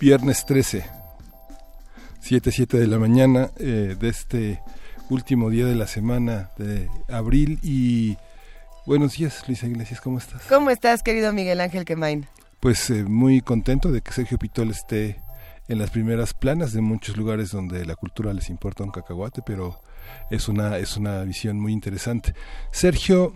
Viernes 13, 7, 7 de la mañana eh, de este último día de la semana de abril y buenos días Luisa Iglesias, ¿cómo estás? ¿Cómo estás querido Miguel Ángel Quemain? Pues eh, muy contento de que Sergio Pitol esté en las primeras planas de muchos lugares donde la cultura les importa un cacahuate, pero es una, es una visión muy interesante. Sergio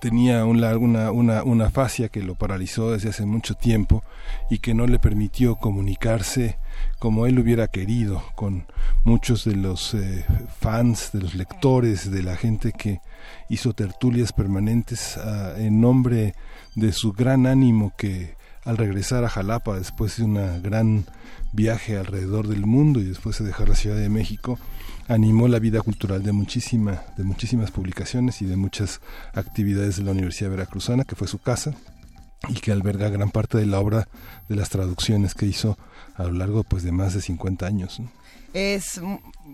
tenía una, una, una fascia que lo paralizó desde hace mucho tiempo y que no le permitió comunicarse como él hubiera querido con muchos de los eh, fans, de los lectores, de la gente que hizo tertulias permanentes ah, en nombre de su gran ánimo que al regresar a Jalapa después de una gran viaje alrededor del mundo y después de dejar la Ciudad de México, animó la vida cultural de muchísima, de muchísimas publicaciones y de muchas actividades de la Universidad Veracruzana, que fue su casa y que alberga gran parte de la obra de las traducciones que hizo a lo largo pues de más de 50 años. Es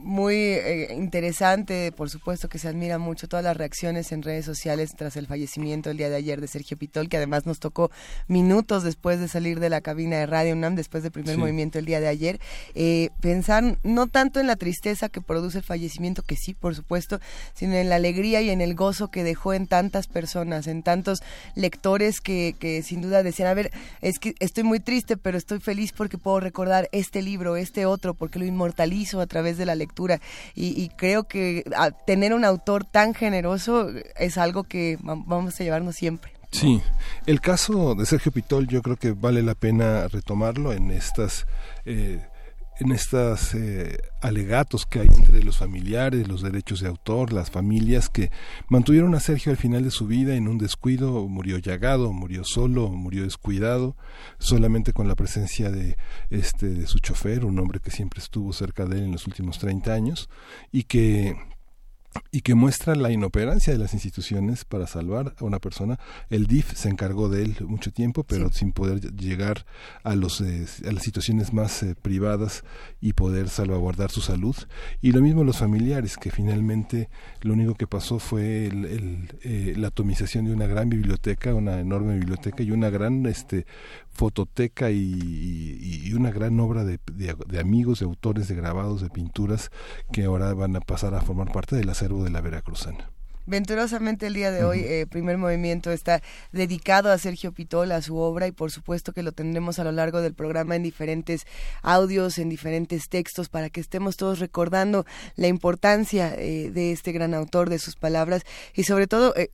muy eh, interesante, por supuesto que se admira mucho todas las reacciones en redes sociales tras el fallecimiento el día de ayer de Sergio Pitol, que además nos tocó minutos después de salir de la cabina de Radio UNAM, después del primer movimiento el día de ayer. Eh, pensar no tanto en la tristeza que produce el fallecimiento, que sí, por supuesto, sino en la alegría y en el gozo que dejó en tantas personas, en tantos lectores que, que sin duda decían, a ver, es que estoy muy triste, pero estoy feliz porque puedo recordar este libro, este otro, porque lo inmortalizo a través de la lectura y, creo que tener un autor tan generoso es algo que vamos a llevarnos siempre. Sí, el caso de Sergio Pitol yo creo que vale la pena retomarlo en estas... Eh, en estos eh, alegatos que hay entre los familiares, los derechos de autor, las familias que mantuvieron a Sergio al final de su vida en un descuido, murió llagado, murió solo, murió descuidado, solamente con la presencia de este de su chofer, un hombre que siempre estuvo cerca de él en los últimos 30 años y que y que muestra la inoperancia de las instituciones para salvar a una persona. El DIF se encargó de él mucho tiempo, pero sin poder llegar a, los, eh, a las situaciones más eh, privadas y poder salvaguardar su salud. Y lo mismo los familiares, que finalmente lo único que pasó fue el, eh, la atomización de una gran biblioteca, una enorme biblioteca y una gran este, fototeca y, una gran obra de, de, amigos, de autores, de grabados, de pinturas que ahora van a pasar a formar parte del acervo de la Veracruzana. Venturosamente el día de hoy, eh, Primer Movimiento está dedicado a Sergio Pitol, a su obra, y por supuesto que lo tendremos a lo largo del programa en diferentes audios, en diferentes textos, para que estemos todos recordando la importancia eh, de este gran autor, de sus palabras, y sobre todo... Eh,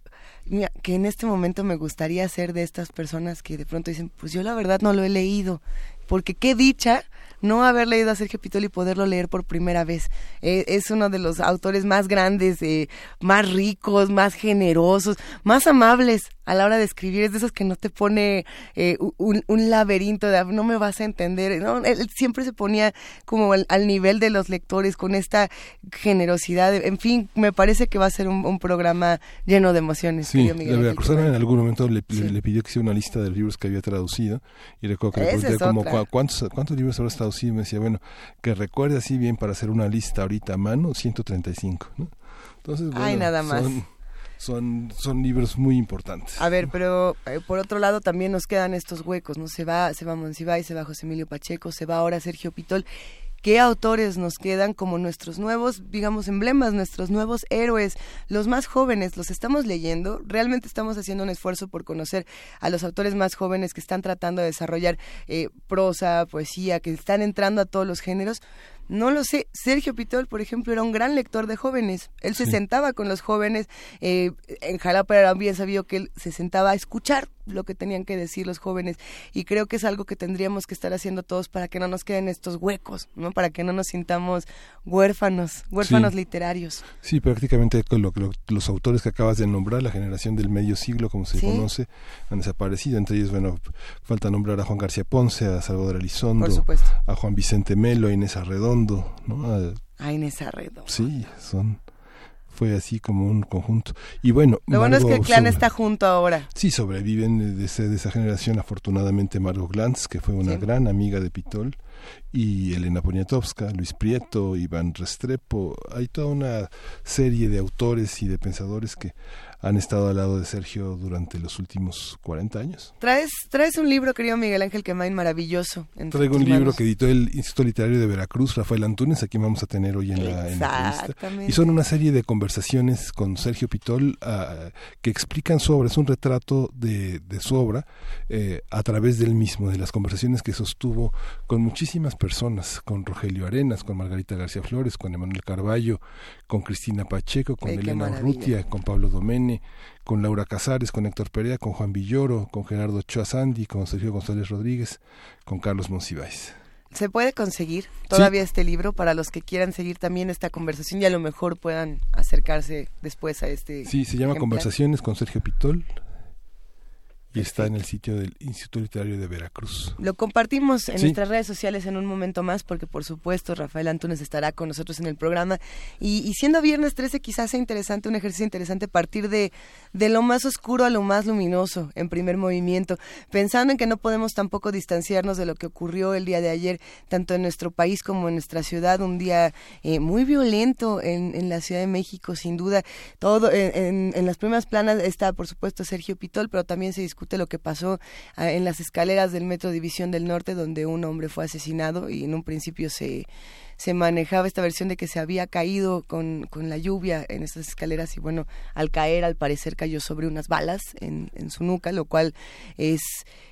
que en este momento me gustaría ser de estas personas que de pronto dicen, pues yo la verdad no lo he leído, porque qué dicha no haber leído a Sergio Pitol y poderlo leer por primera vez. Eh, es uno de los autores más grandes, eh, más ricos, más generosos, más amables a la hora de escribir. Es de esos que no te pone eh, un, laberinto de ah, no me vas a entender. ¿no? Él siempre se ponía como al, nivel de los lectores con esta generosidad. En fin, me parece que va a ser un, programa lleno de emociones. Sí, la en algún momento le, pidió que hiciera una lista de libros que había traducido y recuerdo que le pregunté como ¿cuántos, cuántos libros habrá traducido y me decía, bueno, que recuerde así bien para hacer una lista ahorita a mano, 135, ¿no? Entonces, bueno, nada más. Son, son, libros muy importantes. A ver, pero eh, por otro lado también nos quedan estos huecos, ¿no? Se va, se va Monsiváis, se va José Emilio Pacheco, se va ahora Sergio Pitol qué autores nos quedan como nuestros nuevos, digamos, emblemas, nuestros nuevos héroes, los más jóvenes, los estamos leyendo, realmente estamos haciendo un esfuerzo por conocer a los autores más jóvenes que están tratando de desarrollar eh, prosa, poesía, que están entrando a todos los géneros. No lo sé. Sergio Pitol, por ejemplo, era un gran lector de jóvenes. Él se sentaba con los jóvenes. Eh, en Jalapa era bien sabido que él se sentaba a escuchar lo que tenían que decir los jóvenes y creo que es algo que tendríamos que estar haciendo todos para que no nos queden estos huecos, ¿no? Para que no nos sintamos huérfanos, huérfanos literarios. Sí, prácticamente los autores que acabas de nombrar, la generación del medio siglo, como se conoce, han desaparecido. Entre ellos, bueno, falta nombrar a Juan García Ponce, a Salvador Elizondo, a Juan Vicente Melo, a Inés Arredondo, ¿no? A, Inés Arredondo. Sí, son fue así como un conjunto. Y bueno, lo bueno es que el clan está junto ahora. Sí, sobreviven de, esa generación afortunadamente Margot Glantz, que fue una gran amiga de Pitol, y Elena Poniatowska, Luis Prieto, Iván Restrepo. Hay toda una serie de autores y de pensadores que han estado al lado de Sergio durante los últimos 40 años. Traes, traes un libro, querido Miguel Ángel Quemain, maravilloso. Traigo un libro que editó el Instituto Literario de Veracruz, Rafael Antunes, aquí vamos a tener hoy en la, entrevista. Y son una serie de conversaciones con Sergio Pitol ah, que explican su obra, es un retrato de, de su obra eh, a través del mismo, de las conversaciones que sostuvo con muchísimas personas, con Rogelio Arenas, con Margarita García Flores, con Emanuel Carballo, con Cristina Pacheco, con Elena Urrutia, con Pablo Domene, con Laura Casares, con Héctor Perea, con Juan Villoro, con Gerardo Ochoa Sandi, con Sergio González Rodríguez, con Carlos Monsiváis. ¿Se puede conseguir todavía este libro para los que quieran seguir también esta conversación y a lo mejor puedan acercarse después a este? Sí, se llama Conversaciones con Sergio Pitol y está en el sitio del Instituto Literario de Veracruz. Lo compartimos en nuestras redes sociales en un momento más, porque por supuesto Rafael Antunes estará con nosotros en el programa. Y, siendo viernes 13, quizás sea interesante, un ejercicio interesante partir de, de lo más oscuro a lo más luminoso en primer movimiento, pensando en que no podemos tampoco distanciarnos de lo que ocurrió el día de ayer, tanto en nuestro país como en nuestra ciudad, un día eh, muy violento en, en, la Ciudad de México, sin duda. Todo en, en las primeras planas está, por supuesto, Sergio Pitol, pero también se discute lo que pasó ah, en las escaleras del Metro División del Norte, donde un hombre fue asesinado y en un principio se, se manejaba esta versión de que se había caído con, con la lluvia en esas escaleras y bueno, al caer al parecer cayó sobre unas balas en, en su nuca, lo cual es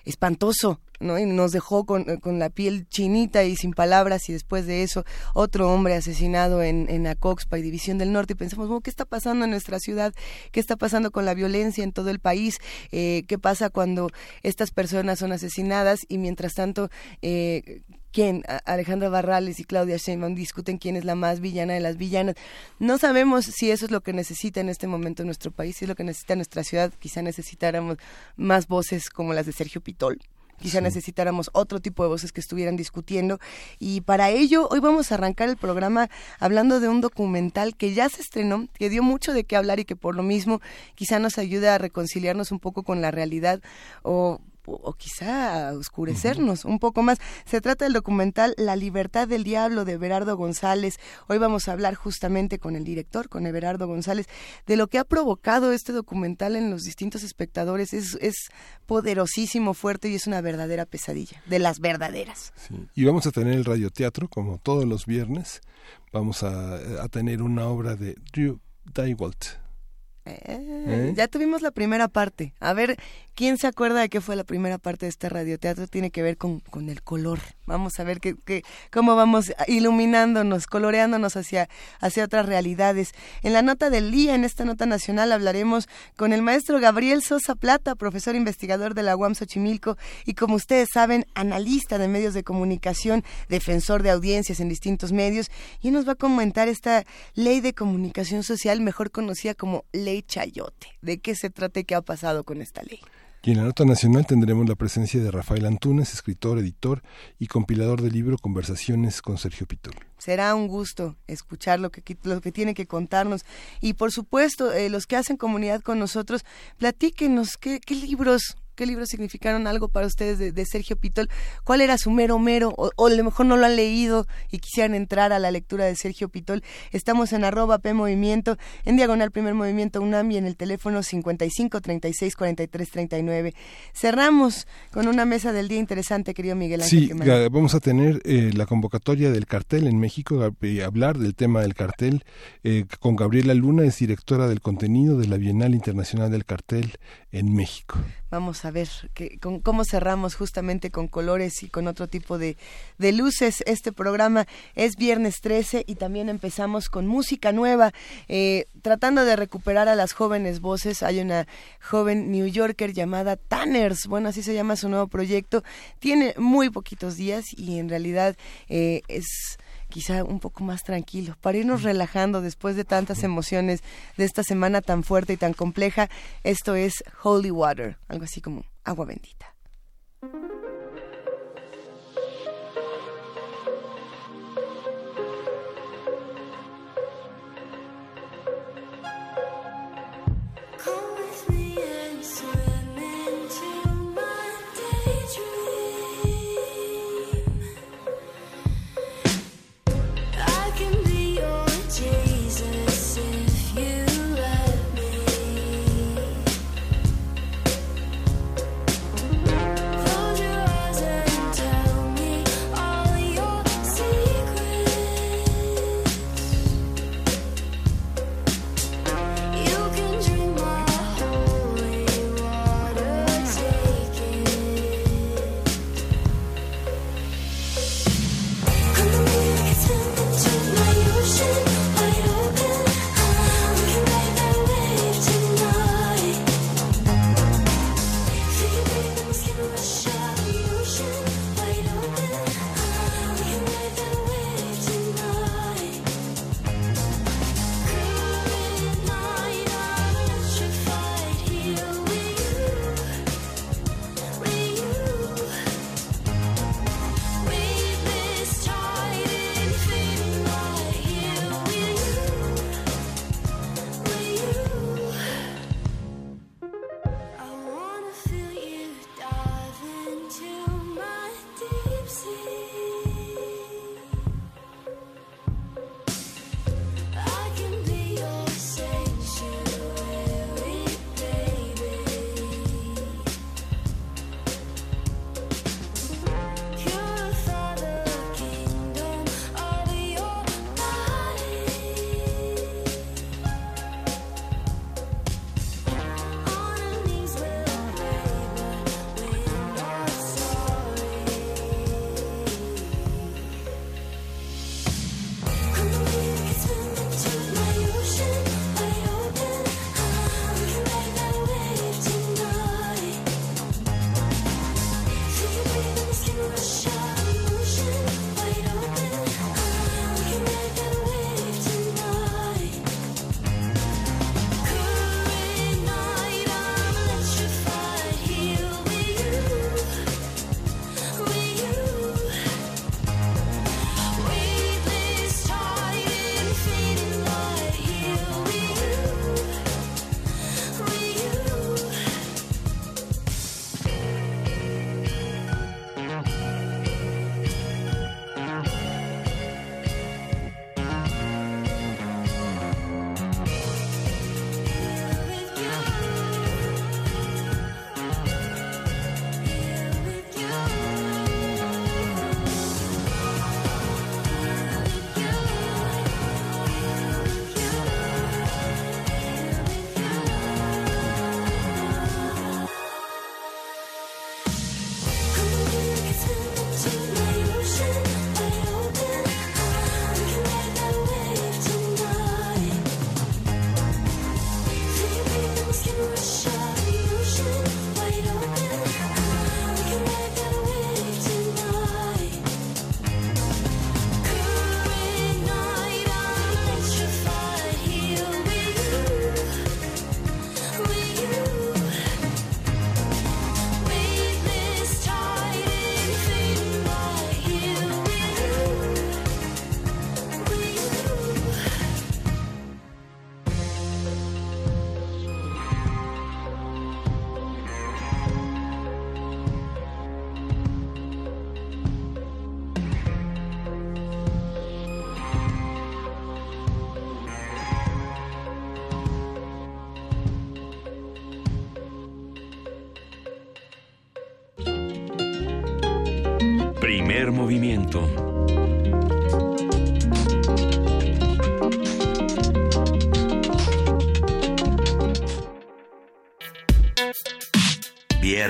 espantoso, ¿no? Y nos dejó con, con, la piel chinita y sin palabras y después de eso otro hombre asesinado en, en Acoxpa y División del Norte y pensamos, ¿qué está pasando en nuestra ciudad? ¿Qué está pasando con la violencia en todo el país? Eh, ¿Qué pasa cuando estas personas son asesinadas y mientras tanto eh, quién, Alejandra Barrales y Claudia Sheinbaum discuten quién es la más villana de las villanas. No sabemos si eso es lo que necesita en este momento nuestro país, si es lo que necesita nuestra ciudad. Quizá necesitáramos más voces como las de Sergio Pitol. Quizá necesitáramos otro tipo de voces que estuvieran discutiendo. Y para ello, hoy vamos a arrancar el programa hablando de un documental que ya se estrenó, que dio mucho de qué hablar y que por lo mismo quizá nos ayude a reconciliarnos un poco con la realidad o o quizá oscurecernos un poco más. Se trata del documental La libertad del diablo de Everardo González. Hoy vamos a hablar justamente con el director, con Everardo González, de lo que ha provocado este documental en los distintos espectadores. Es, es poderosísimo, fuerte y es una verdadera pesadilla, de las verdaderas. Y vamos a tener el radioteatro, como todos los viernes. Vamos a, a tener una obra de Drew Dywalt. Eh, ¿Eh? Ya tuvimos la primera parte. A ver, ¿quién se acuerda de qué fue la primera parte de este radioteatro? Tiene que ver con, con el color. Vamos a ver que, cómo vamos iluminándonos, coloreándonos hacia, hacia otras realidades. En la nota del día, en esta nota nacional, hablaremos con el maestro Gabriel Sosa Plata, profesor investigador de la UAM Xochimilco y, como ustedes saben, analista de medios de comunicación, defensor de audiencias en distintos medios. Y nos va a comentar esta ley de comunicación social, mejor conocida como ley Chayote. ¿De qué se trata y qué ha pasado con esta ley? Y en la nota nacional tendremos la presencia de Rafael Antunes, escritor, editor y compilador del libro Conversaciones con Sergio Pitol. Será un gusto escuchar lo que, lo que tiene que contarnos. Y por supuesto, eh, los que hacen comunidad con nosotros, platíquenos qué, qué libros qué libros significaron algo para ustedes de, Sergio Pitol, cuál era su mero mero, o, a lo mejor no lo han leído y quisieran entrar a la lectura de Sergio Pitol. Estamos en arroba P Movimiento, en diagonal primer movimiento UNAM y en el teléfono 55 36 43 39. Cerramos con una mesa del día interesante, querido Miguel Ángel. Sí, vamos a tener eh, la convocatoria del cartel en México, eh, hablar del tema del cartel eh, con Gabriela Luna, es directora del contenido de la Bienal Internacional del Cartel en México. Vamos a ver con, cómo cerramos justamente con colores y con otro tipo de, de, luces. Este programa es viernes 13 y también empezamos con música nueva, eh, tratando de recuperar a las jóvenes voces. Hay una joven New Yorker llamada Tanners, bueno, así se llama su nuevo proyecto. Tiene muy poquitos días y en realidad eh, es quizá un poco más tranquilo, para irnos relajando después de tantas emociones de esta semana tan fuerte y tan compleja. Esto es Holy Water, algo así como agua bendita.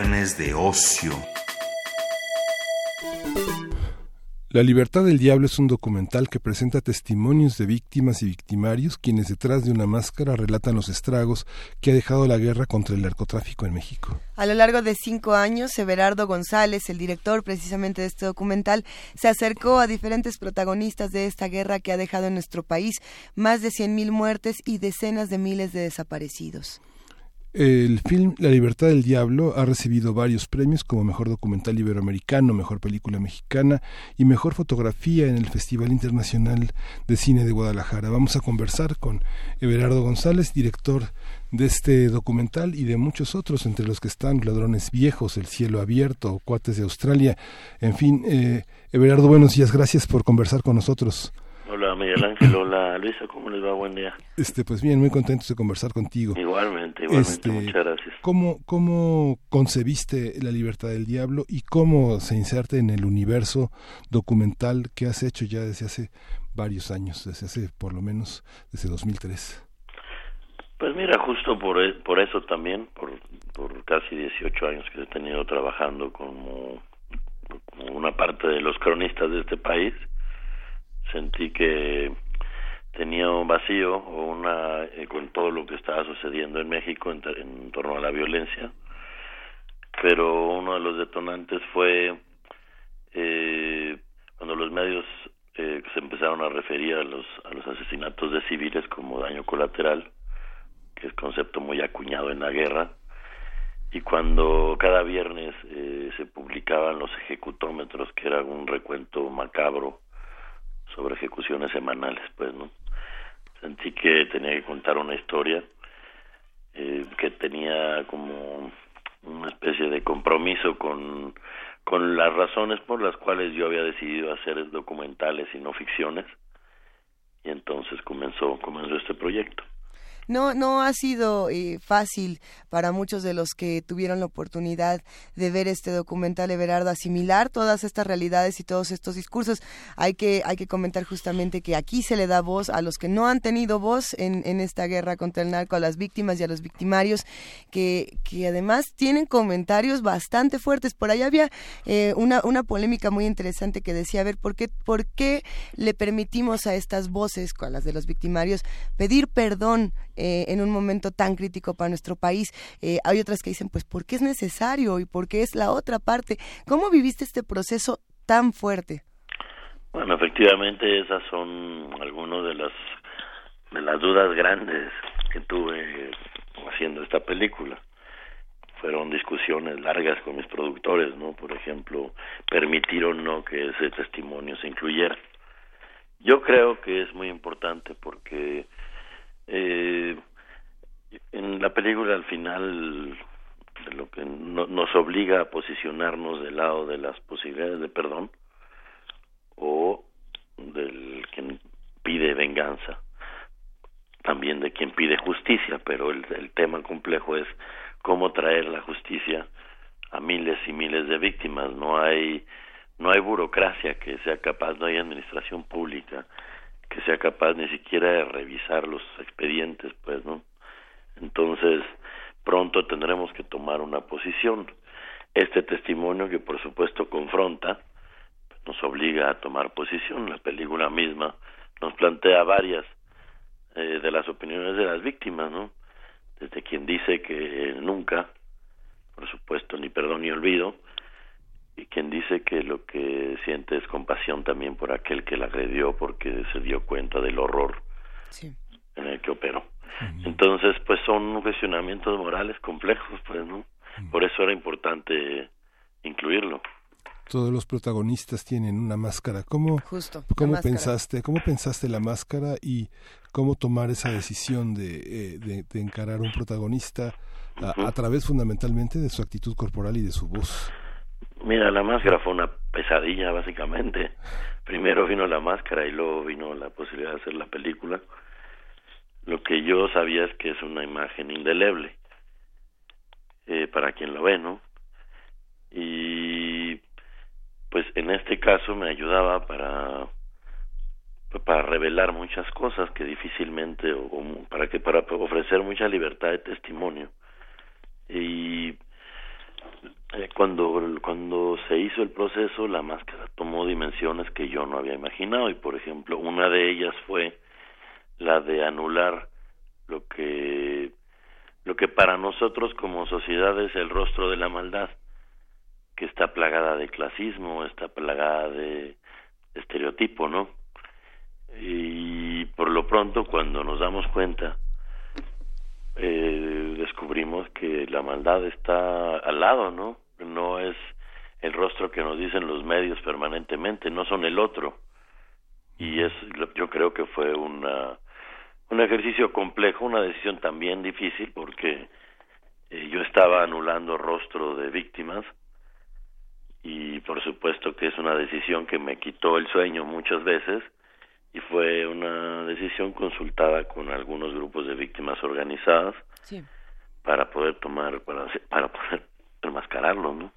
Viernes de ocio. La libertad del diablo es un documental que presenta testimonios de víctimas y victimarios quienes detrás de una máscara relatan los estragos que ha dejado la guerra contra el narcotráfico en México. A lo largo de cinco años, Everardo González, el director precisamente de este documental, se acercó a diferentes protagonistas de esta guerra que ha dejado en nuestro país más de 100.000 muertes y decenas de miles de desaparecidos. El film La libertad del diablo ha recibido varios premios como Mejor Documental Iberoamericano, Mejor Película Mexicana y Mejor Fotografía en el Festival Internacional de Cine de Guadalajara. Vamos a conversar con Everardo González, director de este documental y de muchos otros, entre los que están Ladrones Viejos, El Cielo Abierto, Cuates de Australia. En fin, eh, Everardo, buenos días, gracias por conversar con nosotros. Hola Miguel Ángel, hola Luisa, ¿cómo les va? Buen día. Este, pues bien, muy contentos de conversar contigo. Igualmente, igualmente, este, muchas gracias. ¿cómo, ¿Cómo concebiste la libertad del diablo y cómo se inserta en el universo documental que has hecho ya desde hace varios años, desde hace por lo menos desde 2003? Pues mira, justo por, e, por eso también, por, por casi 18 años que he tenido trabajando como, como una parte de los cronistas de este país, sentí que tenía un vacío o una eh, con todo lo que estaba sucediendo en México en, torno a la violencia pero uno de los detonantes fue eh, cuando los medios eh, se empezaron a referir a los a los asesinatos de civiles como daño colateral que es concepto muy acuñado en la guerra y cuando cada viernes eh, se publicaban los ejecutómetros que era un recuento macabro sobre ejecuciones semanales, pues, ¿no? Sentí que tenía que contar una historia eh, que tenía como una especie de compromiso con, con las razones por las cuales yo había decidido hacer documentales y no ficciones y entonces comenzó comenzó este proyecto no, no ha sido eh, fácil para muchos de los que tuvieron la oportunidad de ver este documental, Everardo, asimilar todas estas realidades y todos estos discursos. Hay que, hay que comentar justamente que aquí se le da voz a los que no han tenido voz en, en esta guerra contra el narco, a las víctimas y a los victimarios, que, que además tienen comentarios bastante fuertes. Por ahí había eh, una, una polémica muy interesante que decía, a ver, ¿por qué, ¿por qué le permitimos a estas voces, a las de los victimarios, pedir perdón eh, en un momento tan crítico para nuestro país. Eh, hay otras que dicen, pues, ¿por qué es necesario y por qué es la otra parte? ¿Cómo viviste este proceso tan fuerte? Bueno, efectivamente esas son algunas de las de las dudas grandes que tuve haciendo esta película. Fueron discusiones largas con mis productores, ¿no? Por ejemplo, permitir o no que ese testimonio se incluyera. Yo creo que es muy importante porque eh, en la película al final lo que nos obliga a posicionarnos del lado de las posibilidades de perdón o del quien pide venganza también de quien pide justicia pero el, el tema complejo es cómo traer la justicia a miles y miles de víctimas. No hay no hay burocracia que sea capaz no hay administración pública que sea capaz ni siquiera de revisar los expedientes, pues, ¿no? Entonces, pronto tendremos que tomar una posición. Este testimonio que por supuesto confronta, nos obliga a tomar posición. La película misma nos plantea varias eh, de las opiniones de las víctimas, ¿no? Desde quien dice que nunca, por supuesto, ni perdón ni olvido, y quien dice que lo que siente es compasión también por aquel que la agredió porque se dio cuenta del horror en el que operó. Entonces, pues son cuestionamientos morales complejos, pues, ¿no? Por eso era importante incluirlo. Todos los protagonistas tienen una máscara. ¿Cómo, ¿cómo pensaste, cómo pensaste la máscara y cómo tomar esa decisión de, eh, de, encarar un protagonista a través fundamentalmente de su actitud corporal y de su voz? Mira, la máscara fue una pesadilla, básicamente. Primero vino la máscara y luego vino la posibilidad de hacer la película. Lo que yo sabía es que es una imagen indeleble eh, para quien lo ve, ¿no? Y pues en este caso me ayudaba para para revelar muchas cosas que difícilmente o, para que para ofrecer mucha libertad de testimonio y eh, cuando, cuando se hizo el proceso, la máscara tomó dimensiones que yo no había imaginado y, por ejemplo, una de ellas fue la de anular lo que lo que para nosotros como sociedad es el rostro de la maldad, que está plagada de clasismo, está plagada de estereotipo, ¿no? Y por lo pronto, cuando nos damos cuenta, eh, descubrimos que la maldad está al lado, ¿no? No es el rostro que nos dicen los medios permanentemente, no son el otro. Y es, yo creo que fue una un ejercicio complejo, una decisión también difícil porque eh, yo estaba anulando rostro de víctimas. Y por supuesto que es una decisión que me quitó el sueño muchas veces. Y fue una decisión consultada con algunos grupos de víctimas organizadas para poder tomar para para poder enmascararlo, ¿no?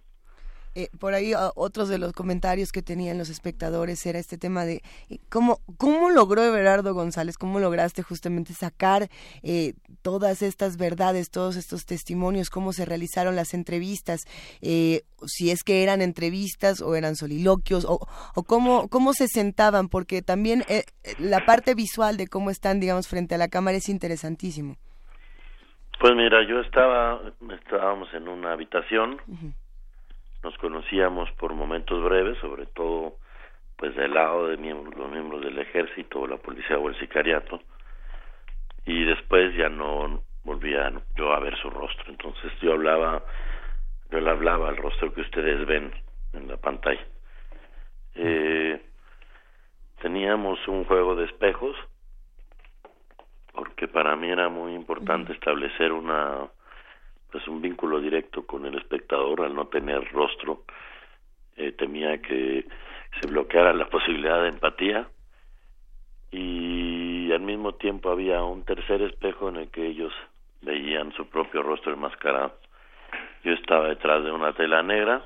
Eh, por ahí ah, otros de los comentarios que tenían los espectadores era este tema de eh, cómo, cómo logró Everardo González, cómo lograste justamente sacar eh, todas estas verdades, todos estos testimonios, cómo se realizaron las entrevistas, si es que eran entrevistas o eran soliloquios, o, o cómo, cómo se sentaban, porque también la parte visual de cómo están, digamos, frente a la cámara es interesantísimo. Pues mira, yo estaba, estábamos en una habitación nos conocíamos por momentos breves, sobre todo pues del lado de miembros, los miembros del ejército, la policía o el sicariato, y después ya no volvía yo a ver su rostro, entonces yo hablaba, yo le hablaba al rostro que ustedes ven en la pantalla. Eh, teníamos un juego de espejos, porque para mí era muy importante establecer una pues un vínculo directo con el espectador. Al no tener rostro eh, temía que se bloqueara la posibilidad de empatía. Y al mismo tiempo había un tercer espejo en el que ellos veían su propio rostro enmascarado. Yo estaba detrás de una tela negra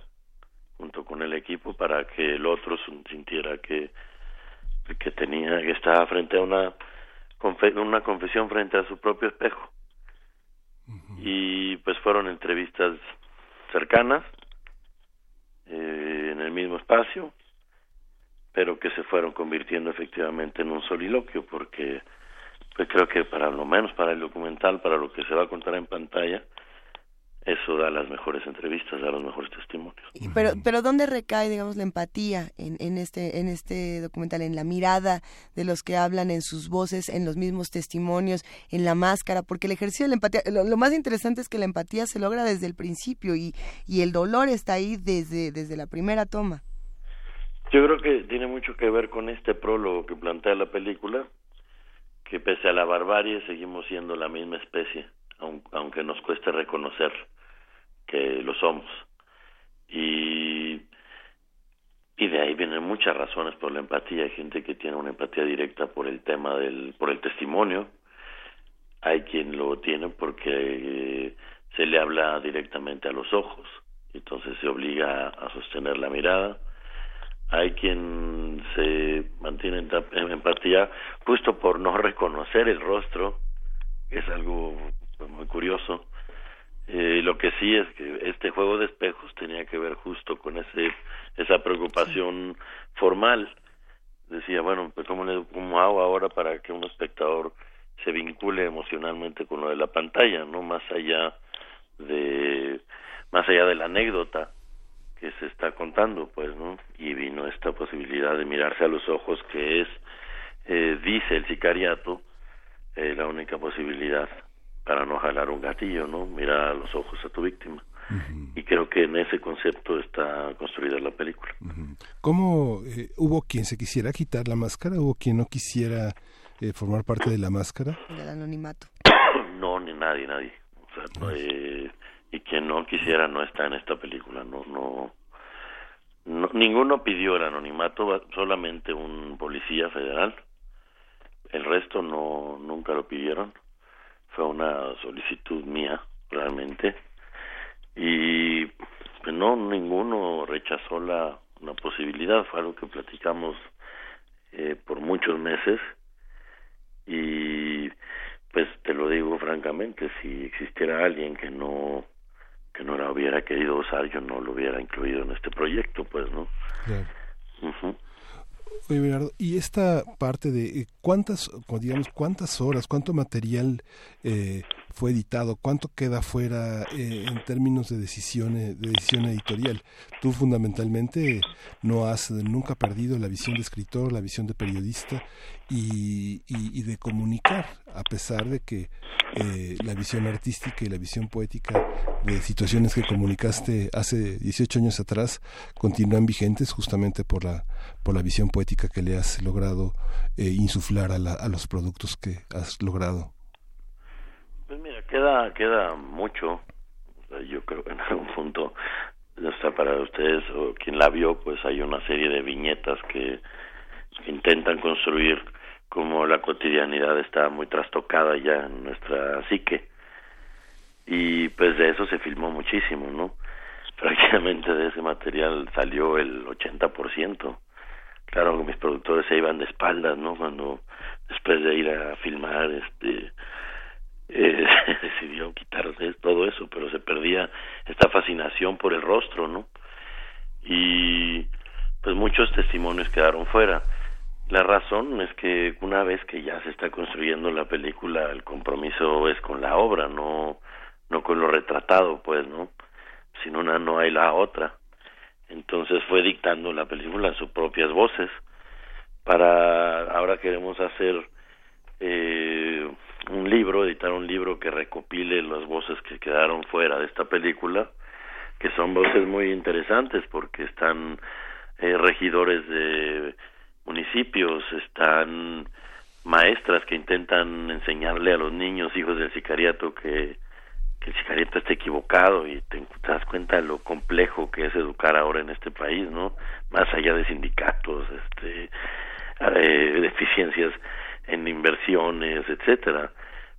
junto con el equipo para que el otro sintiera que que tenía que estaba frente a una una confesión frente a su propio espejo. Y pues fueron entrevistas cercanas eh, en el mismo espacio pero que se fueron convirtiendo efectivamente en un soliloquio porque pues creo que para lo menos para el documental para lo que se va a contar en pantalla eso da las mejores entrevistas, da los mejores testimonios. Pero, pero ¿dónde recae, digamos, la empatía en, en, este, en este documental? En la mirada de los que hablan, en sus voces, en los mismos testimonios, en la máscara, porque el ejercicio de la empatía, lo, más interesante es que la empatía se logra desde el principio y, y el dolor está ahí desde, desde la primera toma. Yo creo que tiene mucho que ver con este prólogo que plantea la película, que pese a la barbarie seguimos siendo la misma especie aunque nos cueste reconocer que lo somos. Y, y de ahí vienen muchas razones por la empatía. Hay gente que tiene una empatía directa por el tema del, por el testimonio. Hay quien lo tiene porque se le habla directamente a los ojos, entonces se obliga a sostener la mirada. Hay quien se mantiene en empatía justo por no reconocer el rostro, es algo muy curioso. Eh, lo que sí es que este juego de espejos tenía que ver justo con ese esa preocupación formal. Decía, bueno, pues ¿cómo, le, ¿cómo hago ahora para que un espectador se vincule emocionalmente con lo de la pantalla, no más allá de más allá de la anécdota que se está contando, pues, ¿no? Y vino esta posibilidad de mirarse a los ojos que es, eh, dice el sicariato, eh, la única posibilidad para no jalar un gatillo, ¿no? Mirar a los ojos a tu víctima. Y creo que en ese concepto está construida la película. ¿Cómo eh, hubo quien se quisiera quitar la máscara? ¿Hubo quien no quisiera eh, formar parte de la máscara? Del anonimato. no, ni nadie, nadie. O sea, eh, y quien no quisiera no está en esta película. No, no, no, ninguno pidió el anonimato, solamente un policía federal. El resto no, nunca lo pidieron fue una solicitud mía realmente y pues, no ninguno rechazó la, la posibilidad. Fue algo que platicamos eh, por muchos meses. Y pues te lo digo francamente si existiera alguien que no que no la hubiera querido usar, yo no lo hubiera incluido en este proyecto, pues, ¿no? Oye, Bernardo, y esta parte de eh, cuántas, digamos, cuántas horas, cuánto material eh, fue editado, cuánto queda fuera eh, en términos de decisión, de decisión editorial. Tú fundamentalmente no has nunca perdido la visión de escritor, la visión de periodista y, de comunicar, a pesar de que eh, la visión artística y la visión poética de situaciones que comunicaste hace 18 años atrás continúan vigentes justamente por la, por la visión poética que le has logrado eh, insuflar a, la, a los productos que has logrado. Pues mira, queda, queda mucho. yo creo que en algún punto, o para ustedes o quien la vio, pues hay una serie de viñetas que intentan construir como la cotidianidad está muy trastocada ya en nuestra psique. Y pues de eso se filmó muchísimo, ¿no? Prácticamente de ese material salió el 80%. Claro, mis productores se iban de espaldas, ¿no? Cuando después de ir a filmar, este, eh, decidieron quitarse todo eso, pero se perdía esta fascinación por el rostro, ¿no? Y pues muchos testimonios quedaron fuera la razón es que una vez que ya se está construyendo la película, el compromiso es con la obra, no, no con lo retratado, pues, ¿no? Sin una no hay la otra. Entonces fue dictando la película en sus propias voces. Para ahora queremos hacer eh, un libro, editar un libro que recopile las voces que quedaron fuera de esta película, que son voces muy interesantes porque están eh, regidores de municipios, están maestras que intentan enseñarle a los niños hijos del sicariato que, el sicariato está equivocado y te, das cuenta de lo complejo que es educar ahora en este país, ¿no? Más allá de sindicatos, este, eh, deficiencias en inversiones, etcétera,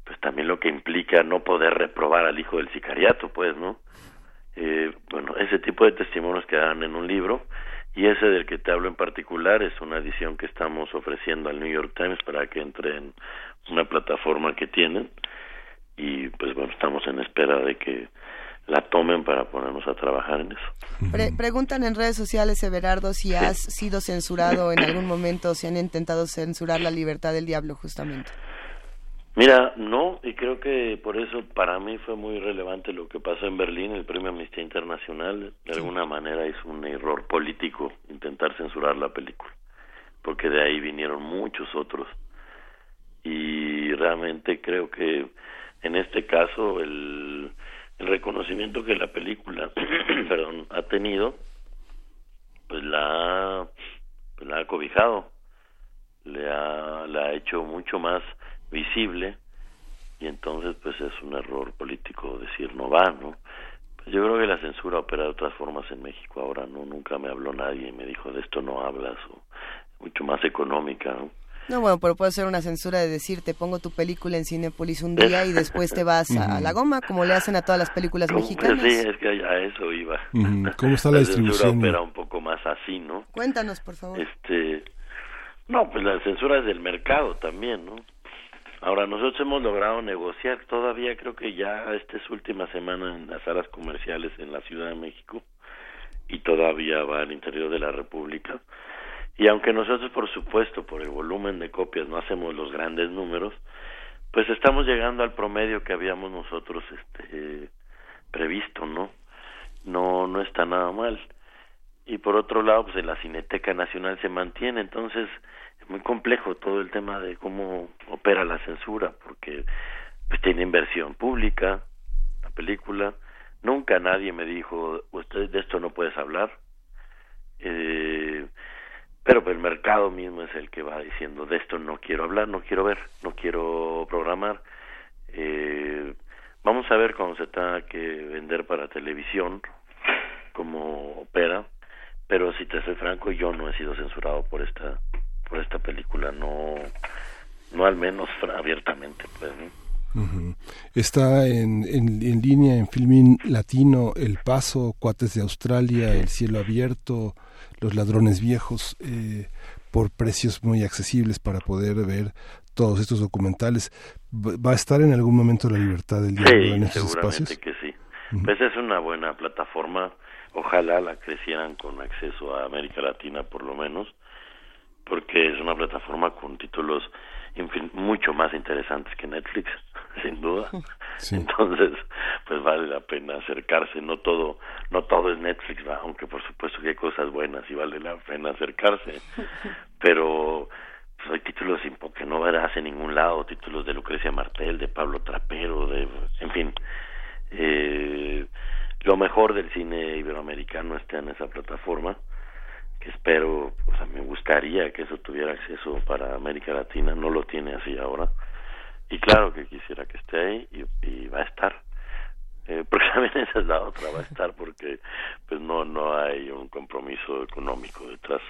pues también lo que implica no poder reprobar al hijo del sicariato, pues, ¿no? Eh, bueno, ese tipo de testimonios quedan en un libro y ese del que te hablo en particular es una edición que estamos ofreciendo al New York Times para que entre en una plataforma que tienen y pues bueno estamos en espera de que la tomen para ponernos a trabajar en eso. preguntan en redes sociales, Everardo, si has sido censurado en algún momento, si han intentado censurar la libertad del diablo justamente. Mira, no, y creo que por eso para mí fue muy relevante lo que pasó en Berlín, el premio Amnistía Internacional, de alguna manera es un error político intentar censurar la película, porque de ahí vinieron muchos otros. Y realmente creo que en este caso el, el reconocimiento que la película perdón, ha tenido, pues la, pues la ha cobijado, le ha, la ha hecho mucho más visible y entonces pues es un error político decir no va, ¿no? Pues yo creo que la censura opera de otras formas en México ahora, ¿no? Nunca me habló nadie y me dijo de esto no hablas o mucho más económica, ¿no? No, bueno, pero puede ser una censura de decir, te pongo tu película en Cinepolis un día y después te vas a, la goma, como le hacen a todas las películas mexicanas. Sí, es que a eso iba. ¿Cómo está la, distribución? censura opera un poco más así, ¿no? Cuéntanos, por favor. Este, no, pues la censura es del mercado también, ¿no? Ahora, nosotros hemos logrado negociar todavía, creo que ya esta es última semana en las salas comerciales en la Ciudad de México y todavía va al interior de la República. Y aunque nosotros, por supuesto, por el volumen de copias no hacemos los grandes números, pues estamos llegando al promedio que habíamos nosotros este, previsto, ¿no? No, no está nada mal. Y por otro lado, pues en la Cineteca Nacional se mantiene, entonces muy complejo todo el tema de cómo opera la censura, porque pues tiene inversión pública, la película, nunca nadie me dijo, usted de esto no puedes hablar, eh, pero pues, el mercado mismo es el que va diciendo, de esto no quiero hablar, no quiero ver, no quiero programar, eh, vamos a ver cómo se tenga que vender para televisión, cómo opera, pero si te soy franco, yo no he sido censurado por esta por esta película, no, no al menos abiertamente, pues. Está en, en, línea en Filmin Latino El Paso, Cuates de Australia, El Cielo Abierto, Los Ladrones Viejos, eh, por precios muy accesibles para poder ver todos estos documentales. ¿Va a estar en algún momento la libertad del diablo en estos espacios? que sí. Pues es una buena plataforma, ojalá la crecieran con acceso a América Latina por lo menos, porque es una plataforma con títulos mucho más interesantes que Netflix, sin duda. Entonces, pues vale la pena acercarse, no todo no todo es Netflix, aunque por supuesto que hay cosas buenas y vale la pena acercarse, pero pues, hay títulos que no verás en ningún lado, títulos de Lucrecia Martel, de Pablo Trapero, de en fin, eh, lo mejor del cine iberoamericano está en esa plataforma que espero, o sea, me gustaría que eso tuviera acceso para América Latina, no lo tiene así ahora, y claro que quisiera que esté ahí y, va a estar, eh, porque también esa es la otra, va a estar porque pues no no hay un compromiso económico detrás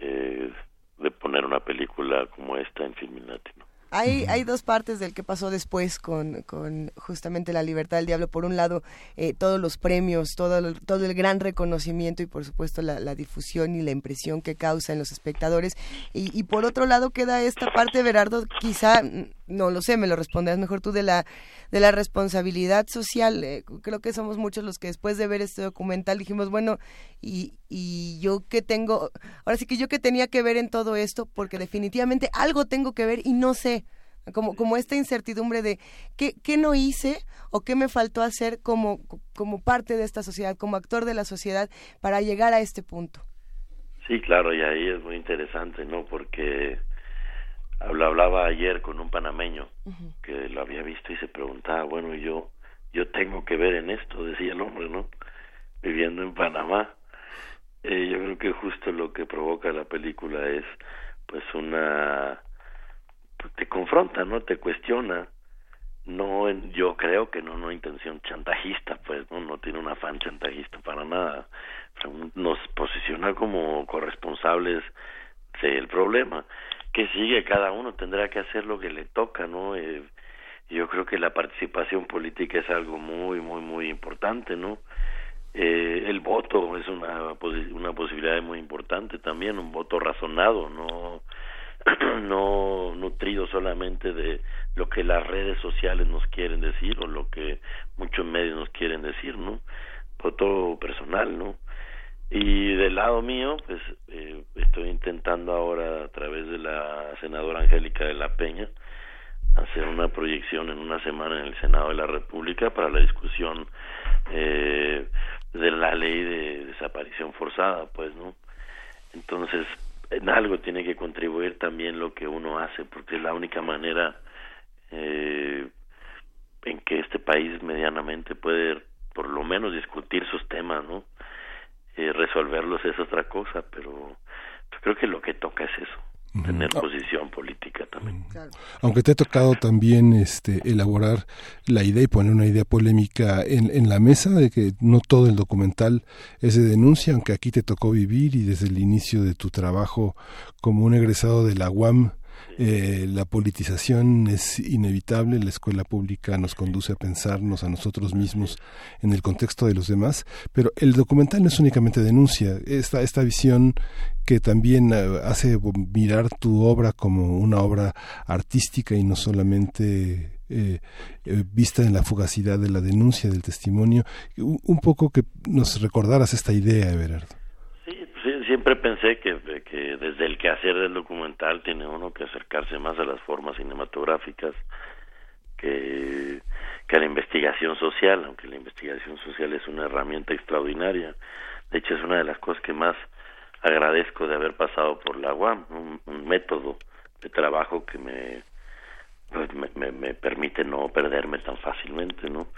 eh, de poner una película como esta en Film Latino. Hay, hay dos partes del que pasó después con, con justamente La Libertad del Diablo. Por un lado, eh, todos los premios, todo el, todo el gran reconocimiento y por supuesto la, la, difusión y la impresión que causa en los espectadores. Y, y por otro lado queda esta parte, Berardo, quizá, no lo sé, me lo responderás mejor tú, de la, de la responsabilidad social. Eh, creo que somos muchos los que después de ver este documental dijimos, bueno, y, y yo que tengo, ahora sí que yo que tenía que ver en todo esto, porque definitivamente algo tengo que ver y no sé como, como esta incertidumbre de ¿qué, qué no hice o qué me faltó hacer como, como parte de esta sociedad, como actor de la sociedad para llegar a este punto. Sí, claro, y ahí es muy interesante, ¿no? Porque hablaba ayer con un panameño que lo había visto y se preguntaba, bueno, yo yo tengo que ver en esto, decía el hombre, ¿no? Viviendo en Panamá. Eh, yo creo que justo lo que provoca la película es pues una te confronta, ¿no? Te cuestiona. No, yo creo que no una intención chantajista, pues, ¿no? No tiene un afán chantajista para nada. Nos posiciona como corresponsables del problema. Que sigue, cada uno tendrá que hacer lo que le toca, ¿no? Eh, yo creo que la participación política es algo muy, muy, muy importante, ¿no? Eh, el voto es una, una posibilidad muy importante también, un voto razonado, no no nutrido solamente de lo que las redes sociales nos quieren decir o lo que muchos medios nos quieren decir, ¿no? todo personal, ¿no? Y del lado mío, pues eh, estoy intentando ahora a través de la senadora Angélica de la Peña hacer una proyección en una semana en el Senado de la República para la discusión eh, de la ley de desaparición forzada, pues, ¿no? Entonces, en algo tiene que contribuir también lo que uno hace, porque es la única manera eh, en que este país medianamente puede por lo menos discutir sus temas, ¿no? Eh, resolverlos es otra cosa, pero creo que lo que toca es eso tener posición política también. Aunque te ha tocado también este elaborar la idea y poner una idea polémica en, en la mesa de que no todo el documental es de denuncia, aunque aquí te tocó vivir y desde el inicio de tu trabajo como un egresado de la UAM eh, la politización es inevitable, la escuela pública nos conduce a pensarnos a nosotros mismos en el contexto de los demás, pero el documental no es únicamente denuncia, esta, esta visión que también eh, hace mirar tu obra como una obra artística y no solamente eh, vista en la fugacidad de la denuncia, del testimonio, un, poco que nos recordaras esta idea, Everardo siempre pensé que, que desde el quehacer del documental tiene uno que acercarse más a las formas cinematográficas que, que a la investigación social, aunque la investigación social es una herramienta extraordinaria. De hecho, es una de las cosas que más agradezco de haber pasado por la UAM, un, método de trabajo que me, pues me, me permite no perderme tan fácilmente, ¿no?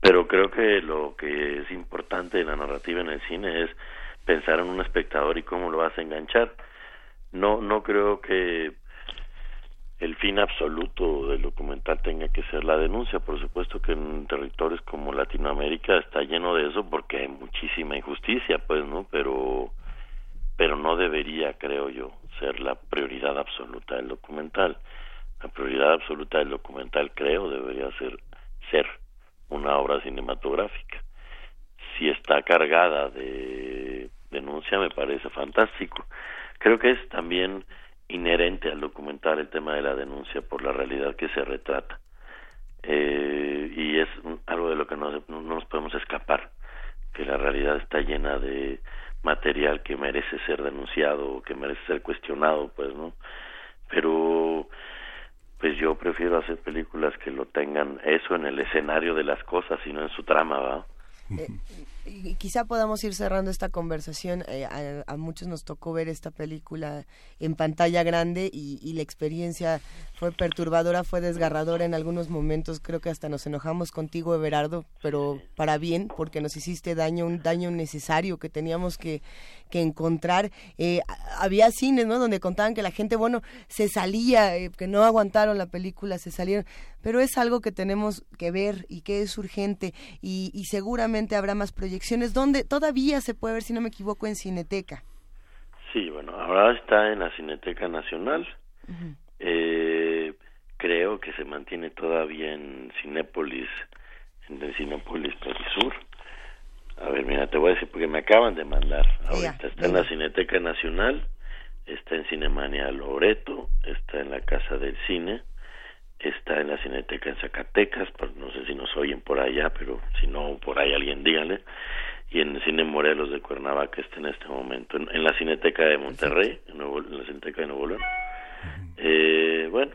Pero creo que lo que es importante en la narrativa en el cine es pensar en un espectador y cómo lo vas a enganchar. No, no creo que el fin absoluto del documental tenga que ser la denuncia. Por supuesto que en territorios como Latinoamérica está lleno de eso porque hay muchísima injusticia, pues, ¿no? Pero, pero no debería, creo yo, ser la prioridad absoluta del documental. La prioridad absoluta del documental, creo, debería ser ser una obra cinematográfica. Si está cargada de denuncia me parece fantástico. Creo que es también inherente al documental el tema de la denuncia por la realidad que se retrata. Eh, y es algo de lo que no, no nos podemos escapar, que la realidad está llena de material que merece ser denunciado o que merece ser cuestionado, pues, ¿no? Pero pues yo prefiero hacer películas que lo tengan eso en el escenario de las cosas y no en su trama, ¿va? Eh, y quizá podamos ir cerrando esta conversación. Eh, a, muchos nos tocó ver esta película en pantalla grande y, la experiencia fue perturbadora, fue desgarradora en algunos momentos. Creo que hasta nos enojamos contigo, Everardo, pero para bien, porque nos hiciste daño, un daño necesario que teníamos que, que encontrar. Eh, había cines, ¿no? Donde contaban que la gente, bueno, se salía, eh, que no aguantaron la película, se salieron. Pero es algo que tenemos que ver y que es urgente y, y seguramente habrá más proyecciones donde todavía se puede ver, si no me equivoco, en Cineteca. Sí, bueno, ahora está en la Cineteca Nacional. eh, creo que se mantiene todavía en Cinépolis, en el Cinépolis Perisur. A ver, mira, te voy a decir porque me acaban de mandar. Ahorita está en la Cineteca Nacional, está en Cinemania Loreto, está en la Casa del Cine, está en la Cineteca en Zacatecas, pues no sé si nos oyen por allá, pero si no, por ahí alguien díganle, y en el Cine Morelos de Cuernavaca está en este momento, en, la Cineteca de Monterrey, en, la Cineteca de Nuevo León. Eh, bueno.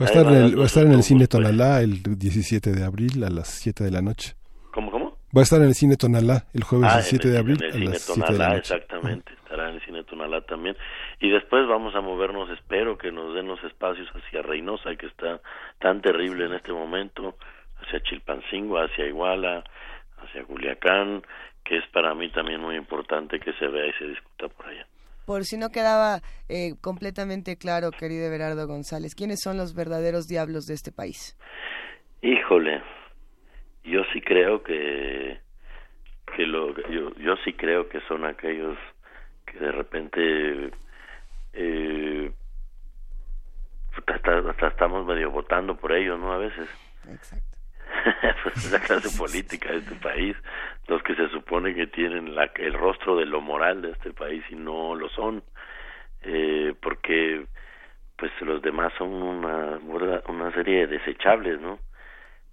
Va a, estar en el, va a estar en el Cine Tonalá el 17 de abril a las 7 de la noche. ¿Cómo, cómo? Va a estar en el Cine Tonalá el jueves 17 ah, de abril. En el Cine Tonalá, exactamente. Estará en el Cine Tonalá también. Y después vamos a movernos, espero que nos den los espacios hacia Reynosa, que está tan terrible en este momento, hacia Chilpancingo, hacia Iguala, hacia Culiacán, que es para mí también muy importante que se vea y se discuta por allá. Por si no quedaba eh, completamente claro, querido Everardo González, ¿quiénes son los verdaderos diablos de este país? Híjole, yo sí creo que que lo yo, yo sí creo que son aquellos que de repente eh, hasta, estamos medio votando por ellos no a veces. Exacto. Pues la clase política de este país. Los que se supone que tienen la, el rostro de lo moral de este país y no lo son eh, porque pues los demás son una una serie de desechables no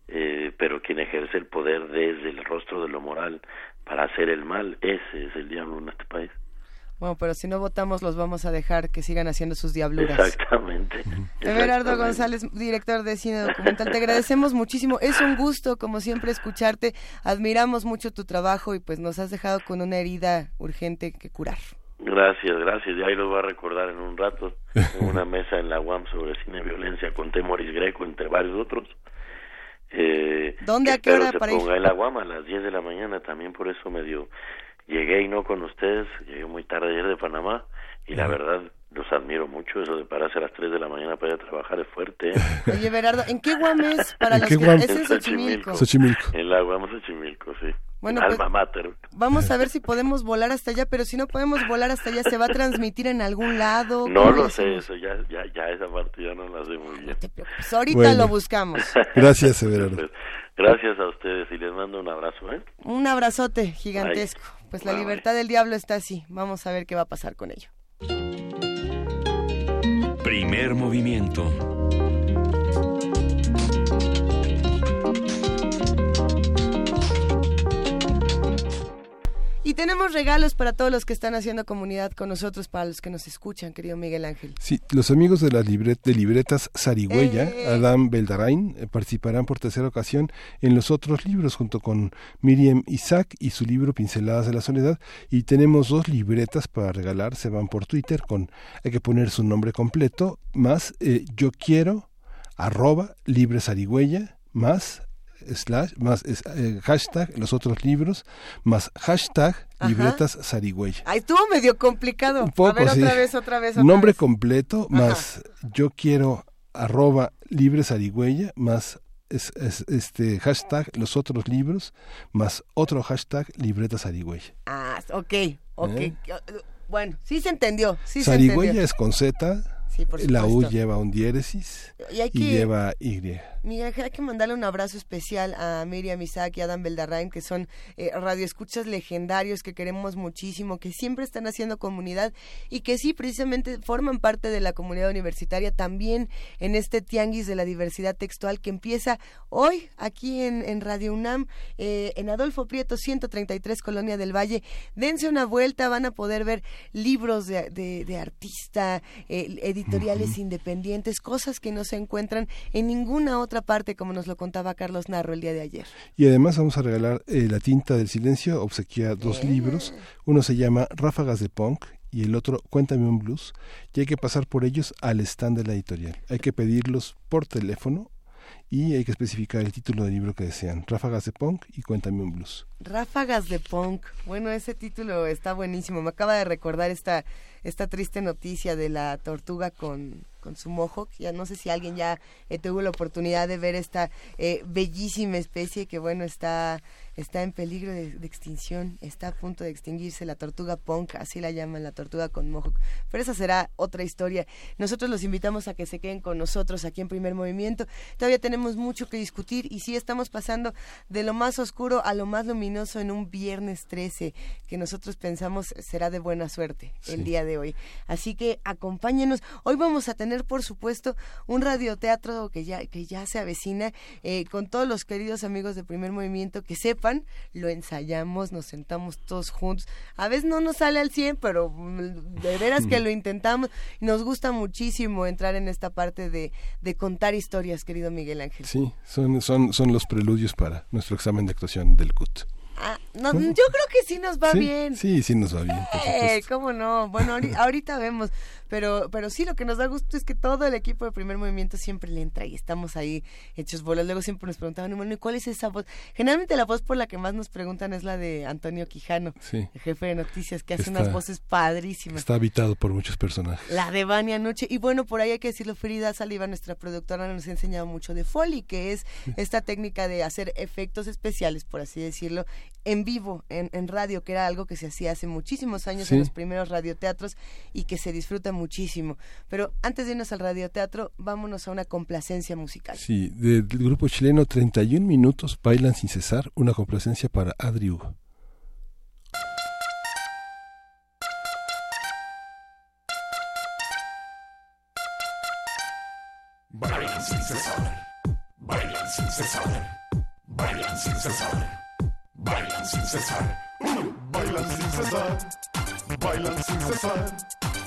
eh, pero quien ejerce el poder desde el rostro de lo moral para hacer el mal, ese es el diablo en este país. Bueno, pero si no votamos los vamos a dejar que sigan haciendo sus diabluras. Exactamente. Everardo González, director de cine documental, te agradecemos muchísimo. Es un gusto, como siempre, escucharte. Admiramos mucho tu trabajo y pues nos has dejado con una herida urgente que curar. Gracias, gracias. Y ahí lo voy a recordar en un rato. una mesa en la UAM sobre cine y violencia con Temoris Greco, entre varios otros. Eh, ¿Dónde a qué hora se ponga el aguama a las 10 de la mañana, también por eso me dio. Llegué y no con ustedes, llegué muy tarde ayer de Panamá y la verdad los admiro mucho, eso de pararse a las 3 de la mañana para ir a trabajar es fuerte. ¿eh? Oye, Berardo, ¿en qué Guam es para los que... Es en Xochimilco. En la Guam Xochimilco, sí. Bueno, pues, Vamos a ver si podemos volar hasta allá, pero si no podemos volar hasta allá, ¿se va a transmitir en algún lado? No lo sé, eso ya, ya, ya esa parte ya no la sé muy bien. ahorita lo buscamos. Gracias, Everardo. Gracias a ustedes y les mando un abrazo. ¿eh? Un abrazote gigantesco. Pues la libertad del diablo está así. Vamos a ver qué va a pasar con ello. Primer movimiento. Y tenemos regalos para todos los que están haciendo comunidad con nosotros, para los que nos escuchan, querido Miguel Ángel. Sí, los amigos de las de libretas Sarigüeya, eh. Adam Beldarain, eh, participarán por tercera ocasión en los otros libros junto con Miriam Isaac y su libro Pinceladas de la Soledad. Y tenemos dos libretas para regalar, se van por Twitter con, hay que poner su nombre completo, más eh, yo quiero, arroba, libre Sarigüeya, más slash, más eh, hashtag los otros libros, más hashtag libretas zarigüeya. Ay, estuvo medio complicado. Un poco, A ver, otra vez, otra vez. Nombre completo, más yo quiero arroba libre zarigüeya, más es, este hashtag los otros libros, más otro hashtag libretas zarigüeya. Ah, ok, ok. ¿Eh? Bueno, sí se entendió. Sí zarigüeya es con Z la U lleva un diéresis y, lleva Y. Miguel, hay que mandarle un abrazo especial a Miriam Isaac y Adam Beldarrain, que son eh, radioescuchas legendarios que queremos muchísimo, que siempre están haciendo comunidad y que sí, precisamente forman parte de la comunidad universitaria también en este tianguis de la diversidad textual que empieza hoy aquí en, Radio UNAM, eh, en Adolfo Prieto 133, Colonia del Valle. Dense una vuelta, van a poder ver libros de, de, artista, eh, editoriales independientes, cosas que no se encuentran en ninguna otra parte, como nos lo contaba Carlos Narro el día de ayer. Y además vamos a regalar eh, La tinta del silencio, obsequia dos libros. Uno se llama Ráfagas de Punk y el otro Cuéntame un blues. Y hay que pasar por ellos al stand de la editorial. Hay que pedirlos por teléfono y hay que especificar el título del libro que desean. Ráfagas de Punk y Cuéntame un blues. Ráfagas de Punk. Bueno, ese título está buenísimo. Me acaba de recordar esta, esta triste noticia de la tortuga con, con su mohawk. Ya no sé si alguien ya eh, tuvo la oportunidad de ver esta eh, bellísima especie que, bueno, está está en peligro de, extinción, está a punto de extinguirse la tortuga punk, así la llaman la tortuga con mohawk. Pero esa será otra historia. Nosotros los invitamos a que se queden con nosotros aquí en Primer Movimiento. Todavía tenemos mucho que discutir y sí estamos pasando de lo más oscuro a lo más luminoso en un viernes 13 que nosotros pensamos será de buena suerte el día de hoy. Así que acompáñenos. Hoy vamos a tener, por supuesto, un radioteatro que ya, que ya se avecina eh, con todos los queridos amigos de Primer Movimiento que sepan lo ensayamos, nos sentamos todos juntos. A veces no nos sale al 100, pero mm, de veras que lo intentamos. Nos gusta muchísimo entrar en esta parte de, de contar historias, querido Miguel Ángel. Sí, son, son, son los preludios para nuestro examen de actuación del CUT. Ah, no, yo creo que sí nos va bien. Sí, sí nos va bien. Eh, ¿Cómo no? Bueno, ahorita vemos. Pero, pero sí, lo que nos da gusto es que todo el equipo de primer movimiento siempre le entra y estamos ahí hechos bolas. Luego siempre nos preguntaban, bueno, ¿y cuál es esa voz? Generalmente la voz por la que más nos preguntan es la de Antonio Quijano, el jefe de noticias, que hace unas voces padrísimas. Está habitado por muchos personajes. La de Vania Noche. Y bueno, por ahí hay que decirlo, Frida Saliva, nuestra productora, nos ha enseñado mucho de Foley, que es esta técnica de hacer efectos especiales, por así decirlo, en vivo, en, en radio, que era algo que se hacía hace muchísimos años en los primeros radioteatros y que se disfruta muchísimo. Pero antes de irnos al radioteatro, vámonos a una complacencia musical. Sí, del grupo chileno 31 minutos bailan sin cesar, una complacencia para Adri Hugo. Bailan sin cesar, bailan sin cesar, bailan sin cesar, bailan sin cesar, bailan sin cesar, bailan sin cesar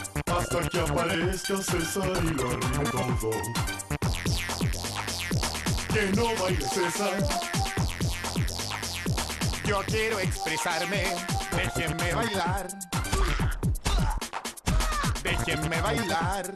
hasta que aparezca César y lo arruine todo. Que no baile César. Yo quiero expresarme, déjenme bailar. Déjenme bailar.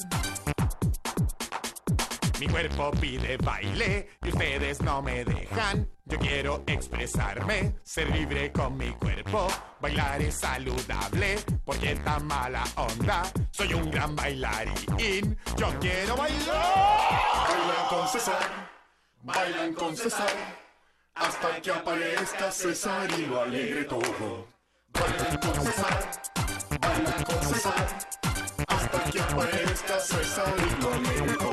Mi cuerpo pide baile y ustedes no me dejan. Yo quiero expresarme, ser libre con mi cuerpo. Bailar es saludable porque está mala onda. Soy un gran bailarín. Yo quiero bailar. Bailan con César, bailan con César. Hasta que aparezca César y lo alegre todo. Bailan con César, bailan con César. Hasta que aparezca César y lo alegre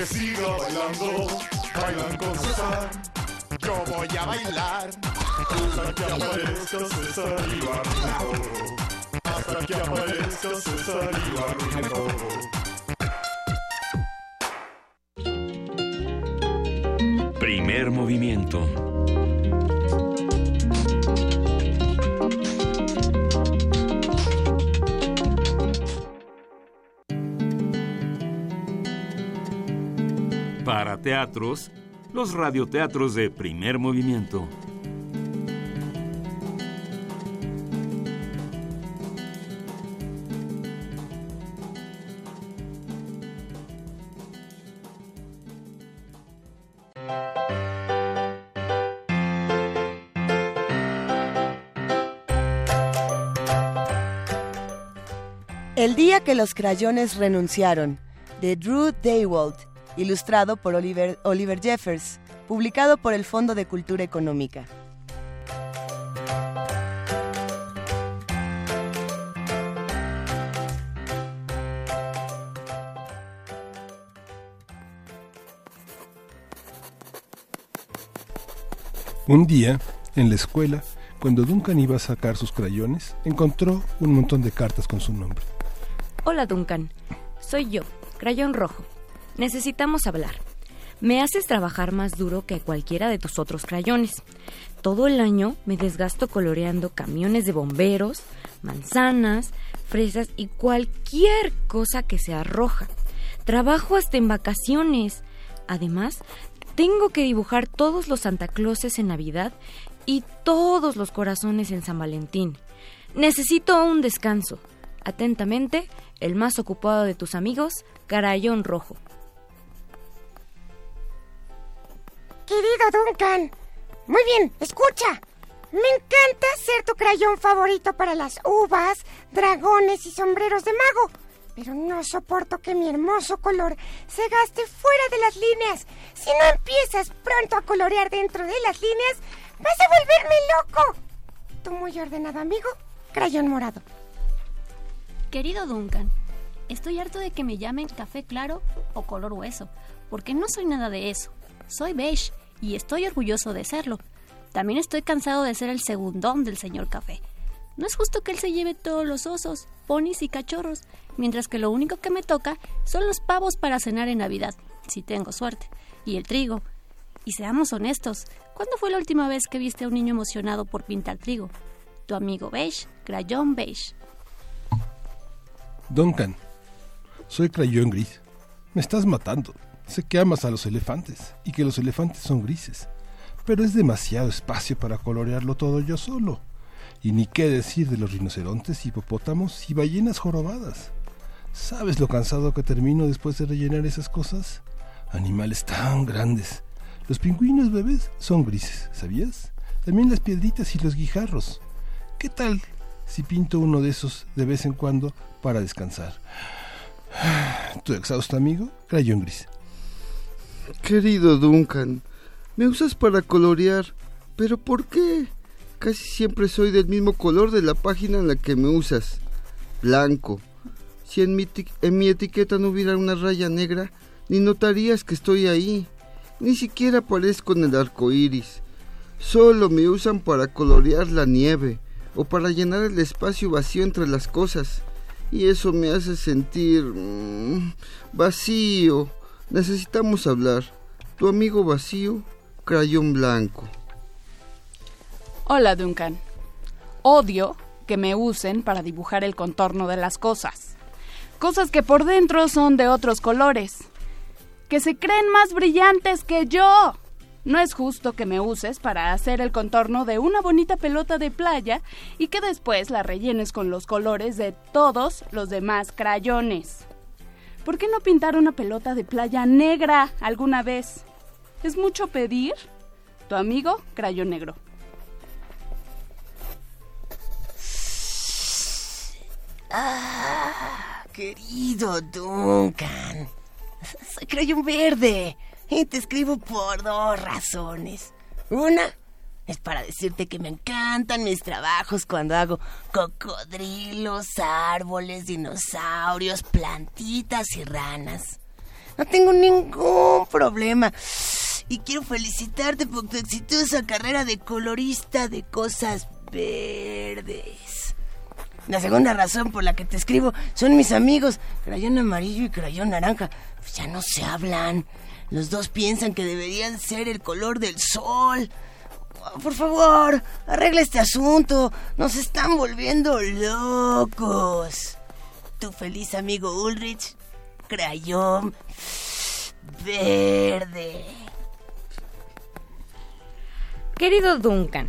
que siga bailando, bailan con César. Yo voy a bailar. Hasta que aparezca César y arruine Hasta que aparezca César y arruine Primer movimiento teatros, los radioteatros de primer movimiento. El día que los crayones renunciaron, de Drew Daywalt, ilustrado por Oliver, Oliver Jeffers, publicado por el Fondo de Cultura Económica. Un día, en la escuela, cuando Duncan iba a sacar sus crayones, encontró un montón de cartas con su nombre. Hola Duncan, soy yo, Crayón Rojo. Necesitamos hablar. Me haces trabajar más duro que cualquiera de tus otros crayones. Todo el año me desgasto coloreando camiones de bomberos, manzanas, fresas y cualquier cosa que sea roja. Trabajo hasta en vacaciones. Además, tengo que dibujar todos los Santa Clauses en Navidad y todos los corazones en San Valentín. Necesito un descanso. Atentamente, el más ocupado de tus amigos, Carayón Rojo. Querido Duncan, muy bien, escucha. Me encanta ser tu crayón favorito para las uvas, dragones y sombreros de mago. Pero no soporto que mi hermoso color se gaste fuera de las líneas. Si no empiezas pronto a colorear dentro de las líneas, vas a volverme loco. Tu muy ordenado amigo, Crayón Morado. Querido Duncan, estoy harto de que me llamen café claro o color hueso, porque no soy nada de eso. Soy beige y estoy orgulloso de serlo. También estoy cansado de ser el segundón del señor café. No es justo que él se lleve todos los osos, ponis y cachorros, mientras que lo único que me toca son los pavos para cenar en Navidad, si tengo suerte, y el trigo. Y seamos honestos, ¿cuándo fue la última vez que viste a un niño emocionado por pintar trigo? Tu amigo beige, crayón beige. Duncan, soy crayón gris. Me estás matando. Sé que amas a los elefantes y que los elefantes son grises, pero es demasiado espacio para colorearlo todo yo solo. Y ni qué decir de los rinocerontes, hipopótamos y ballenas jorobadas. ¿Sabes lo cansado que termino después de rellenar esas cosas? Animales tan grandes. Los pingüinos bebés son grises, ¿sabías? También las piedritas y los guijarros. ¿Qué tal si pinto uno de esos de vez en cuando para descansar? ¿Tu exhausto amigo? Crayón gris. Querido Duncan, me usas para colorear, pero ¿por qué? Casi siempre soy del mismo color de la página en la que me usas, blanco. Si en mi, en mi etiqueta no hubiera una raya negra, ni notarías que estoy ahí. Ni siquiera aparezco en el arco iris. Solo me usan para colorear la nieve o para llenar el espacio vacío entre las cosas. Y eso me hace sentir mmm, vacío. Necesitamos hablar. Tu amigo vacío, crayón blanco. Hola, Duncan. Odio que me usen para dibujar el contorno de las cosas. Cosas que por dentro son de otros colores. Que se creen más brillantes que yo. No es justo que me uses para hacer el contorno de una bonita pelota de playa y que después la rellenes con los colores de todos los demás crayones. ¿Por qué no pintar una pelota de playa negra alguna vez? ¿Es mucho pedir? Tu amigo, Crayón Negro. Ah, querido Duncan. Soy Crayón Verde. Y te escribo por dos razones. Una es para decirte que me encantan mis trabajos cuando hago cocodrilos, árboles, dinosaurios, plantitas y ranas. No tengo ningún problema. Y quiero felicitarte por tu exitosa carrera de colorista de cosas verdes. La segunda razón por la que te escribo son mis amigos, crayón amarillo y crayón naranja. Pues ya no se hablan. Los dos piensan que deberían ser el color del sol. Por favor, arregla este asunto. Nos están volviendo locos. Tu feliz amigo Ulrich, crayón verde. Querido Duncan,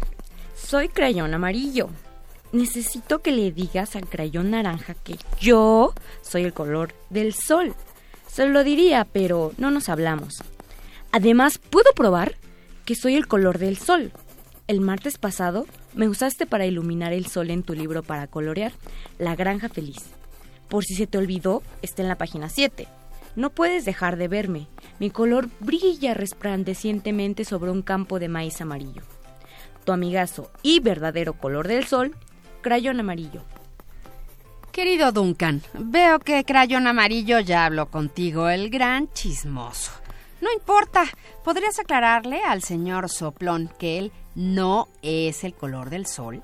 soy crayón amarillo. Necesito que le digas al crayón naranja que yo soy el color del sol. Se lo diría, pero no nos hablamos. Además, puedo probar que soy el color del sol. El martes pasado me usaste para iluminar el sol en tu libro para colorear, La Granja Feliz. Por si se te olvidó, está en la página 7. No puedes dejar de verme. Mi color brilla resplandecientemente sobre un campo de maíz amarillo. Tu amigazo y verdadero color del sol, crayón amarillo. Querido Duncan, veo que crayón amarillo ya habló contigo, el gran chismoso. No importa, podrías aclararle al señor Soplón que él no es el color del sol.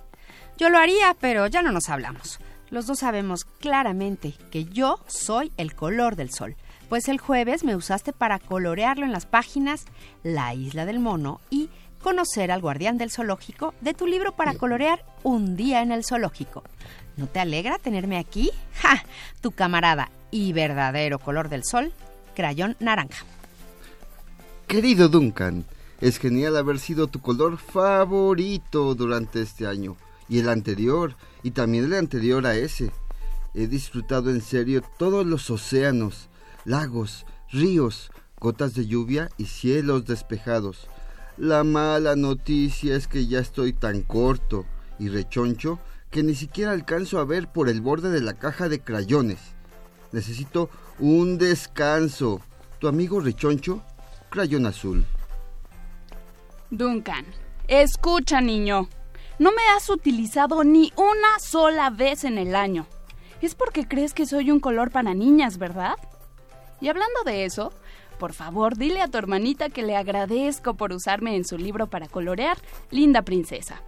Yo lo haría, pero ya no nos hablamos. Los dos sabemos claramente que yo soy el color del sol, pues el jueves me usaste para colorearlo en las páginas La isla del mono y conocer al guardián del zoológico de tu libro para colorear Un día en el zoológico. ¿No te alegra tenerme aquí? ¡Ja! Tu camarada y verdadero color del sol, crayón naranja. Querido Duncan, es genial haber sido tu color favorito durante este año y el anterior y también el anterior a ese. He disfrutado en serio todos los océanos, lagos, ríos, gotas de lluvia y cielos despejados. La mala noticia es que ya estoy tan corto y rechoncho que ni siquiera alcanzo a ver por el borde de la caja de crayones. Necesito un descanso. Tu amigo rechoncho crayón azul. Duncan, escucha niño. No me has utilizado ni una sola vez en el año. Es porque crees que soy un color para niñas, ¿verdad? Y hablando de eso, por favor, dile a tu hermanita que le agradezco por usarme en su libro para colorear Linda Princesa.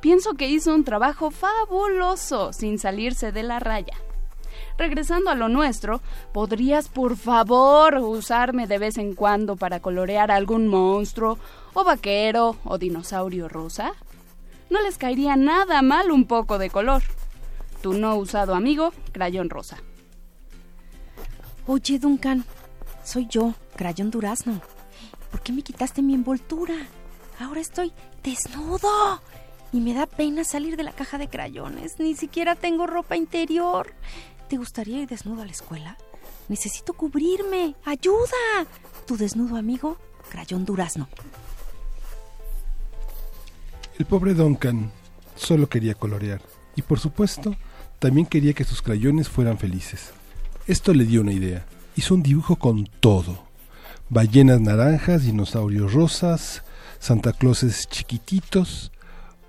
Pienso que hizo un trabajo fabuloso sin salirse de la raya regresando a lo nuestro, ¿podrías por favor usarme de vez en cuando para colorear algún monstruo, o vaquero, o dinosaurio rosa? No les caería nada mal un poco de color. Tu no usado amigo, crayón rosa. Oye, Duncan, soy yo, crayón durazno. ¿Por qué me quitaste mi envoltura? Ahora estoy desnudo. Y me da pena salir de la caja de crayones. Ni siquiera tengo ropa interior. ¿Te gustaría ir desnudo a la escuela? Necesito cubrirme. ¡Ayuda! Tu desnudo amigo, Crayón Durazno. El pobre Duncan solo quería colorear y por supuesto también quería que sus crayones fueran felices. Esto le dio una idea. Hizo un dibujo con todo. Ballenas naranjas, dinosaurios rosas, Santa Clauses chiquititos,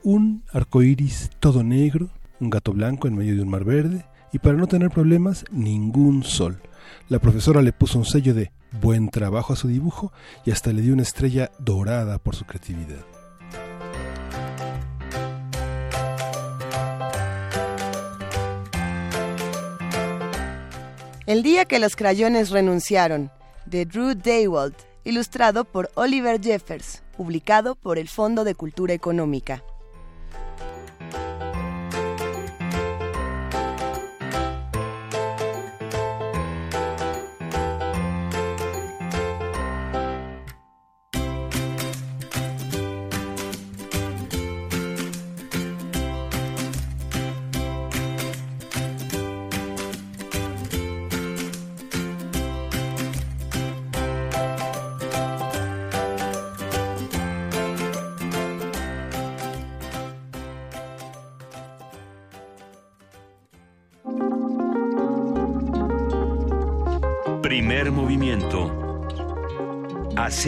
un arco iris todo negro, un gato blanco en medio de un mar verde, y para no tener problemas, ningún sol. La profesora le puso un sello de buen trabajo a su dibujo y hasta le dio una estrella dorada por su creatividad. El día que los crayones renunciaron, de Drew Daywalt, ilustrado por Oliver Jeffers, publicado por el Fondo de Cultura Económica.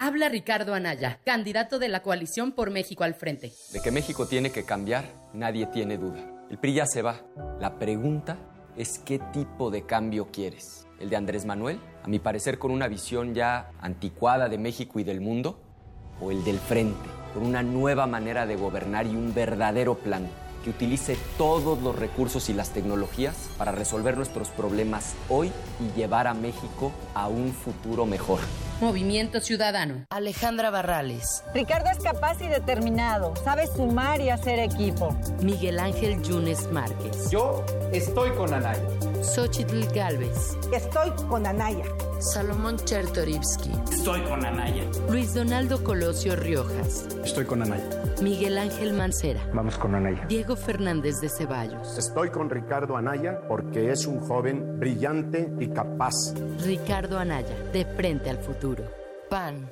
Habla Ricardo Anaya, candidato de la coalición por México al frente. De que México tiene que cambiar, nadie tiene duda. El PRI ya se va. La pregunta es qué tipo de cambio quieres. ¿El de Andrés Manuel? A mi parecer con una visión ya anticuada de México y del mundo. ¿O el del frente? por una nueva manera de gobernar y un verdadero plan que utilice todos los recursos y las tecnologías para resolver nuestros problemas hoy y llevar a México a un futuro mejor. Movimiento Ciudadano. Alejandra Barrales. Ricardo es capaz y determinado, sabe sumar y hacer equipo. Miguel Ángel Yunes Márquez. Yo estoy con Anaya. Xochitl Galvez. Estoy con Anaya. Salomón Chertorivsky. Estoy con Anaya. Luis Donaldo Colosio Riojas. Estoy con Anaya. Miguel Ángel Mancera. Vamos con Anaya. Diego Fernández de Ceballos. Estoy con Ricardo Anaya porque es un joven brillante y capaz. Ricardo Anaya, de frente al futuro. PAN.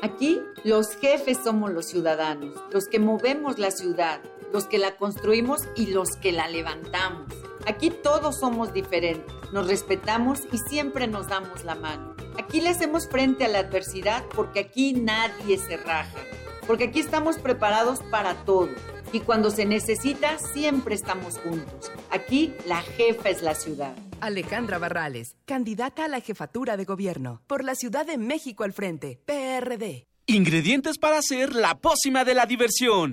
Aquí los jefes somos los ciudadanos, los que movemos la ciudad, los que la construimos y los que la levantamos. Aquí todos somos diferentes, nos respetamos y siempre nos damos la mano. Aquí le hacemos frente a la adversidad porque aquí nadie se raja, porque aquí estamos preparados para todo. Y cuando se necesita, siempre estamos juntos. Aquí la jefa es la ciudad. Alejandra Barrales, candidata a la jefatura de gobierno por la Ciudad de México al frente, PRD. Ingredientes para hacer la pócima de la diversión.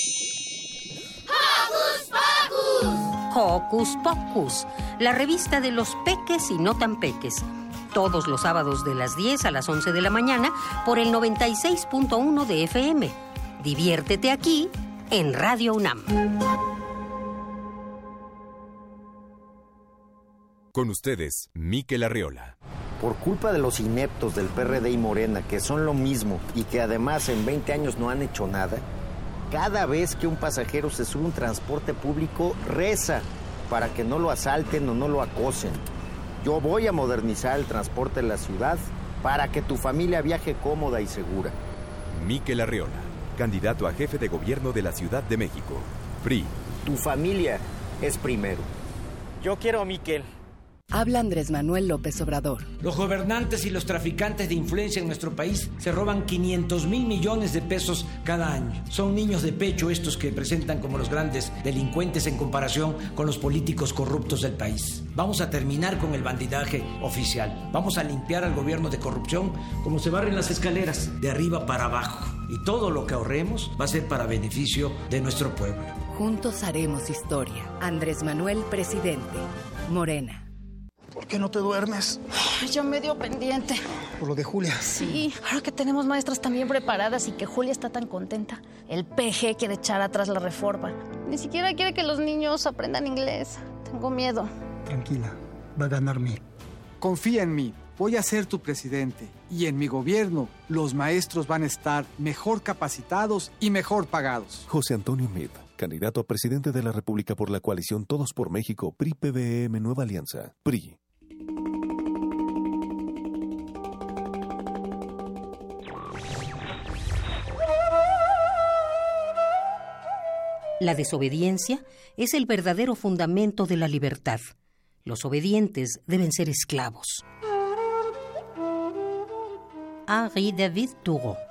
Hocus Pocus, la revista de los peques y no tan peques. Todos los sábados de las 10 a las 11 de la mañana por el 96.1 de FM. Diviértete aquí en Radio UNAM. Con ustedes, Miquel Arriola. Por culpa de los ineptos del PRD y Morena, que son lo mismo y que además en 20 años no han hecho nada, cada vez que un pasajero se sube a un transporte público, reza para que no lo asalten o no lo acosen. Yo voy a modernizar el transporte en la ciudad para que tu familia viaje cómoda y segura. Miquel Arriola, candidato a jefe de gobierno de la Ciudad de México. PRI. Tu familia es primero. Yo quiero a Miquel. Habla Andrés Manuel López Obrador. Los gobernantes y los traficantes de influencia en nuestro país se roban 500 mil millones de pesos cada año. Son niños de pecho estos que presentan como los grandes delincuentes en comparación con los políticos corruptos del país. Vamos a terminar con el bandidaje oficial. Vamos a limpiar al gobierno de corrupción como se barren las escaleras, de arriba para abajo. Y todo lo que ahorremos va a ser para beneficio de nuestro pueblo. Juntos haremos historia. Andrés Manuel, presidente. Morena. ¿Por qué no te duermes? Ya medio pendiente. Por lo de Julia. Sí, ahora que tenemos maestras también preparadas y que Julia está tan contenta. El PG quiere echar atrás la reforma. Ni siquiera quiere que los niños aprendan inglés. Tengo miedo. Tranquila, va a ganar mí. Confía en mí. Voy a ser tu presidente. Y en mi gobierno, los maestros van a estar mejor capacitados y mejor pagados. José Antonio Meade, candidato a presidente de la República por la coalición Todos por México, PRI-PBM Nueva Alianza. PRI. La desobediencia es el verdadero fundamento de la libertad. Los obedientes deben ser esclavos. Henri David Thoreau.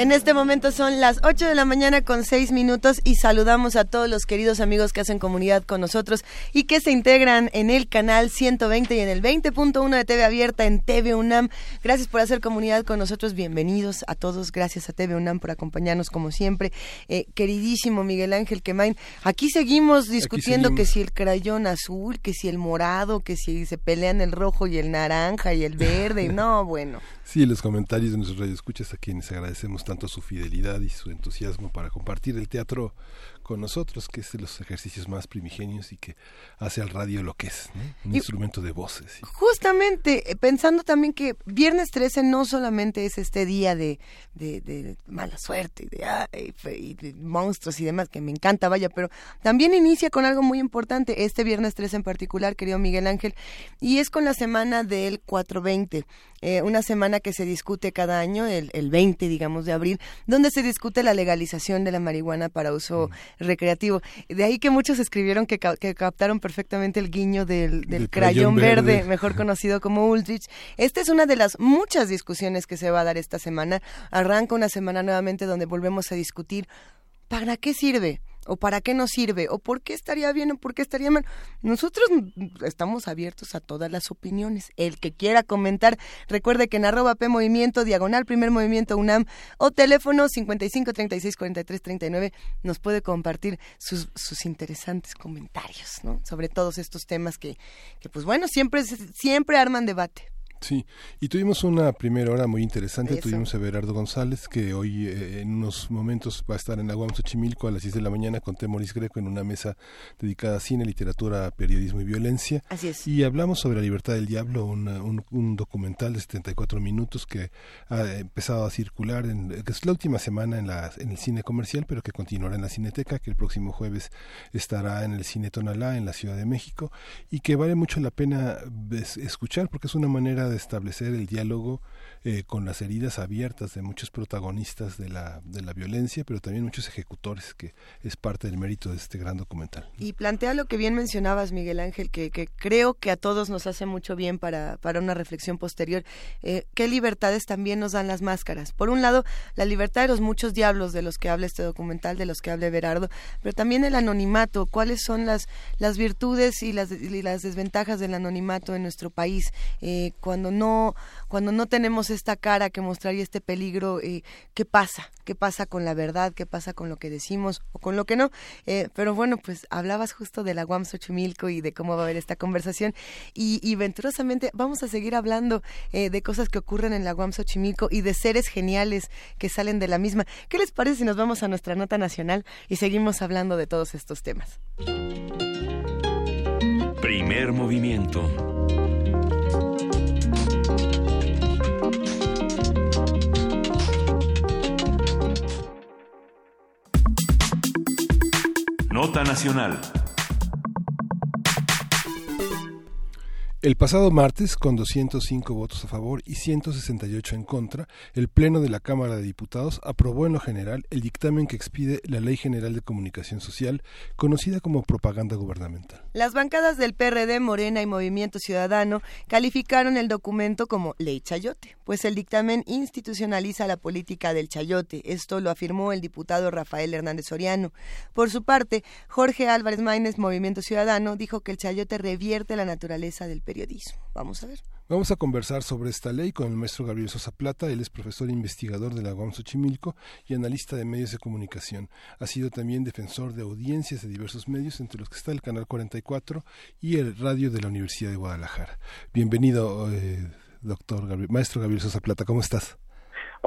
En este momento son las 8 de la mañana con 6 minutos y saludamos a todos los queridos amigos que hacen comunidad con nosotros y que se integran en el canal 120 y en el 20.1 de TV Abierta en TV UNAM. Gracias por hacer comunidad con nosotros. Bienvenidos a todos. Gracias a TV UNAM por acompañarnos como siempre. Eh, queridísimo Miguel Ángel Quemain, aquí seguimos discutiendo seguimos. que si el crayón azul, que si el morado, que si se pelean el rojo y el naranja y el verde. No, bueno. Sí, los comentarios de nuestros radioescuchas a quienes agradecemos tanto su fidelidad y su entusiasmo para compartir el teatro con nosotros, que es de los ejercicios más primigenios y que hace al radio lo que es, un instrumento de voces. Justamente, eh, pensando también que Viernes 13 no solamente es este día de, de, mala suerte y de, monstruos y demás, que me encanta, vaya, pero también inicia con algo muy importante, este Viernes 13 en particular, querido Miguel Ángel, y es con la semana del 420. Eh, una semana que se discute cada año, el, el 20, digamos, de abril, donde se discute la legalización de la marihuana para uso mm. recreativo. De ahí que muchos escribieron que, que captaron perfectamente el guiño del, del crayón verde, mejor conocido como Ulrich. Esta es una de las muchas discusiones que se va a dar esta semana. Arranca una semana nuevamente donde volvemos a discutir ¿para qué sirve? O para qué nos sirve o por qué estaría bien o por qué estaría mal. Nosotros estamos abiertos a todas las opiniones. El que quiera comentar, recuerde que en arroba P Movimiento, diagonal Primer Movimiento UNAM o teléfono 55 36 43 39 nos puede compartir sus, sus interesantes comentarios, ¿no? Sobre todos estos temas que, que pues bueno, siempre, siempre arman debate. Sí, y tuvimos una primera hora muy interesante. Tuvimos a Berardo González, que hoy eh, en unos momentos va a estar en la UAM Xochimilco a las 10 de la mañana con Temoris Greco en una mesa dedicada a cine, literatura, periodismo y violencia. Así es. Y hablamos sobre La Libertad del Diablo, un, un, documental de 74 minutos que ha empezado a circular, en, que es la última semana en, la, en el cine comercial, pero que continuará en la Cineteca, que el próximo jueves estará en el Cine Tonalá, en la Ciudad de México, y que vale mucho la pena escuchar porque es una manera de establecer el diálogo eh, con las heridas abiertas de muchos protagonistas de la, de la violencia, pero también muchos ejecutores, que es parte del mérito de este gran documental. Y plantea lo que bien mencionabas, Miguel Ángel, que, creo que a todos nos hace mucho bien para, para una reflexión posterior. Eh, ¿Qué libertades también nos dan las máscaras? Por un lado, la libertad de los muchos diablos de los que habla este documental, de los que habla Berardo, pero también el anonimato, cuáles son las, las virtudes y las, y las desventajas del anonimato en nuestro país. Eh, cuando, no, cuando no tenemos esta cara que mostraría este peligro, eh, ¿qué pasa? ¿Qué pasa con la verdad? ¿Qué pasa con lo que decimos o con lo que no? Eh, pero bueno, pues hablabas justo de la UAM Xochimilco y de cómo va a haber esta conversación y, venturosamente vamos a seguir hablando eh, de cosas que ocurren en la UAM Xochimilco y de seres geniales que salen de la misma. ¿Qué les parece si nos vamos a nuestra nota nacional y seguimos hablando de todos estos temas? Primer movimiento Nota Nacional. El pasado martes, con 205 votos a favor y 168 en contra, el Pleno de la Cámara de Diputados aprobó en lo general el dictamen que expide la Ley General de Comunicación Social, conocida como propaganda gubernamental. Las bancadas del PRD, Morena y Movimiento Ciudadano calificaron el documento como Ley Chayote, pues el dictamen institucionaliza la política del chayote. Esto lo afirmó el diputado Rafael Hernández Soriano. Por su parte, Jorge Álvarez Maínez, Movimiento Ciudadano, dijo que el chayote revierte la naturaleza del periodismo. Vamos a ver. Vamos a conversar sobre esta ley con el maestro Gabriel Sosa Plata. Él es profesor e investigador de la UAM Xochimilco y analista de medios de comunicación. Ha sido también defensor de audiencias de diversos medios, entre los que está el Canal 44 y el Radio de la Universidad de Guadalajara. Bienvenido, eh, doctor Gabriel, maestro Gabriel Sosa Plata. ¿Cómo estás?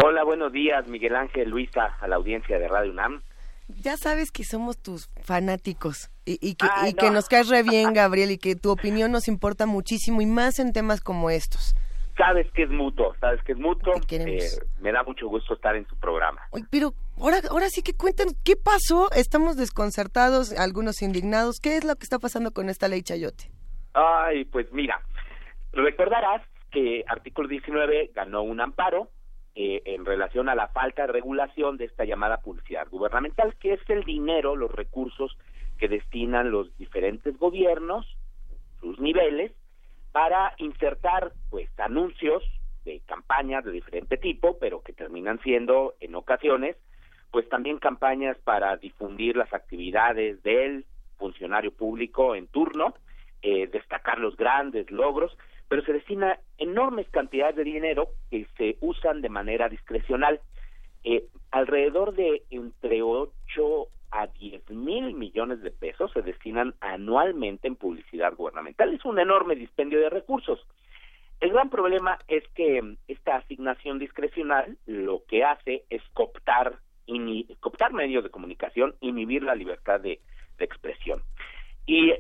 Hola, buenos días, Miguel Ángel, Luisa, a la audiencia de Radio UNAM ya sabes que somos tus fanáticos y, que, nos caes re bien, Gabriel, y que tu opinión nos importa muchísimo y más en temas como estos. Sabes que es mutuo, sabes que es mutuo. Eh, me da mucho gusto estar en su programa. pero ahora, ahora sí que cuéntanos, ¿qué pasó? Estamos desconcertados, algunos indignados. ¿Qué es lo que está pasando con esta ley Chayote? Ay, pues mira, recordarás que artículo 19 ganó un amparo eh, en relación a la falta de regulación de esta llamada publicidad gubernamental, que es el dinero, los recursos que destinan los diferentes gobiernos, sus niveles, para insertar pues anuncios de campañas de diferente tipo, pero que terminan siendo en ocasiones pues también campañas para difundir las actividades del funcionario público en turno, eh, destacar los grandes logros pero se destina enormes cantidades de dinero que se usan de manera discrecional. Eh, alrededor de entre 8 a 10 mil millones de pesos se destinan anualmente en publicidad gubernamental. Es un enorme dispendio de recursos. El gran problema es que esta asignación discrecional lo que hace es cooptar, cooptar medios de comunicación, inhibir la libertad de, de expresión. Y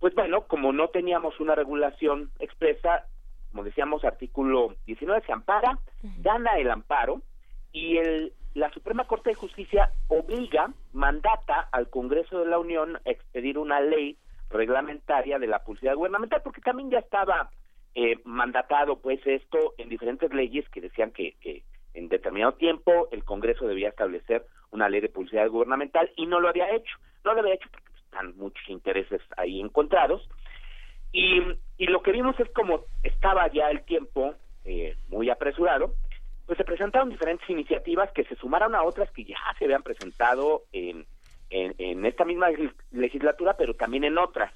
pues bueno, como no teníamos una regulación expresa, como decíamos, artículo 19 se ampara, gana el amparo y el, la Suprema Corte de Justicia obliga, mandata al Congreso de la Unión a expedir una ley reglamentaria de la publicidad gubernamental, porque también ya estaba eh, mandatado pues esto en diferentes leyes que decían que, que en determinado tiempo el Congreso debía establecer una ley de publicidad gubernamental y no lo había hecho. No lo había hecho porque están muchos intereses ahí encontrados. Y, y lo que vimos es como estaba ya el tiempo eh, muy apresurado, pues se presentaron diferentes iniciativas que se sumaron a otras que ya se habían presentado en, en, en esta misma legislatura, pero también en otras.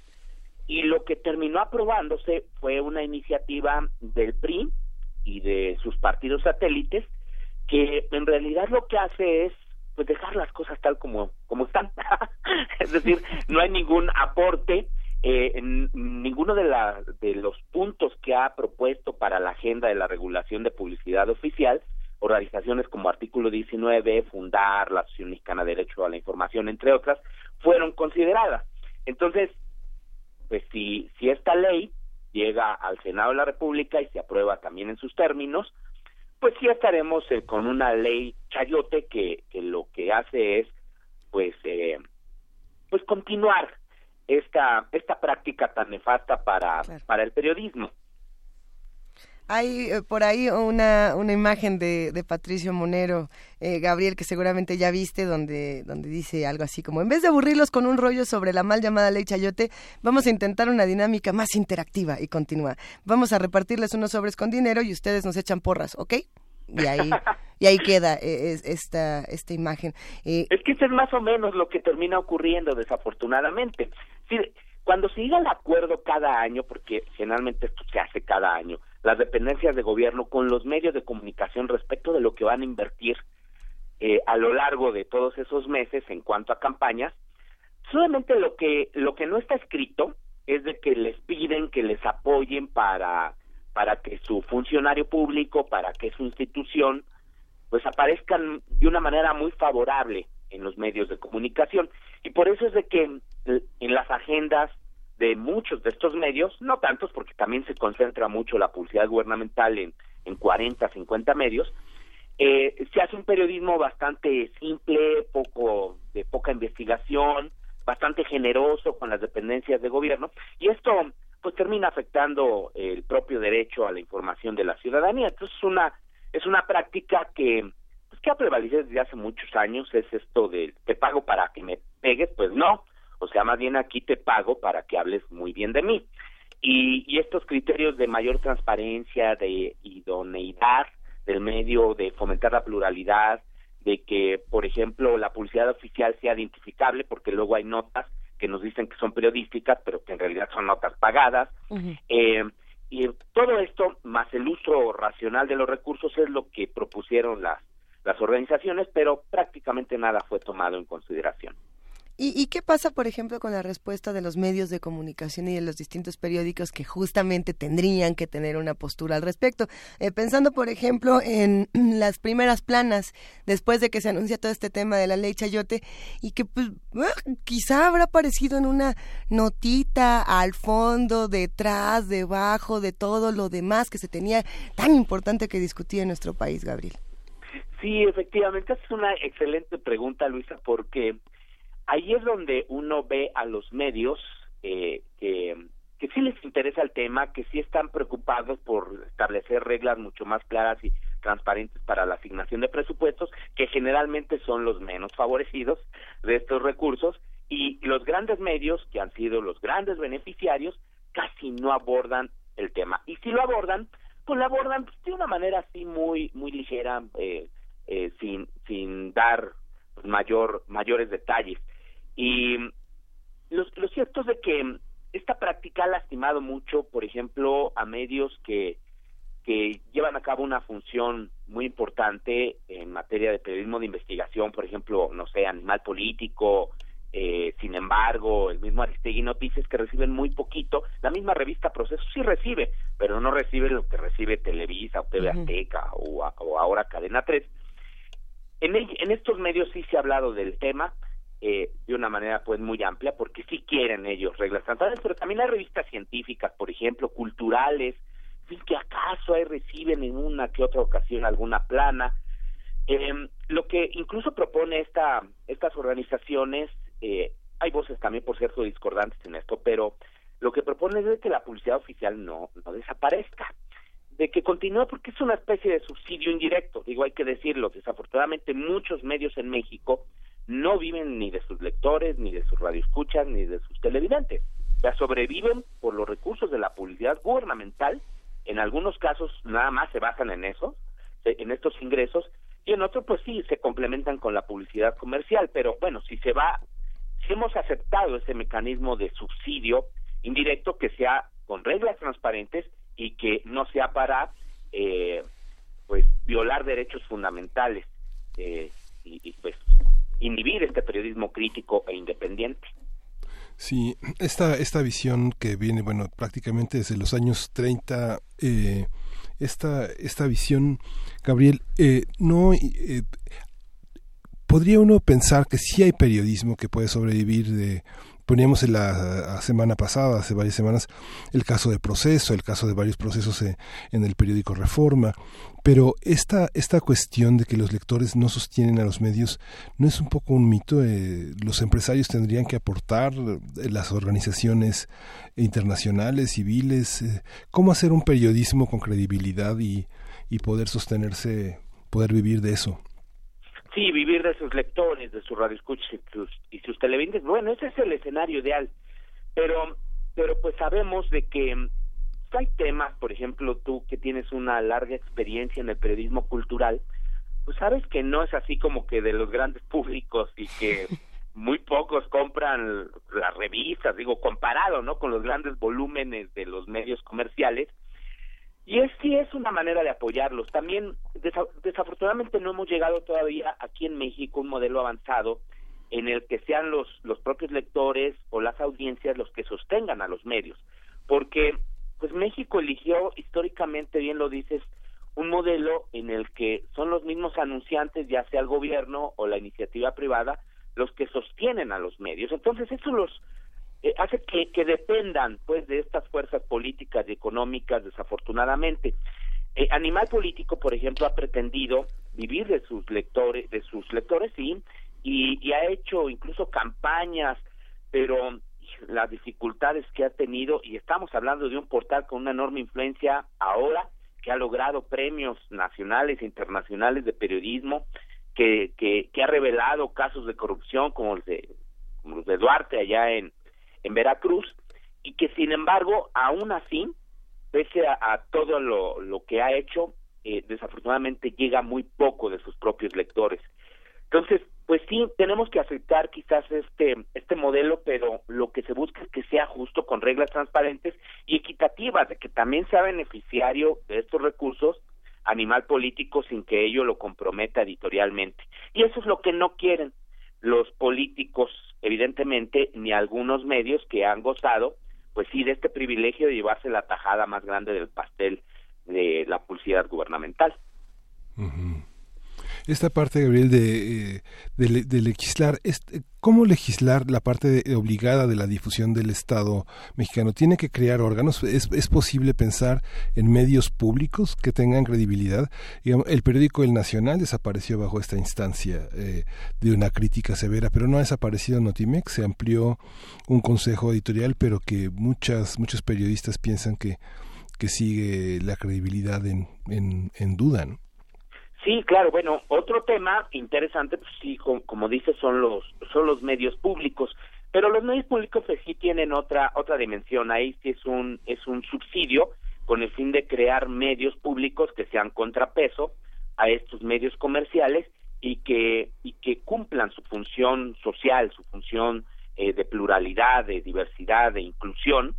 Y lo que terminó aprobándose fue una iniciativa del PRI y de sus partidos satélites, que en realidad lo que hace es pues dejar las cosas tal como como están es decir no hay ningún aporte eh, en ninguno de, la, de los puntos que ha propuesto para la agenda de la regulación de publicidad oficial organizaciones como Artículo 19, Fundar, la Asociación Mexicana de Derecho a la Información, entre otras, fueron consideradas. Entonces, pues si, si esta ley llega al Senado de la República y se aprueba también en sus términos, pues sí estaremos eh, con una ley chayote que, que lo que hace es pues eh, pues continuar esta esta práctica tan nefasta para para el periodismo hay eh, por ahí una, una imagen de, de Patricio Monero, eh, Gabriel, que seguramente ya viste, donde, donde dice algo así como, en vez de aburrirlos con un rollo sobre la mal llamada ley Chayote, vamos a intentar una dinámica más interactiva y continua. Vamos a repartirles unos sobres con dinero y ustedes nos echan porras, ¿ok? Y ahí, y ahí queda eh, esta, esta imagen. es que eso es más o menos lo que termina ocurriendo, desafortunadamente. Sí, cuando se llega al acuerdo cada año, porque generalmente esto se hace cada año, las dependencias de gobierno con los medios de comunicación respecto de lo que van a invertir eh, a lo largo de todos esos meses en cuanto a campañas, solamente lo que lo que no está escrito es de que les piden que les apoyen para para que su funcionario público, para que su institución pues aparezcan de una manera muy favorable en los medios de comunicación. Y por eso es de que en las agendas de muchos de estos medios, no tantos porque también se concentra mucho la publicidad gubernamental en, en 40, 50 medios, eh, se hace un periodismo bastante simple, poco de poca investigación, bastante generoso con las dependencias de gobierno y esto pues termina afectando el propio derecho a la información de la ciudadanía. Entonces es una es una práctica que pues, que ha prevalecido desde hace muchos años, es esto de te pago para que me pegues, pues no, o sea, más bien aquí te pago para que hables muy bien de mí. Y, y estos criterios de mayor transparencia, de idoneidad del medio, de fomentar la pluralidad, de que, por ejemplo, la publicidad oficial sea identificable, porque luego hay notas que nos dicen que son periodísticas, pero que en realidad son notas pagadas. eh, y todo esto, más el uso racional de los recursos, es lo que propusieron las, las organizaciones, pero prácticamente nada fue tomado en consideración. ¿Y, qué pasa, por ejemplo, con la respuesta de los medios de comunicación y de los distintos periódicos que justamente tendrían que tener una postura al respecto? Eh, pensando, por ejemplo, en las primeras planas después de que se anuncia todo este tema de la ley Chayote y que pues, quizá habrá aparecido en una notita al fondo, detrás, debajo de todo lo demás que se tenía tan importante que discutir en nuestro país, Gabriel. Sí, efectivamente, es una excelente pregunta, Luisa, porque ahí es donde uno ve a los medios eh, que, sí les interesa el tema, que sí están preocupados por establecer reglas mucho más claras y transparentes para la asignación de presupuestos, que generalmente son los menos favorecidos de estos recursos, y los grandes medios, que han sido los grandes beneficiarios, casi no abordan el tema. Y si lo abordan, pues lo abordan pues, de una manera así muy muy ligera, eh, eh, sin sin dar mayor mayores detalles. Y lo, lo cierto es de que esta práctica ha lastimado mucho, por ejemplo, a medios que, que llevan a cabo una función muy importante en materia de periodismo de investigación, por ejemplo, no sé, Animal Político, eh, embargo, el mismo Aristegui Noticias que reciben muy poquito, la misma revista Proceso sí recibe, pero no recibe lo que recibe Televisa o TV Azteca o, o, ahora Cadena 3. En, en estos medios sí se ha hablado del tema eh, de una manera pues muy amplia porque sí quieren ellos reglas transparentes, pero también hay revistas científicas, por ejemplo, culturales, que acaso ahí reciben en una que otra ocasión alguna plana. Eh, lo que incluso propone esta, estas organizaciones, eh, hay voces también, por cierto, discordantes en esto, pero lo que propone es que la publicidad oficial no, no desaparezca, de que continúe porque es una especie de subsidio indirecto, digo, hay que decirlo, desafortunadamente muchos medios en México no viven ni de sus lectores, ni de sus radioescuchas, ni de sus televidentes, o sea, sobreviven por los recursos de la publicidad gubernamental. En algunos casos nada más se basan en eso, en estos ingresos, y en otros pues sí se complementan con la publicidad comercial, pero bueno, si se va, si hemos aceptado ese mecanismo de subsidio indirecto que sea con reglas transparentes y que no sea para eh, pues violar derechos fundamentales eh, y, y pues inhibir este periodismo crítico e independiente. Sí, esta, esta visión que viene, bueno, prácticamente desde los años 30, eh, esta, esta visión, Gabriel, eh, no... Eh, podría uno pensar que sí hay periodismo que puede sobrevivir de Poníamos en la semana pasada, hace varias semanas, el caso de proceso, el caso de varios procesos en, el periódico Reforma, pero esta, esta cuestión de que los lectores no sostienen a los medios, ¿no es un poco un mito? Eh, los empresarios tendrían que aportar, eh, las organizaciones internacionales, civiles, eh, ¿cómo hacer un periodismo con credibilidad y, y poder sostenerse, poder vivir de eso? Sí, vivir de sus lectores, de sus radioescuchas y sus, y sus televidentes. Bueno, ese es el escenario ideal. Pero, pero pues sabemos de que mm, hay temas, por ejemplo, tú que tienes una larga experiencia en el periodismo cultural, pues sabes que no es así como que de los grandes públicos y que muy pocos compran las revistas, digo, comparado, ¿no? Con los grandes volúmenes de los medios comerciales, y es sí es una manera de apoyarlos. También, desafortunadamente, no hemos llegado todavía aquí en México un modelo avanzado en el que sean los, los propios lectores o las audiencias los que sostengan a los medios. Porque, pues México eligió históricamente, bien lo dices, un modelo en el que son los mismos anunciantes, ya sea el gobierno o la iniciativa privada, los que sostienen a los medios. Entonces, eso los, eh, hace que, que, dependan pues de estas fuerzas políticas y económicas desafortunadamente. Eh, animal político por ejemplo ha pretendido vivir de sus lectores de sus lectores sí y, ha hecho incluso campañas pero las dificultades que ha tenido y estamos hablando de un portal con una enorme influencia ahora que ha logrado premios nacionales e internacionales de periodismo que, que, que ha revelado casos de corrupción como los de, como los de Duarte allá en, en Veracruz y que sin embargo aún así pese a, todo lo, lo, que ha hecho eh, desafortunadamente llega muy poco de sus propios lectores. Entonces pues sí tenemos que aceptar quizás este este modelo pero lo que se busca es que sea justo con reglas transparentes y equitativas de que también sea beneficiario de estos recursos animal político sin que ello lo comprometa editorialmente. Y eso es lo que no quieren los políticos evidentemente ni algunos medios que han gozado, pues sí, de este privilegio de llevarse la tajada más grande del pastel de la publicidad gubernamental esta parte, Gabriel, de, eh, de, legislar, ¿cómo legislar la parte obligada de la difusión del Estado mexicano? ¿Tiene que crear órganos? ¿Es, es posible pensar en medios públicos que tengan credibilidad? el periódico El Nacional desapareció bajo esta instancia eh, de una crítica severa, pero no ha desaparecido Notimex, se amplió un consejo editorial, pero que muchas, muchos periodistas piensan que, que sigue la credibilidad en, en, en duda, ¿no? Sí, claro. Bueno, otro tema interesante, pues sí, como, dice, son los son los medios públicos, pero los medios públicos sí tienen otra otra dimensión. Ahí sí es un es un subsidio con el fin de crear medios públicos que sean contrapeso a estos medios comerciales y que y que cumplan su función social, su función eh, de pluralidad, de diversidad, de inclusión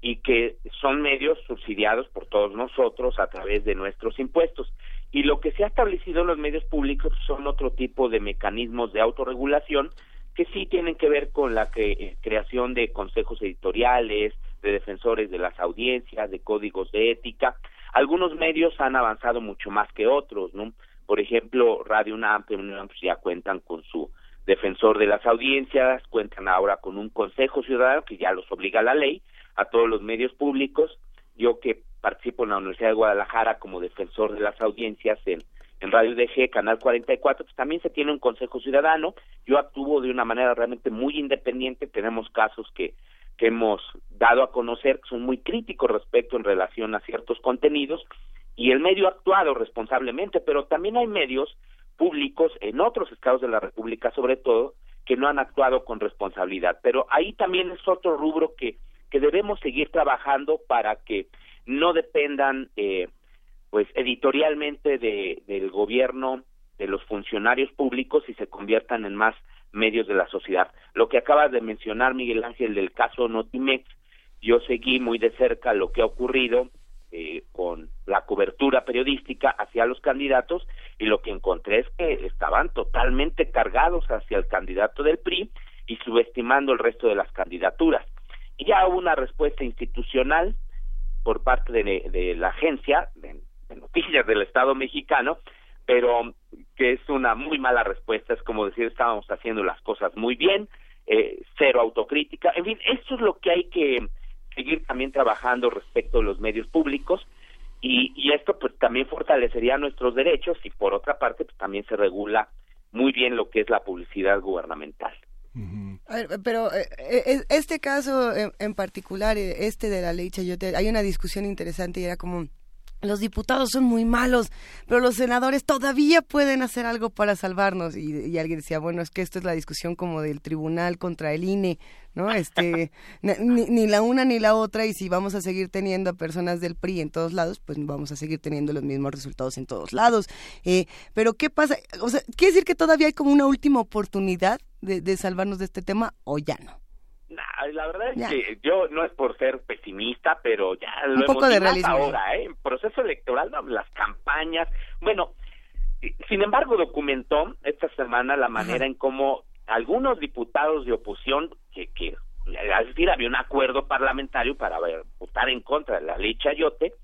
y que son medios subsidiados por todos nosotros a través de nuestros impuestos. Y lo que se ha establecido en los medios públicos son otro tipo de mecanismos de autorregulación que sí tienen que ver con la eh, creación de consejos editoriales, de defensores de las audiencias, de códigos de ética. Algunos medios han avanzado mucho más que otros, ¿no? Por ejemplo, Radio UNAM, pues ya cuentan con su defensor de las audiencias, cuentan ahora con un consejo ciudadano que ya los obliga a la ley a todos los medios públicos. Yo que participo en la Universidad de Guadalajara como defensor de las audiencias en, en Radio DG, Canal 44, pues también se tiene un consejo ciudadano. Yo actúo de una manera realmente muy independiente. Tenemos casos que que hemos dado a conocer que son muy críticos respecto en relación a ciertos contenidos y el medio ha actuado responsablemente, pero también hay medios públicos en otros estados de la República, sobre todo, que no han actuado con responsabilidad. Pero ahí también es otro rubro que, que debemos seguir trabajando para que no dependan, eh, pues, editorialmente de, del gobierno, de los funcionarios públicos y se conviertan en más medios de la sociedad. Lo que acabas de mencionar, Miguel Ángel, del caso Notimex, yo seguí muy de cerca lo que ha ocurrido eh, con la cobertura periodística hacia los candidatos y lo que encontré es que estaban totalmente cargados hacia el candidato del PRI y subestimando el resto de las candidaturas. Y ya hubo una respuesta institucional por parte de, la agencia de noticias del Estado mexicano pero que es una muy mala respuesta, es como decir, estábamos haciendo las cosas muy bien, eh, cero autocrítica, en fin, eso es lo que hay que seguir también trabajando respecto a los medios públicos y, y esto pues también fortalecería nuestros derechos y por otra parte pues también se regula muy bien lo que es la publicidad gubernamental. Pero eh, eh, este caso en, particular, este de la ley Chayote, hay una discusión interesante y era como los diputados son muy malos, pero los senadores todavía pueden hacer algo para salvarnos. Y, alguien decía, bueno, es que esto es la discusión como del tribunal contra el INE, ¿no? Este, ni, la una ni la otra, y si vamos a seguir teniendo a personas del PRI en todos lados, pues vamos a seguir teniendo los mismos resultados en todos lados. Eh, pero, ¿qué pasa? O sea, ¿quiere decir que todavía hay como una última oportunidad de, de salvarnos de este tema o ya no? La verdad es que yo no es por ser pesimista, pero ya lo hemos visto ahora, ¿eh? En proceso electoral, las campañas, bueno, sin embargo documentó esta semana la manera en cómo algunos diputados de oposición que, que es decir, había un acuerdo parlamentario para votar en contra de la ley Chayote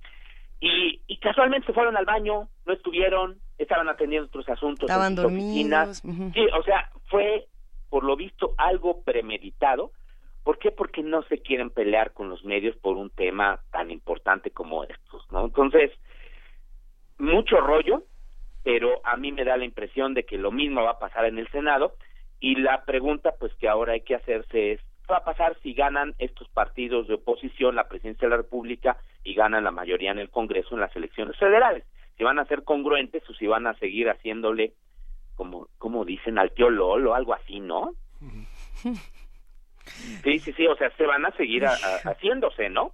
y, y casualmente se fueron al baño, no estuvieron, estaban atendiendo otros asuntos estaban en sus oficinas. Sí, o sea, fue por lo visto algo premeditado ¿Por qué? Porque no se quieren pelear con los medios por un tema tan importante como estos, ¿no? Entonces, mucho rollo, pero a mí me da la impresión de que lo mismo va a pasar en el Senado y la pregunta pues que ahora hay que hacerse es ¿qué va a pasar si ganan estos partidos de oposición la presidencia de la República y ganan la mayoría en el Congreso en las elecciones federales? Si van a ser congruentes o si van a seguir haciéndole como como dicen al tío Lolo o algo así, ¿no? Sí, sí, sí, o sea, se van a seguir haciéndose, ¿no?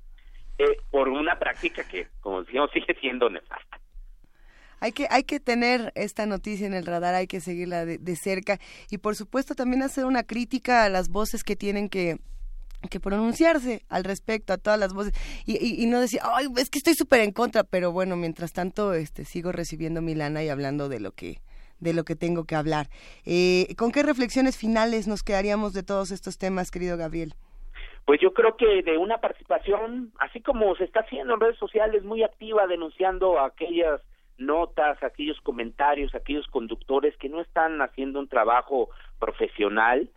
Eh, por una práctica que, como decíamos, sigue siendo nefasta. Hay que, hay que tener esta noticia en el radar, hay que seguirla de, cerca y por supuesto también hacer una crítica a las voces que tienen que, que pronunciarse al respecto a todas las voces y, y, no decir, ay, es que estoy súper en contra, pero bueno, mientras tanto este, sigo recibiendo mi lana y hablando de lo que, de lo que tengo que hablar. Eh, ¿Con qué reflexiones finales nos quedaríamos de todos estos temas, querido Gabriel? Pues yo creo que de una participación, así como se está haciendo en redes sociales, muy activa, denunciando aquellas notas, aquellos comentarios, aquellos conductores que no están haciendo un trabajo profesional,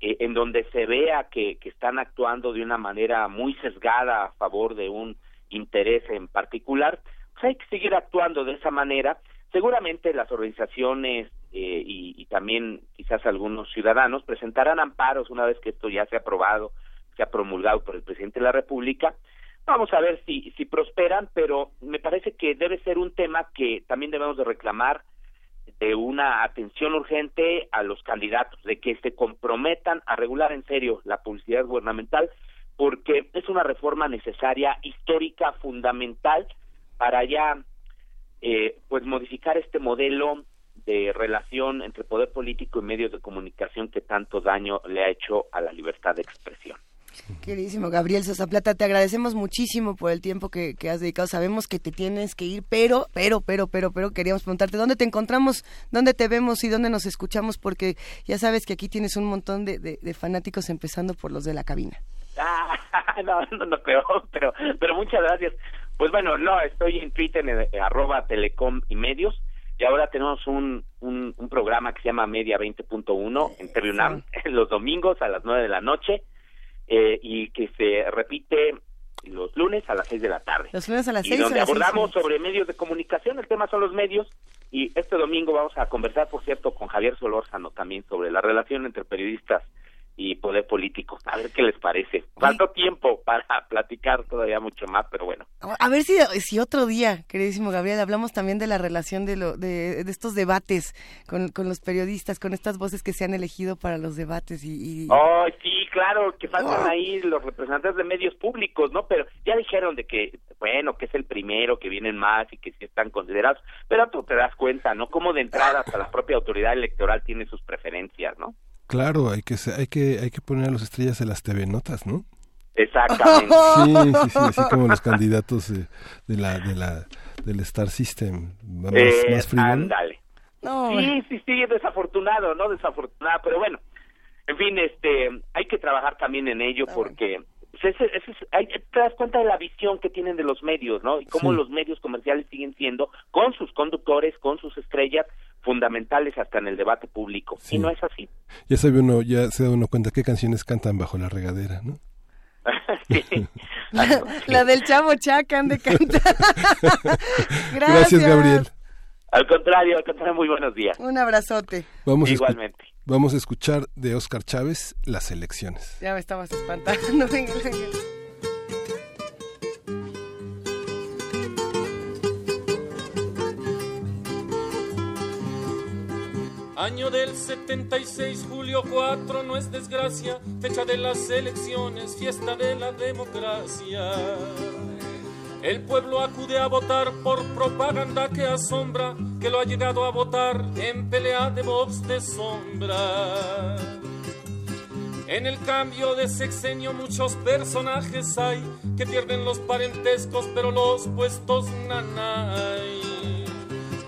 eh, en donde se vea que, que están actuando de una manera muy sesgada a favor de un interés en particular, pues hay que seguir actuando de esa manera Seguramente las organizaciones eh, y, también quizás algunos ciudadanos presentarán amparos una vez que esto ya se ha aprobado, se ha promulgado por el presidente de la República. Vamos a ver si, si prosperan, pero me parece que debe ser un tema que también debemos de reclamar de una atención urgente a los candidatos, de que se comprometan a regular en serio la publicidad gubernamental, porque es una reforma necesaria, histórica, fundamental, para ya eh, pues modificar este modelo de relación entre poder político y medios de comunicación que tanto daño le ha hecho a la libertad de expresión. Queridísimo Gabriel Sosa Plata, te agradecemos muchísimo por el tiempo que, has dedicado. Sabemos que te tienes que ir, pero, pero, pero, pero, pero queríamos preguntarte dónde te encontramos, dónde te vemos y dónde nos escuchamos, porque ya sabes que aquí tienes un montón de, fanáticos, empezando por los de la cabina. Ah, no, no, no creo, pero, pero muchas gracias. Pues bueno, no, estoy en Twitter, en, eh, arroba telecom y medios, y ahora tenemos un, un, programa que se llama Media 20.1 en TVUNAM, los domingos a las 9 de la noche eh, y que se repite los lunes a las 6 de la tarde. Los lunes a las 6 Y donde abordamos sobre medios de comunicación, el tema son los medios y este domingo vamos a conversar, por cierto, con Javier Solórzano también sobre la relación entre periodistas y poder político. A ver qué les parece. Falta tiempo para platicar todavía mucho más, pero bueno. A ver si, si otro día, queridísimo Gabriel, hablamos también de la relación de, lo, de, estos debates con, con, los periodistas, con estas voces que se han elegido para los debates. y, Oh, sí, claro, que faltan ahí los representantes de medios públicos, ¿no? Pero ya dijeron de que, bueno, que es el primero, que vienen más y que sí están considerados, pero tú te das cuenta, ¿no? Como de entrada hasta la propia autoridad electoral tiene sus preferencias, ¿no? Claro, hay que, hay que, hay que poner a los estrellas en las TV Notas, ¿no? Exactamente. Sí, sí, sí, así como los candidatos de, la, de la, del Star System, más, eh, Ándale. sí, sí, sí, desafortunado, ¿no? Desafortunado, pero bueno, en fin, este, hay que trabajar también en ello porque pues hay, te das cuenta de la visión que tienen de los medios, ¿no? Y cómo los medios comerciales siguen siendo, con sus conductores, con sus estrellas, fundamentales hasta en el debate público. Y no es así. Ya sabe uno, ya se da uno cuenta qué canciones cantan bajo la regadera, ¿no? la, del Chavo Chacan de cantar. Gracias. Gracias, Gabriel. Al contrario, al contrario, muy buenos días. Un abrazote. Vamos Igualmente. vamos a escuchar de Oscar Chávez las elecciones. Ya me estabas espantando. Año del 76, julio 4, no es desgracia, fecha de las elecciones, fiesta de la democracia. El pueblo acude a votar por propaganda que asombra, que lo ha llegado a votar en pelea de voz de sombra. En el cambio de sexenio muchos personajes hay que pierden los parentescos, pero los puestos nanay.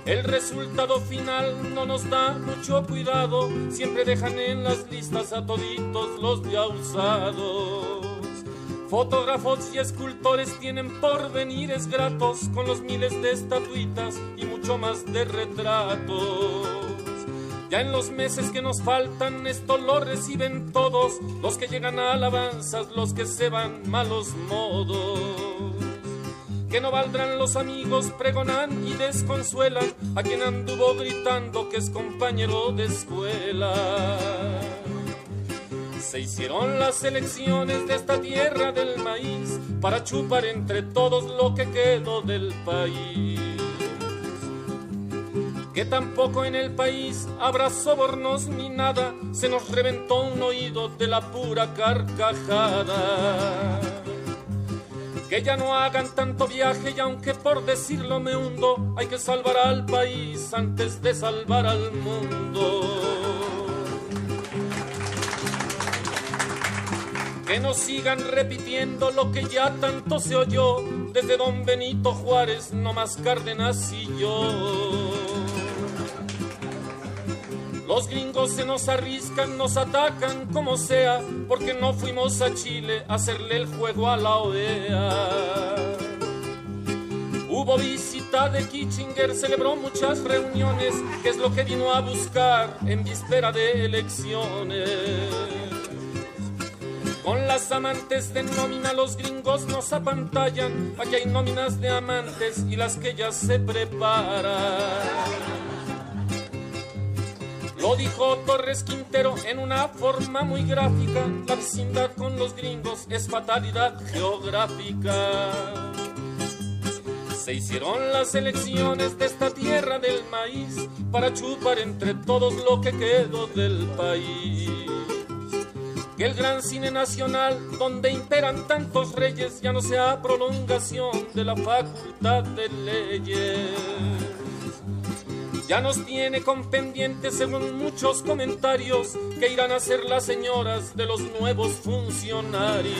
El resultado final no nos da mucho cuidado, siempre dejan en las listas a toditos los ya usados. Fotógrafos y escultores tienen porvenires gratos con los miles de estatuitas y mucho más de retratos. Ya en los meses que nos faltan esto lo reciben todos, los que llegan a alabanzas, los que se van malos modos. Que no valdrán los amigos, pregonan y desconsuelan a quien anduvo gritando que es compañero de escuela. Se hicieron las elecciones de esta tierra del maíz para chupar entre todos lo que quedó del país. Que tampoco en el país habrá sobornos ni nada, se nos reventó un oído de la pura carcajada. Que ya no hagan tanto viaje y aunque por decirlo me hundo, hay que salvar al país antes de salvar al mundo. que no sigan repitiendo lo que ya tanto se oyó desde don Benito Juárez, no más Cárdenas y yo. Los gringos se nos arriscan, nos atacan como sea, porque no fuimos a Chile a hacerle el juego a la OEA. Hubo visita de Kitchinger, celebró muchas reuniones, que es lo que vino a buscar en víspera de elecciones. Con las amantes de nómina los gringos nos apantallan. Aquí hay nóminas de amantes y las que ya se preparan. Lo dijo Torres Quintero en una forma muy gráfica. La vecindad con los gringos es fatalidad geográfica. Se hicieron las elecciones de esta tierra del maíz para chupar entre todos lo que quedó del país que el gran cine nacional, donde imperan tantos reyes, ya no sea prolongación de la facultad de leyes. Ya nos tiene con pendientes según muchos comentarios que irán a ser las señoras de los nuevos funcionarios.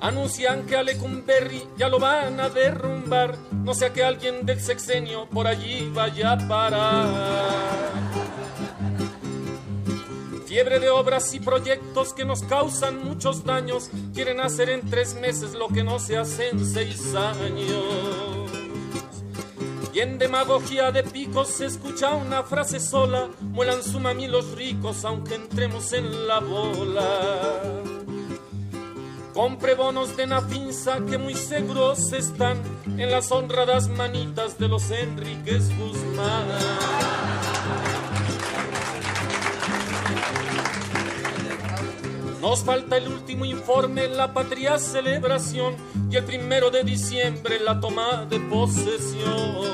Anuncian que a ya lo van a derrumbar, no sea que alguien del sexenio por allí vaya a parar. Fiebre de obras y proyectos que nos causan muchos daños, quieren hacer en tres meses lo que no se hace en seis años. Y en demagogia de picos se escucha una frase sola, muelan su mami los ricos aunque entremos en la bola. Compre bonos de Nafinsa que muy seguros están en las honradas manitas de los Enríquez Guzmán. Nos falta el último informe, la patria celebración y el primero de diciembre la toma de posesión.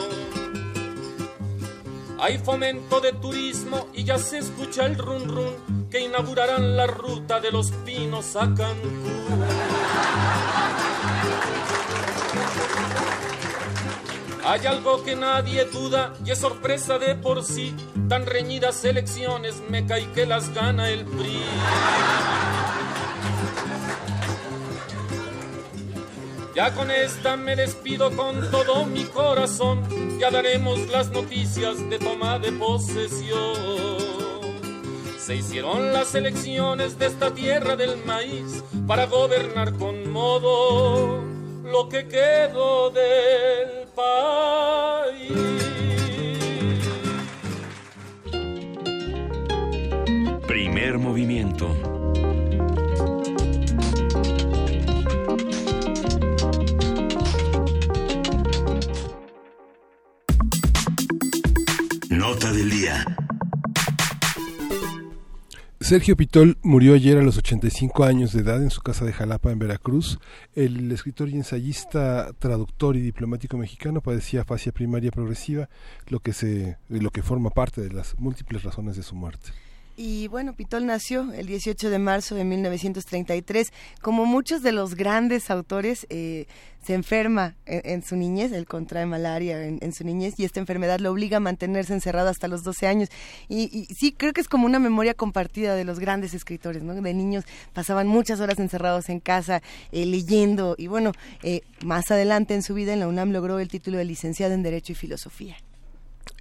Hay fomento de turismo y ya se escucha el run run que inaugurarán la ruta de los pinos a Cancún. Hay algo que nadie duda y es sorpresa de por sí. Tan reñidas elecciones me cae que las gana el PRI. Ya con esta me despido con todo mi corazón. Ya daremos las noticias de toma de posesión. Se hicieron las elecciones de esta tierra del maíz para gobernar con modo lo que quedó del país. Primer movimiento. Nota del día. Sergio Pitol murió ayer a los 85 años de edad en su casa de Jalapa, en Veracruz. El escritor y ensayista, traductor y diplomático mexicano padecía fascia primaria progresiva, lo que, se, lo que forma parte de las múltiples razones de su muerte. Y bueno, Pitol nació el 18 de marzo de 1933. Como muchos de los grandes autores, eh, se enferma en, su niñez, él contrae malaria en, su niñez y esta enfermedad lo obliga a mantenerse encerrado hasta los 12 años. Y, sí, creo que es como una memoria compartida de los grandes escritores, ¿no? De niños pasaban muchas horas encerrados en casa eh, leyendo y bueno, eh, más adelante en su vida en la UNAM logró el título de licenciado en Derecho y Filosofía.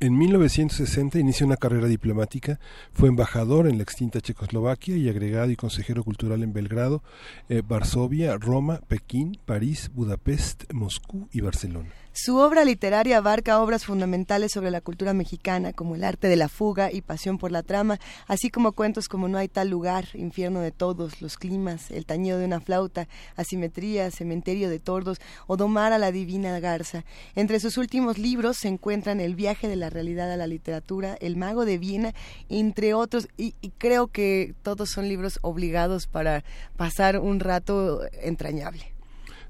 En 1960 inició una carrera diplomática, fue embajador en la extinta Checoslovaquia y agregado y consejero cultural en Belgrado, eh, Varsovia, Roma, Pekín, París, Budapest, Moscú y Barcelona. Su obra literaria abarca obras fundamentales sobre la cultura mexicana, como El arte de la fuga y Pasión por la trama, así como cuentos como No hay tal lugar, Infierno de todos, Los climas, El tañido de una flauta, Asimetría, Cementerio de tordos o Domar a la divina garza. Entre sus últimos libros se encuentran El viaje de la realidad a la literatura, El mago de Viena, entre otros, y, creo que todos son libros obligados para pasar un rato entrañable.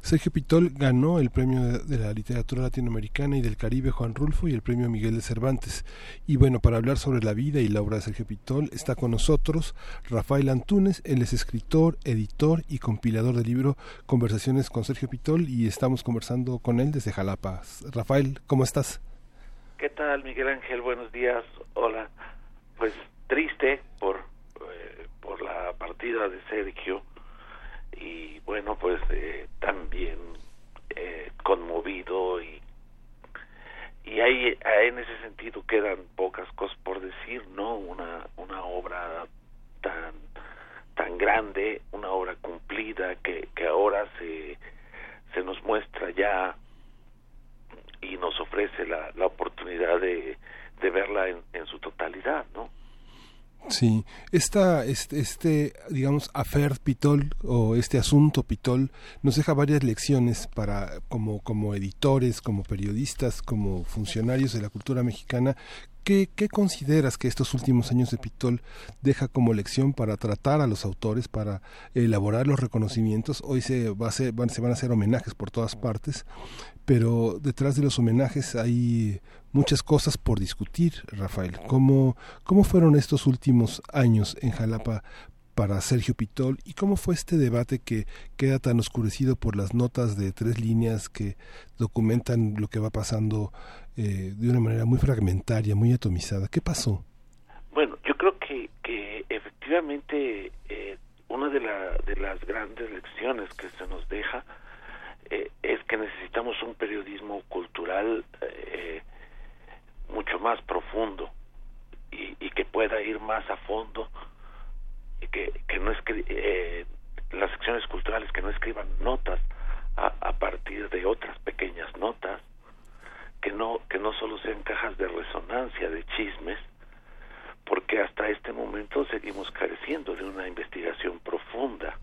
Sergio Pitol ganó el premio de la literatura latinoamericana y del Caribe Juan Rulfo y el premio Miguel de Cervantes. Y bueno, para hablar sobre la vida y la obra de Sergio Pitol está con nosotros Rafael Antunes, él es escritor, editor y compilador del libro Conversaciones con Sergio Pitol y estamos conversando con él desde Jalapa. Rafael, ¿cómo estás? ¿Qué tal, Miguel Ángel? Buenos días. Hola. Pues triste por, eh, por la partida de Sergio y bueno pues eh, también eh, conmovido y y ahí en ese sentido quedan pocas cosas por decir no una una obra tan tan grande una obra cumplida que que ahora se se nos muestra ya y nos ofrece la, la oportunidad de, de verla en, en su totalidad no Sí, esta, este, este, digamos, affair Pitol o este asunto Pitol nos deja varias lecciones para, como, como editores, como periodistas, como funcionarios de la cultura mexicana. ¿Qué, ¿Qué consideras que estos últimos años de Pitol deja como lección para tratar a los autores, para elaborar los reconocimientos? Hoy se, va a hacer, van, se van a hacer homenajes por todas partes, pero detrás de los homenajes hay muchas cosas por discutir, Rafael. ¿Cómo, cómo fueron estos últimos años en Jalapa para Sergio Pitol y cómo fue este debate que queda tan oscurecido por las notas de tres líneas que documentan lo que va pasando eh, de una manera muy fragmentaria, muy atomizada. ¿Qué pasó? Bueno, yo creo que, que efectivamente eh, una de, la, de las grandes lecciones que se nos deja eh, es que necesitamos un periodismo cultural eh, mucho más profundo y, y, que pueda ir más a fondo y que, que no eh, las secciones culturales que no escriban notas a, a, partir de otras pequeñas notas que no que no solo sean cajas de resonancia de chismes porque hasta este momento seguimos careciendo de una investigación profunda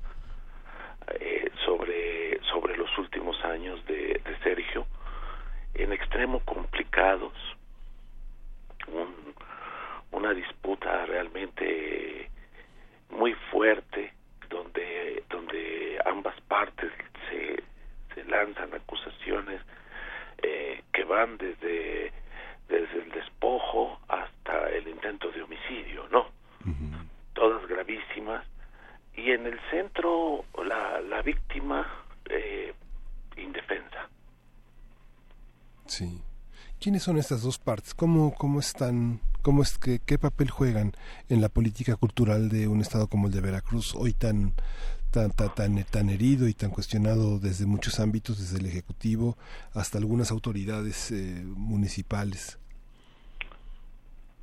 eh, sobre, sobre los últimos años de, de Sergio, en extremo complicados, un, una disputa realmente muy fuerte, donde, donde ambas partes se, se lanzan acusaciones eh, que van desde desde el despojo hasta el intento de homicidio, ¿no? Todas gravísimas. Y en el centro la, la víctima eh, indefensa. Sí. ¿Quiénes son estas dos partes? ¿Cómo, cómo están, cómo es qué papel juegan en la política cultural de un estado como el de Veracruz, hoy tan, tan, tan, tan, herido y tan cuestionado desde muchos ámbitos, desde el Ejecutivo hasta algunas autoridades eh, municipales?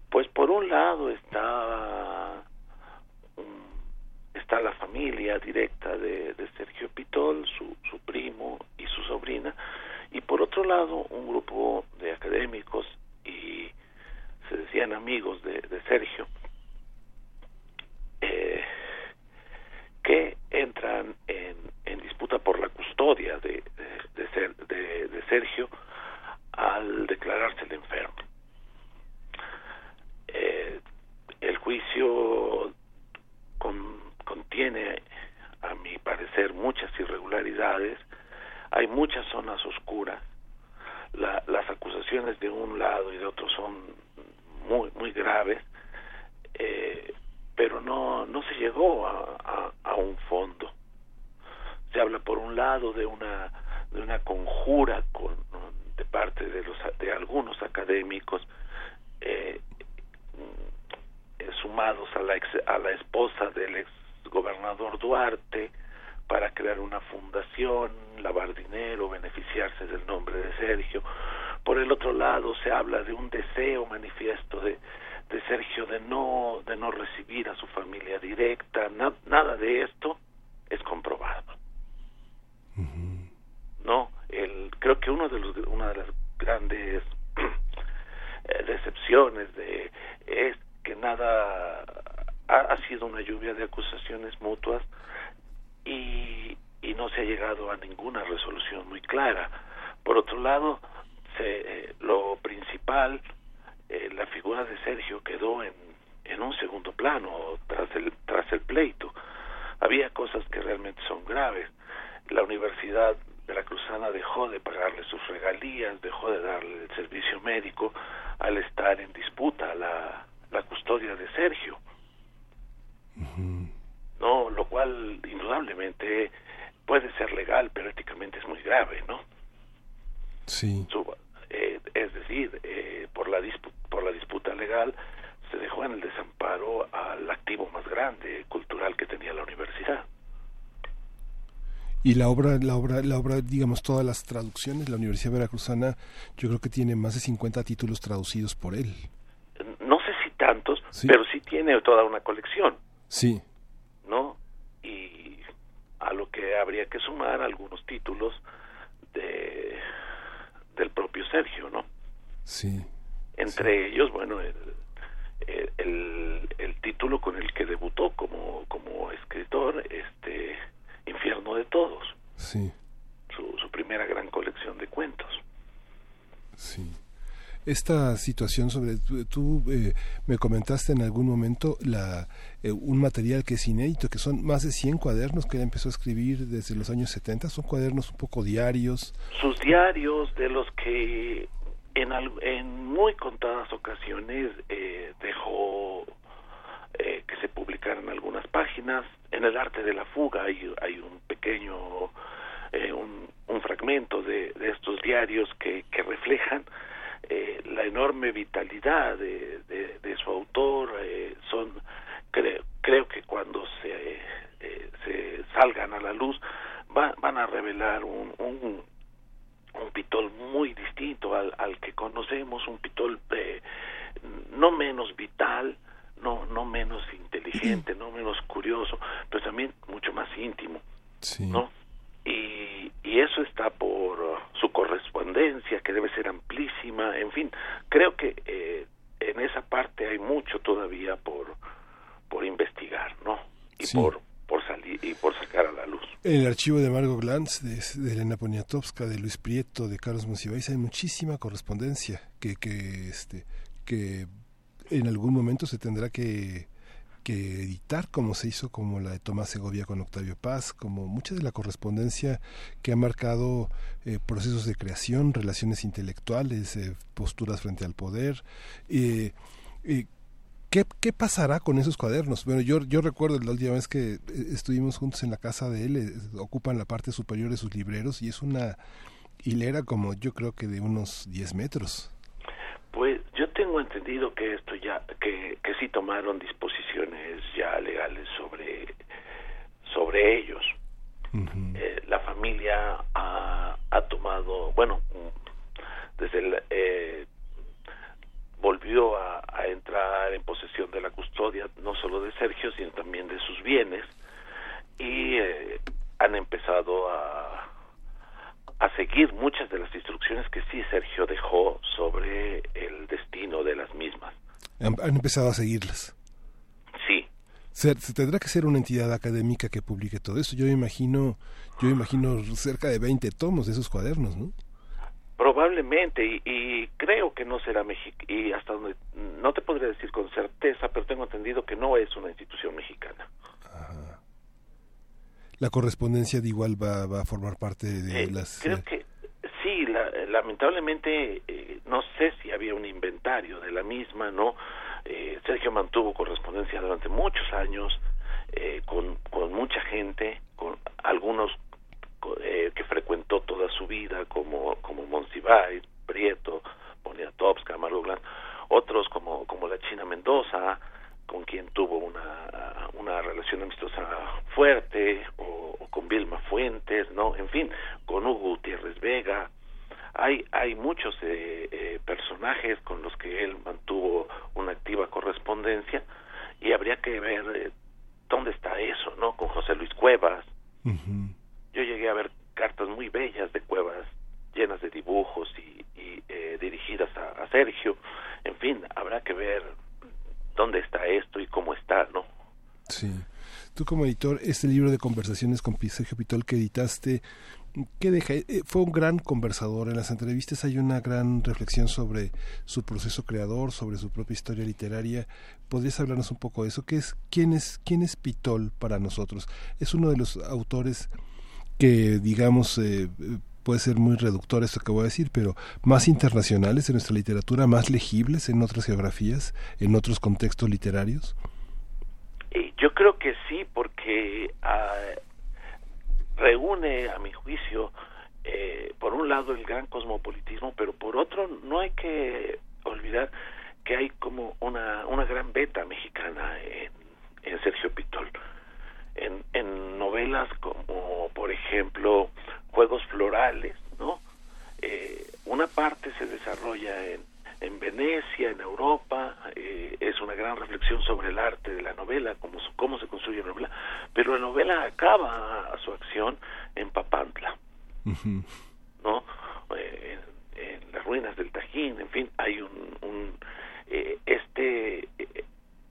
Pues por un lado está la familia directa de, de Sergio Pitol, su, su, primo y su sobrina, y por otro lado un grupo de académicos y se decían amigos de, Sergio, eh, que entran en, en, disputa por la custodia de, de, de Sergio al declararse el enfermo. Eh, el juicio con, contiene, a mi parecer, muchas irregularidades, hay muchas zonas oscuras, la, las acusaciones de un lado y de otro son muy muy graves, eh, pero no no se llegó a, a, un fondo. Se habla por un lado de una de una conjura con de parte de los de algunos académicos eh, sumados a la, ex, a la esposa del ex gobernador Duarte para crear una fundación, lavar dinero, beneficiarse del nombre de Sergio. Por el otro lado se habla de un deseo manifiesto de, de Sergio de no de no recibir a su familia directa, na, nada de esto es comprobado. Uh -huh. No, el creo que uno de los una de las grandes decepciones de es que nada ha, ha, sido una lluvia de acusaciones mutuas y, y no se ha llegado a ninguna resolución muy clara. Por otro lado, se, eh, lo principal, eh, la figura de Sergio quedó en, un segundo plano tras el, tras el pleito. Había cosas que realmente son graves. La Universidad Veracruzana dejó de pagarle sus regalías, dejó de darle el servicio médico al estar en disputa la, la custodia de Sergio. Uh -huh. No, lo cual indudablemente puede ser legal, pero éticamente es muy grave, ¿no? Sí. Su, eh, es decir, eh, por la disputa, por la disputa legal se dejó en el desamparo al activo más grande cultural que tenía la universidad y la obra la obra la obra digamos todas las traducciones la Universidad Veracruzana yo creo que tiene más de 50 títulos traducidos por él no sé si tantos ¿Sí? pero sí tiene toda una colección sí no y a lo que habría que sumar algunos títulos de del propio Sergio no sí entre sí. ellos bueno el, el, el título con el que debutó como como escritor este Infierno de Todos. Sí. Su, su, primera gran colección de cuentos. Sí. Esta situación sobre tú eh, me comentaste en algún momento la eh, un material que es inédito que son más de 100 cuadernos que él empezó a escribir desde los años 70 son cuadernos un poco diarios. Sus diarios de los que en, en muy contadas ocasiones eh, dejó que se publicaran algunas páginas páginas, en el arte de la fuga hay, hay un pequeño, eh, un, un, fragmento de, de, estos diarios que, que reflejan eh, la enorme vitalidad de, de, de su autor. Eh, son, creo, creo que cuando se, eh, se salgan a la luz va, van a revelar un, un, un pitol muy distinto al, al que conocemos, un pitol eh, no menos vital, no no menos inteligente, no menos curioso, pero también mucho más íntimo, sí. ¿no? Y, y eso está por su correspondencia, que debe ser amplísima, en fin, creo que eh, en esa parte hay mucho todavía por por investigar, ¿no? Y Sí. por por salir y por sacar a la luz. En el archivo de Margot Glantz, de, de Elena Poniatowska, de Luis Prieto, de Carlos Monsiváis, hay muchísima correspondencia que, que, este, que en algún momento se tendrá que, que editar, como se hizo, como la de Tomás Segovia con Octavio Paz, como mucha de la correspondencia que ha marcado eh, procesos de creación, relaciones intelectuales, eh, posturas frente al poder. eh, eh, ¿Qué, ¿Qué pasará con esos cuadernos? Bueno, yo, yo recuerdo la última vez que estuvimos juntos en la casa de él, ocupan la parte superior de sus libreros y es una hilera como yo creo que de unos 10 metros. Pues yo tengo entendido que esto ya, que, que sí tomaron disposiciones ya legales sobre, sobre ellos. Eh, la familia ha, ha tomado, bueno, desde el, eh, volvió a, a entrar en posesión de la custodia no solo de Sergio, sino también de sus bienes y eh, han empezado a, a seguir muchas de las instrucciones que sí Sergio dejó sobre el destino de las mismas. Han, han empezado a seguirlas. Sí, Se, se tendrá que ser una entidad académica que publique todo eso. Yo imagino, yo imagino cerca de 20 tomos de esos cuadernos, ¿no? probablemente y, y creo que no será México y hasta donde no te podría decir con certeza, pero tengo entendido que no es una institución mexicana. La correspondencia de igual va, va a formar parte de Eh, las... creo eh, que sí, la- lamentablemente eh, no sé si había un inventario de la misma, ¿no? Eh, Sergio mantuvo correspondencia durante muchos años eh, con, con mucha gente, con algunos eh, que frecuentó toda su vida, como, como Monsiváis, Prieto, Poniatowska, Margot Glantz, otros como, como la China Mendoza, con quien tuvo una, una relación amistosa fuerte, o, o con Vilma Fuentes, ¿no? En fin, con Hugo Gutiérrez Vega. Hay, hay muchos eh, eh, personajes con los que él mantuvo una activa correspondencia y habría que ver eh, dónde está eso, ¿no? Con José Luis Cuevas. Yo llegué a ver cartas muy bellas de Cuevas, llenas de dibujos y, y, eh, dirigidas a, a Sergio. En fin, habrá que ver dónde está esto y cómo está, ¿no? Sí. Tú como editor, este libro de conversaciones con Sergio Pitol que editaste, ¿qué deja? Eh, Fue un gran conversador. En las entrevistas hay una gran reflexión sobre su proceso creador, sobre su propia historia literaria. ¿Podrías hablarnos un poco de eso? ¿Qué es, quién, es, ¿Quién es Pitol para nosotros? Es uno de los autores que, digamos, eh, eh, puede ser muy reductor esto que voy a decir, pero más internacionales en nuestra literatura, más legibles en otras geografías, en otros contextos literarios. Yo creo que sí, porque ah, reúne, a mi juicio, eh, por un lado el gran cosmopolitismo, pero por otro no hay que olvidar que hay como una, una gran beta mexicana en, en Sergio Pitol. En, en novelas como, por ejemplo, Juegos Florales, ¿no? Eh, una parte se desarrolla en, en Venecia, en Europa, eh, es una gran reflexión sobre el arte de la novela, cómo, cómo se construye una novela, pero la novela acaba a su acción en Papantla, ¿no? Eh, en, en las ruinas del Tajín, en fin, hay un, un eh, este eh,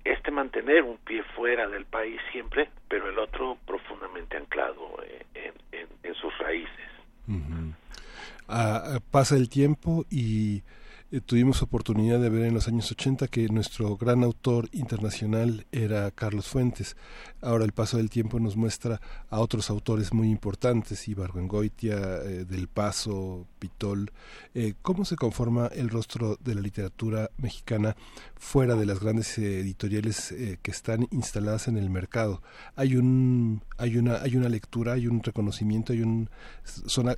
este mantener un pie fuera del país siempre, pero el otro profundamente anclado eh, en, sus raíces. Ah, ah, pasa el tiempo y eh, tuvimos oportunidad de ver en los años 80 que nuestro gran autor internacional era Carlos Fuentes. Ahora el paso del tiempo nos muestra a otros autores muy importantes, Ibargüengoitia, eh, Del Paso, Pitol. Eh, ¿Cómo se conforma el rostro de la literatura mexicana fuera de las grandes editoriales que están instaladas en el mercado? Hay un hay una hay una lectura, hay un reconocimiento, hay un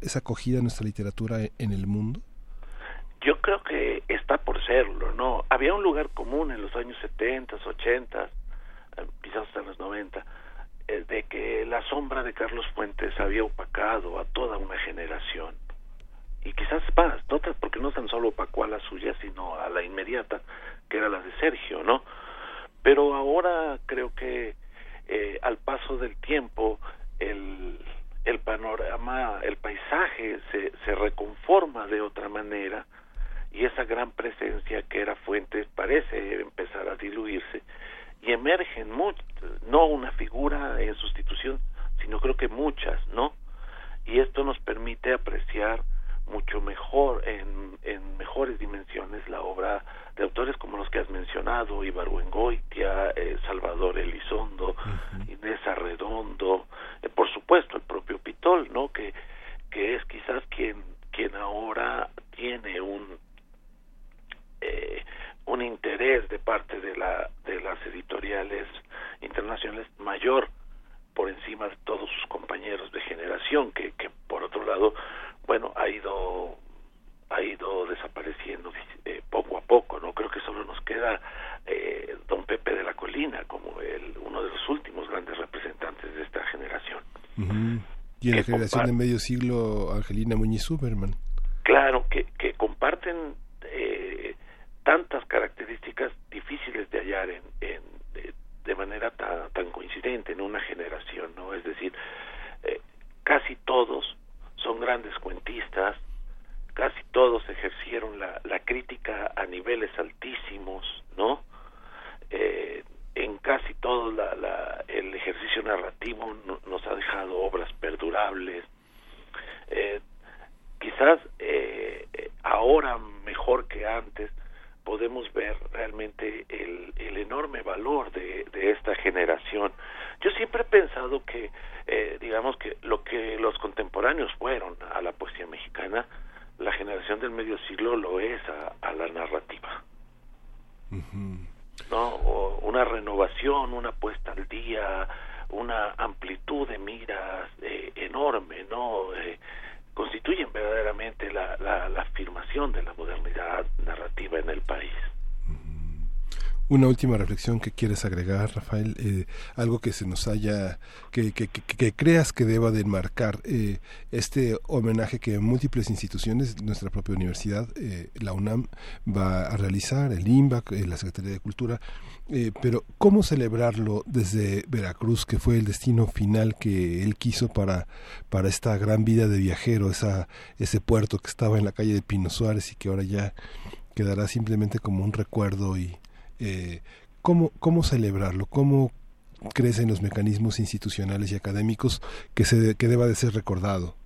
es acogida nuestra literatura en el mundo. Está por serlo, ¿no? Había un lugar común en los años 70, 80, eh, quizás hasta los 90, eh, de que la sombra de Carlos Fuentes había opacado a toda una generación. Y quizás más, no porque no tan solo opacó a la suya, sino a la inmediata, que era la de Sergio, ¿no? Pero ahora creo que eh, al paso del tiempo el, el panorama, el paisaje se, se reconforma de otra manera y esa gran presencia que era Fuentes parece empezar a diluirse y emergen muchas, no una figura en sustitución, sino creo que muchas, ¿no? Y esto nos permite apreciar mucho mejor, en, en mejores dimensiones, la obra de autores como los que has mencionado, Ibargüengoitia, eh, Salvador Elizondo, Inés Arredondo, eh, por supuesto el propio Pitol, ¿no? Que, que es quizás quien, quien ahora tiene un, eh, un interés de parte de, la, de las editoriales internacionales mayor por encima de todos sus compañeros de generación que, que por otro lado bueno ha ido ha ido desapareciendo eh, poco a poco no creo que solo nos queda eh, don Pepe de la Colina como el uno de los últimos grandes representantes de esta generación. Y en la generación de medio siglo Angelina Muñiz Superman claro que, que comparten eh, tantas características difíciles de hallar en, de, manera tan, tan, coincidente en una generación, ¿no? Es decir, eh, casi todos son grandes cuentistas, casi todos ejercieron la, crítica a niveles altísimos, ¿no? Eh, en casi todo el ejercicio narrativo nos ha dejado obras perdurables. Eh, quizás ahora mejor que antes podemos ver realmente el, el enorme valor de, de, esta generación. Yo siempre he pensado que, eh, digamos que lo que los contemporáneos fueron a la poesía mexicana, la generación del medio siglo lo es a, la narrativa. ¿No? una renovación, una puesta al día, una amplitud de miras eh, enorme, ¿no? Eh, constituyen verdaderamente la, la, la afirmación de la modernidad narrativa en el país. Una última reflexión que quieres agregar, Rafael, eh, algo que se nos haya, que, que, que, creas que deba de enmarcar eh, este homenaje que múltiples instituciones, nuestra propia universidad, eh, la UNAM, va a realizar, el INBAC, la Secretaría de Cultura, pero ¿cómo celebrarlo desde Veracruz, que fue el destino final que él quiso para, para esta gran vida de viajero, esa, ese puerto que estaba en la calle de Pino Suárez y que ahora ya quedará simplemente como un recuerdo y eh, ¿cómo, ¿cómo celebrarlo? ¿Cómo crecen los mecanismos institucionales y académicos que, se, que deba de ser recordado?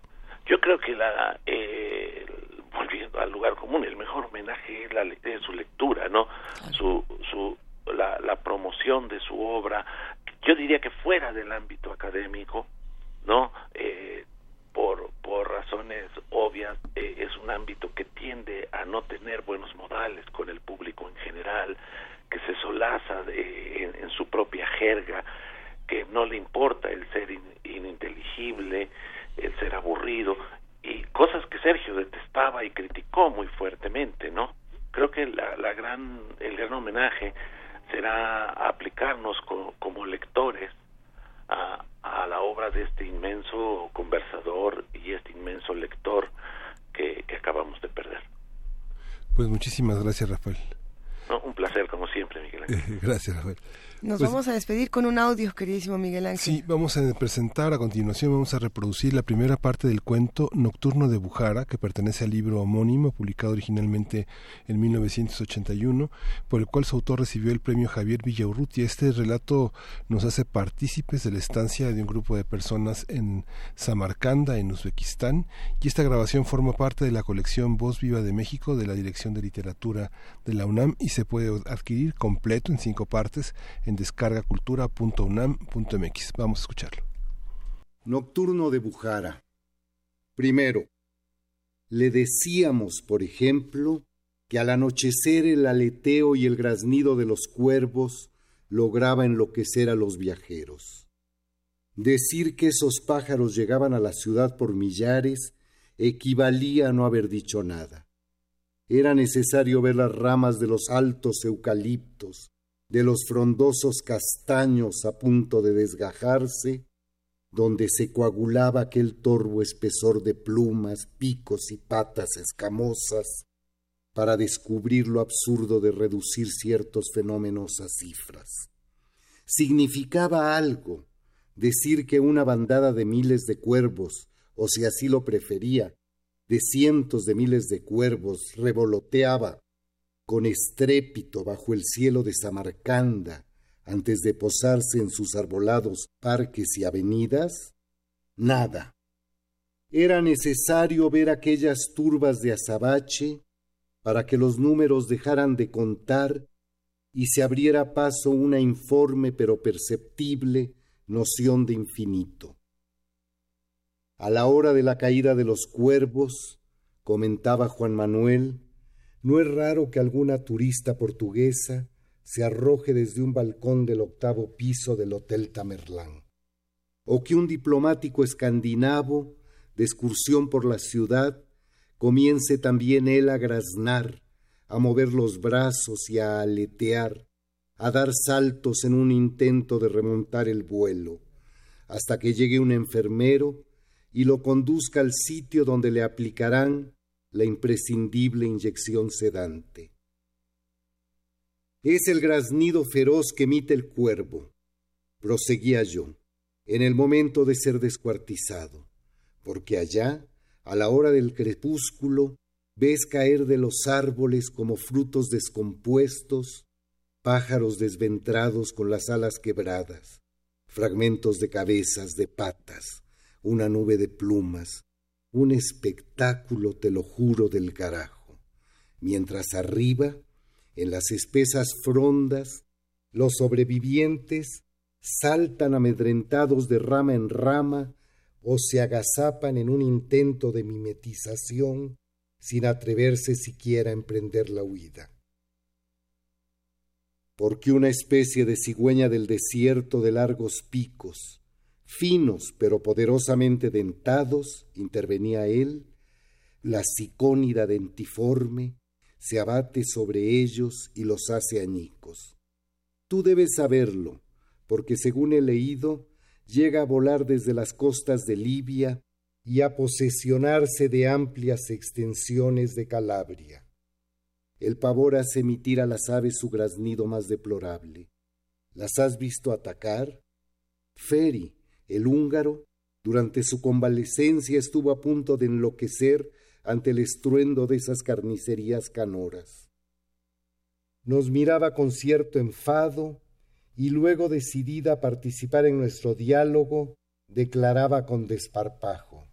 Yo creo que la, eh, volviendo al lugar común, el mejor homenaje es, la, su lectura, ¿no? Su, su, la, la promoción de su obra, yo diría que fuera del ámbito académico, ¿no? Eh, por, por razones obvias, eh, es un ámbito que tiende a no tener buenos modales con el público en general, que se solaza de, en, su propia jerga, que no le importa el ser ininteligible, el ser aburrido, y cosas que Sergio detestaba y criticó muy fuertemente, ¿no? Creo que la, la gran, el gran homenaje será aplicarnos como lectores a, a la obra de este inmenso conversador y este inmenso lector que, que acabamos de perder. Pues muchísimas gracias, Rafael. No, un placer como siempre, Miguel gracias, Rafael. Nos Pues- vamos a despedir con un audio, queridísimo Miguel Ángel. Sí, vamos a presentar a continuación, vamos a reproducir la primera parte del cuento Nocturno de Bujara, que pertenece al libro homónimo, publicado originalmente en 1981, por el cual su autor recibió el premio Javier Villaurrutia. Este relato nos hace partícipes de la estancia de un grupo de personas en Samarcanda, en Uzbekistán, y esta grabación forma parte de la colección Voz Viva de México de la Dirección de Literatura de la UNAM y se puede adquirir completo en cinco partes en descargacultura.unam.mx. Vamos a escucharlo. Nocturno de Bujara. Primero, le decíamos, por ejemplo, que al anochecer el aleteo y el graznido de los cuervos lograba enloquecer a los viajeros. Decir que esos pájaros llegaban a la ciudad por millares equivalía a no haber dicho nada. Era necesario ver las ramas de los altos eucaliptos, de los frondosos castaños a punto de desgajarse, donde se coagulaba aquel torvo espesor de plumas, picos y patas escamosas, para descubrir lo absurdo de reducir ciertos fenómenos a cifras. Significaba algo decir que una bandada de miles de cuervos, o si así lo prefería, de cientos de miles de cuervos, revoloteaba con estrépito bajo el cielo de Samarcanda antes de posarse en sus arbolados parques y avenidas? Nada. Era necesario ver aquellas turbas de azabache para que los números dejaran de contar y se abriera paso una informe pero perceptible noción de infinito. A la hora de la caída de los cuervos, comentaba Juan Manuel, no es raro que alguna turista portuguesa se arroje desde un balcón del octavo piso del Hotel Tamerlán, o que un diplomático escandinavo, de excursión por la ciudad, comience también él a graznar, a mover los brazos y a aletear, a dar saltos en un intento de remontar el vuelo, hasta que llegue un enfermero y lo conduzca al sitio donde le aplicarán la imprescindible inyección sedante. Es el graznido feroz que emite el cuervo, proseguía yo, en el momento de ser descuartizado, porque allá, a la hora del crepúsculo, ves caer de los árboles como frutos descompuestos, pájaros desventrados con las alas quebradas, fragmentos de cabezas, de patas, una nube de plumas, un espectáculo, te lo juro, del carajo, mientras arriba, en las espesas frondas, los sobrevivientes saltan amedrentados de rama en rama o se agazapan en un intento de mimetización sin atreverse siquiera a emprender la huida. Porque una especie de cigüeña del desierto de largos picos, finos pero poderosamente dentados, intervenía él, la sicónida dentiforme, se abate sobre ellos y los hace añicos. Tú debes saberlo, porque según he leído, llega a volar desde las costas de Libia y a posesionarse de amplias extensiones de Calabria. El pavor hace emitir a las aves su graznido más deplorable. ¿Las has visto atacar? Feri, el húngaro, durante su convalecencia estuvo a punto de enloquecer ante el estruendo de esas carnicerías canoras. Nos miraba con cierto enfado y luego decidida a participar en nuestro diálogo, declaraba con desparpajo.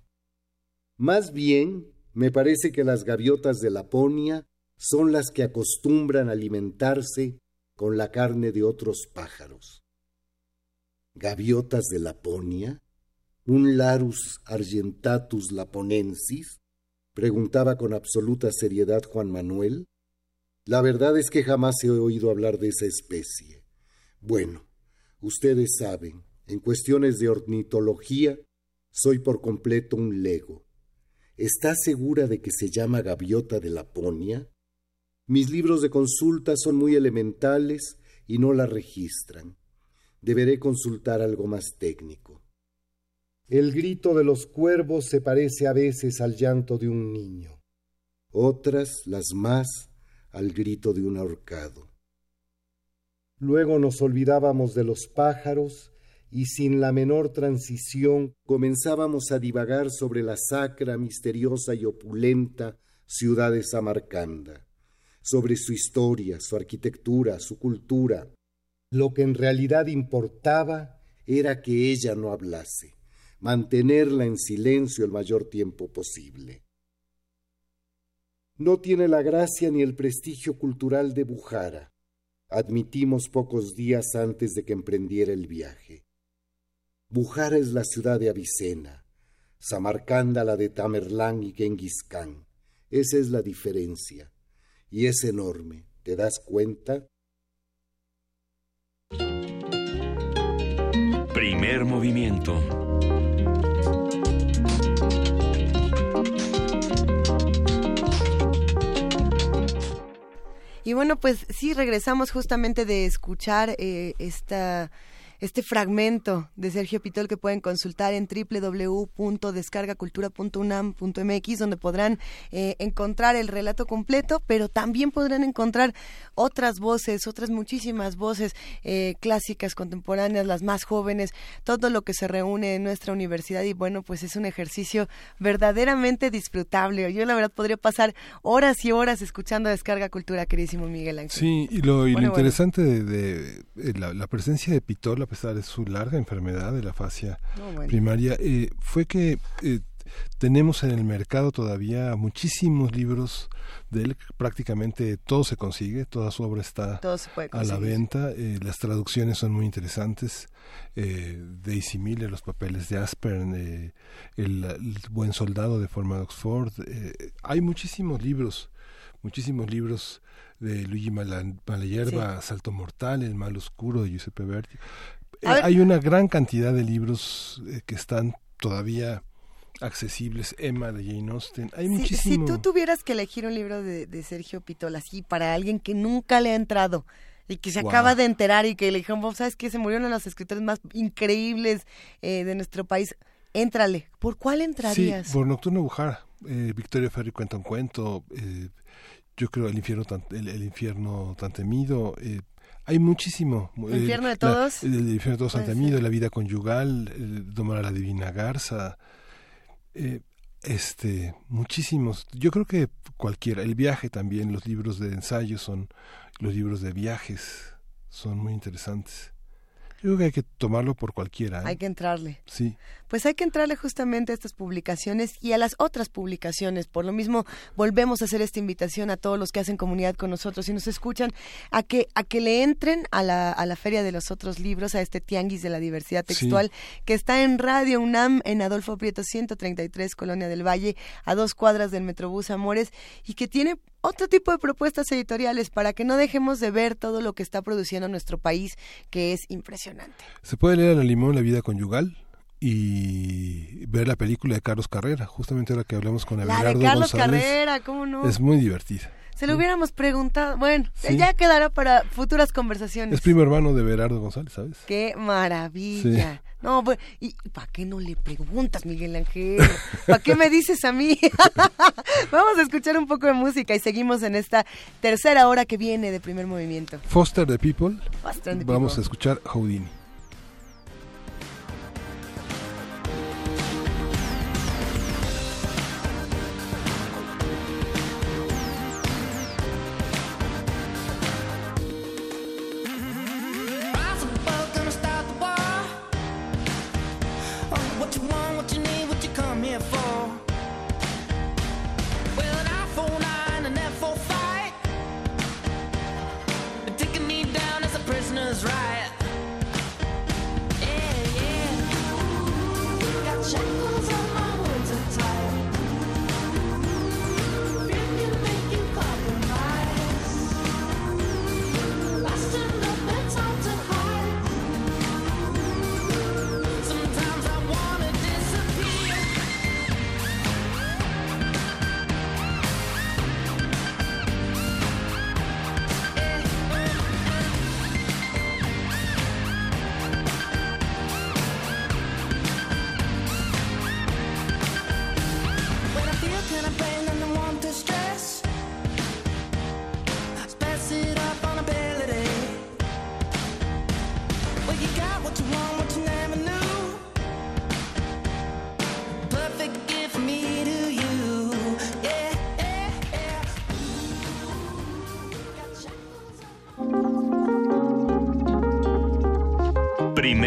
Más bien, me parece que las gaviotas de Laponia son las que acostumbran alimentarse con la carne de otros pájaros. ¿Gaviotas de Laponia? ¿Un Larus argentatus laponensis? preguntaba con absoluta seriedad Juan Manuel. La verdad es que jamás he oído hablar de esa especie. Bueno, ustedes saben, en cuestiones de ornitología, soy por completo un lego. ¿Está segura de que se llama gaviota de Laponia? Mis libros de consulta son muy elementales y no la registran. Deberé consultar algo más técnico. El grito de los cuervos se parece a veces al llanto de un niño, otras, las más, al grito de un ahorcado. Luego nos olvidábamos de los pájaros y sin la menor transición comenzábamos a divagar sobre la sacra, misteriosa y opulenta ciudad de Samarcanda, sobre su historia, su arquitectura, su cultura. Lo que en realidad importaba era que ella no hablase, mantenerla en silencio el mayor tiempo posible. No tiene la gracia ni el prestigio cultural de Bujara, admitimos pocos días antes de que emprendiera el viaje. Bujara es la ciudad de Avicena, Samarcanda la de Tamerlán y Genghis Khan. Esa es la diferencia. Y es enorme. ¿Te das cuenta? Primer movimiento. Y bueno, pues sí, regresamos justamente de escuchar eh, esta este fragmento de Sergio Pitol que pueden consultar en www.descargacultura.unam.mx donde podrán eh, encontrar el relato completo, pero también podrán encontrar otras voces, otras muchísimas voces eh, clásicas, contemporáneas, las más jóvenes, todo lo que se reúne en nuestra universidad y bueno, pues es un ejercicio verdaderamente disfrutable. Yo la verdad podría pasar horas y horas escuchando Descarga Cultura, queridísimo Miguel Ángel. Sí, y lo, interesante de, la, presencia de Pitol a pesar de su larga enfermedad de la fascia primaria, eh, fue que eh, tenemos en el mercado todavía muchísimos libros de él, prácticamente todo se consigue, toda su obra está a la venta, eh, las traducciones son muy interesantes, eh, Daisy Miller, los papeles de Aspern, el, buen soldado de forma de Oxford, hay muchísimos libros, muchísimos libros de Luigi Malayerba, Salto Mortal, El Mal Oscuro de Giuseppe Verdi. Hay una gran cantidad de libros eh, que están todavía accesibles. Emma de Jane Austen. Hay muchísimo. Si tú tuvieras que elegir un libro de, Sergio Pitola, así, para alguien que nunca le ha entrado y que se acaba de enterar y que le dijeron, ¿sabes qué? Se murieron los escritores más increíbles eh, de nuestro país. Éntrale. ¿Por cuál entrarías? Sí, por Nocturno Bujara. Eh, Victoria Ferri cuenta un cuento. yo creo el infierno tan, el, infierno tan temido. Hay muchísimo. ¿El infierno de todos? el, infierno de todos ante la vida conyugal, el domar a la divina garza. Eh, este, muchísimos. Yo creo que cualquiera. El viaje también, los libros de ensayo son, los libros de viajes son muy interesantes. Yo creo que hay que tomarlo por cualquiera. ¿eh? Hay que entrarle. Sí. Pues hay que entrarle justamente a estas publicaciones y a las otras publicaciones. Por lo mismo, volvemos a hacer esta invitación a todos los que hacen comunidad con nosotros y nos escuchan a que, a que le entren a la, a la Feria de los Otros Libros, a este Tianguis de la Diversidad Textual, que está en Radio UNAM, en Adolfo Prieto 133, Colonia del Valle, a dos cuadras del Metrobús Amores, y que tiene otro tipo de propuestas editoriales para que no dejemos de ver todo lo que está produciendo nuestro país, que es impresionante. Se puede leer a la limón La vida conyugal y ver la película de Carlos Carrera, justamente ahora que hablamos con Abelardo La de Carlos Carrera, ¿cómo no? Es muy divertida. Se lo hubiéramos preguntado. Bueno, ya quedará para futuras conversaciones. Es primo hermano de Berardo González, ¿sabes? Qué maravilla. No, pues, ¿y para qué no le preguntas, Miguel Ángel? ¿Para qué me dices a mí? Vamos a escuchar un poco de música y seguimos en esta tercera hora que viene de primer movimiento. Foster the People. Vamos a escuchar Houdini.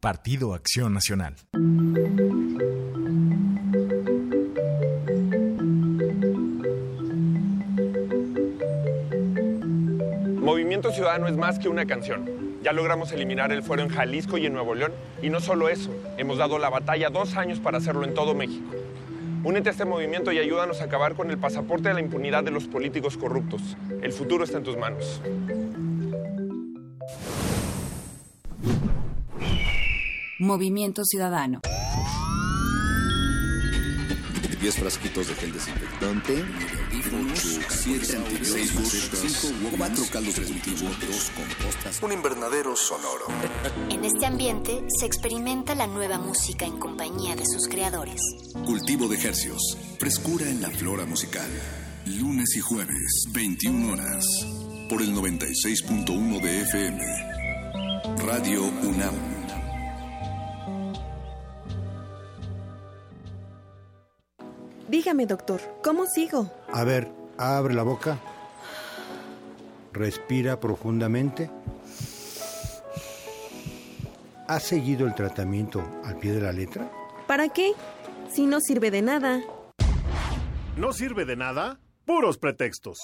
Partido Acción Nacional. Movimiento Ciudadano es más que una canción. Ya logramos eliminar el fuero en Jalisco y en Nuevo León. Y no solo eso, hemos dado la batalla dos años para hacerlo en todo México. Únete a este movimiento y ayúdanos a acabar con el pasaporte de la impunidad de los políticos corruptos. El futuro está en tus manos. Movimiento Ciudadano. 10 frasquitos de gel desinfectante, 8, 7 antibióticos, 4 caldos de cultivo, 2 compostas, un invernadero sonoro. En este ambiente se experimenta la nueva música en compañía de sus creadores. Cultivo de ejercios, frescura en la flora musical. Lunes y jueves, 21 horas, por el 96.1 de FM. Radio UNAM. Dígame, doctor, ¿cómo sigo? A ver, abre la boca. Respira profundamente. ¿Has seguido el tratamiento al pie de la letra? ¿Para qué? Si no sirve de nada. ¿No sirve de nada? Puros pretextos.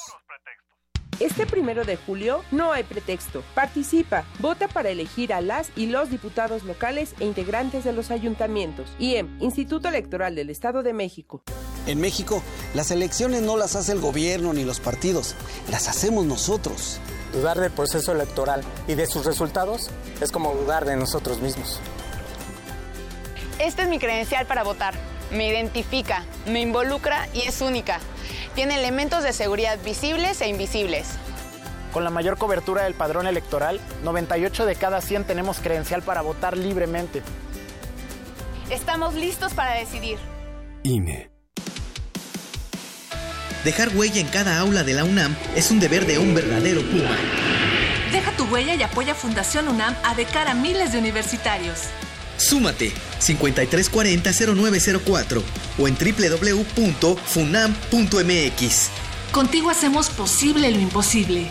Este primero de julio no hay pretexto. Participa, vota para elegir a las y los diputados locales e integrantes de los ayuntamientos. IEM, Instituto Electoral del Estado de México. En México, las elecciones no las hace el gobierno ni los partidos, las hacemos nosotros. Dudar del proceso electoral y de sus resultados es como dudar de nosotros mismos. Esta es mi credencial para votar. Me identifica, me involucra y es única. Tiene elementos de seguridad visibles e invisibles. Con la mayor cobertura del padrón electoral, 98 de cada 100 tenemos credencial para votar libremente. Estamos listos para decidir. INE. Dejar huella en cada aula de la UNAM es un deber de un verdadero Puma. Deja tu huella y apoya Fundación UNAM a de cara a miles de universitarios. Súmate 5340-0904 o en www.funam.mx. Contigo hacemos posible lo imposible.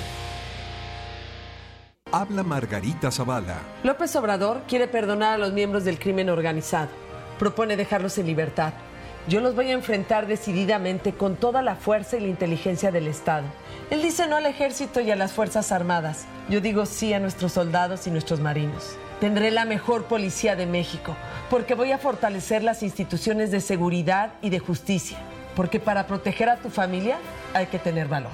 Habla Margarita Zavala. López Obrador quiere perdonar a los miembros del crimen organizado. Propone dejarlos en libertad. Yo los voy a enfrentar decididamente con toda la fuerza y la inteligencia del Estado. Él dice no al ejército y a las Fuerzas Armadas. Yo digo sí a nuestros soldados y nuestros marinos. Tendré la mejor policía de México, porque voy a fortalecer las instituciones de seguridad y de justicia. Porque para proteger a tu familia hay que tener valor.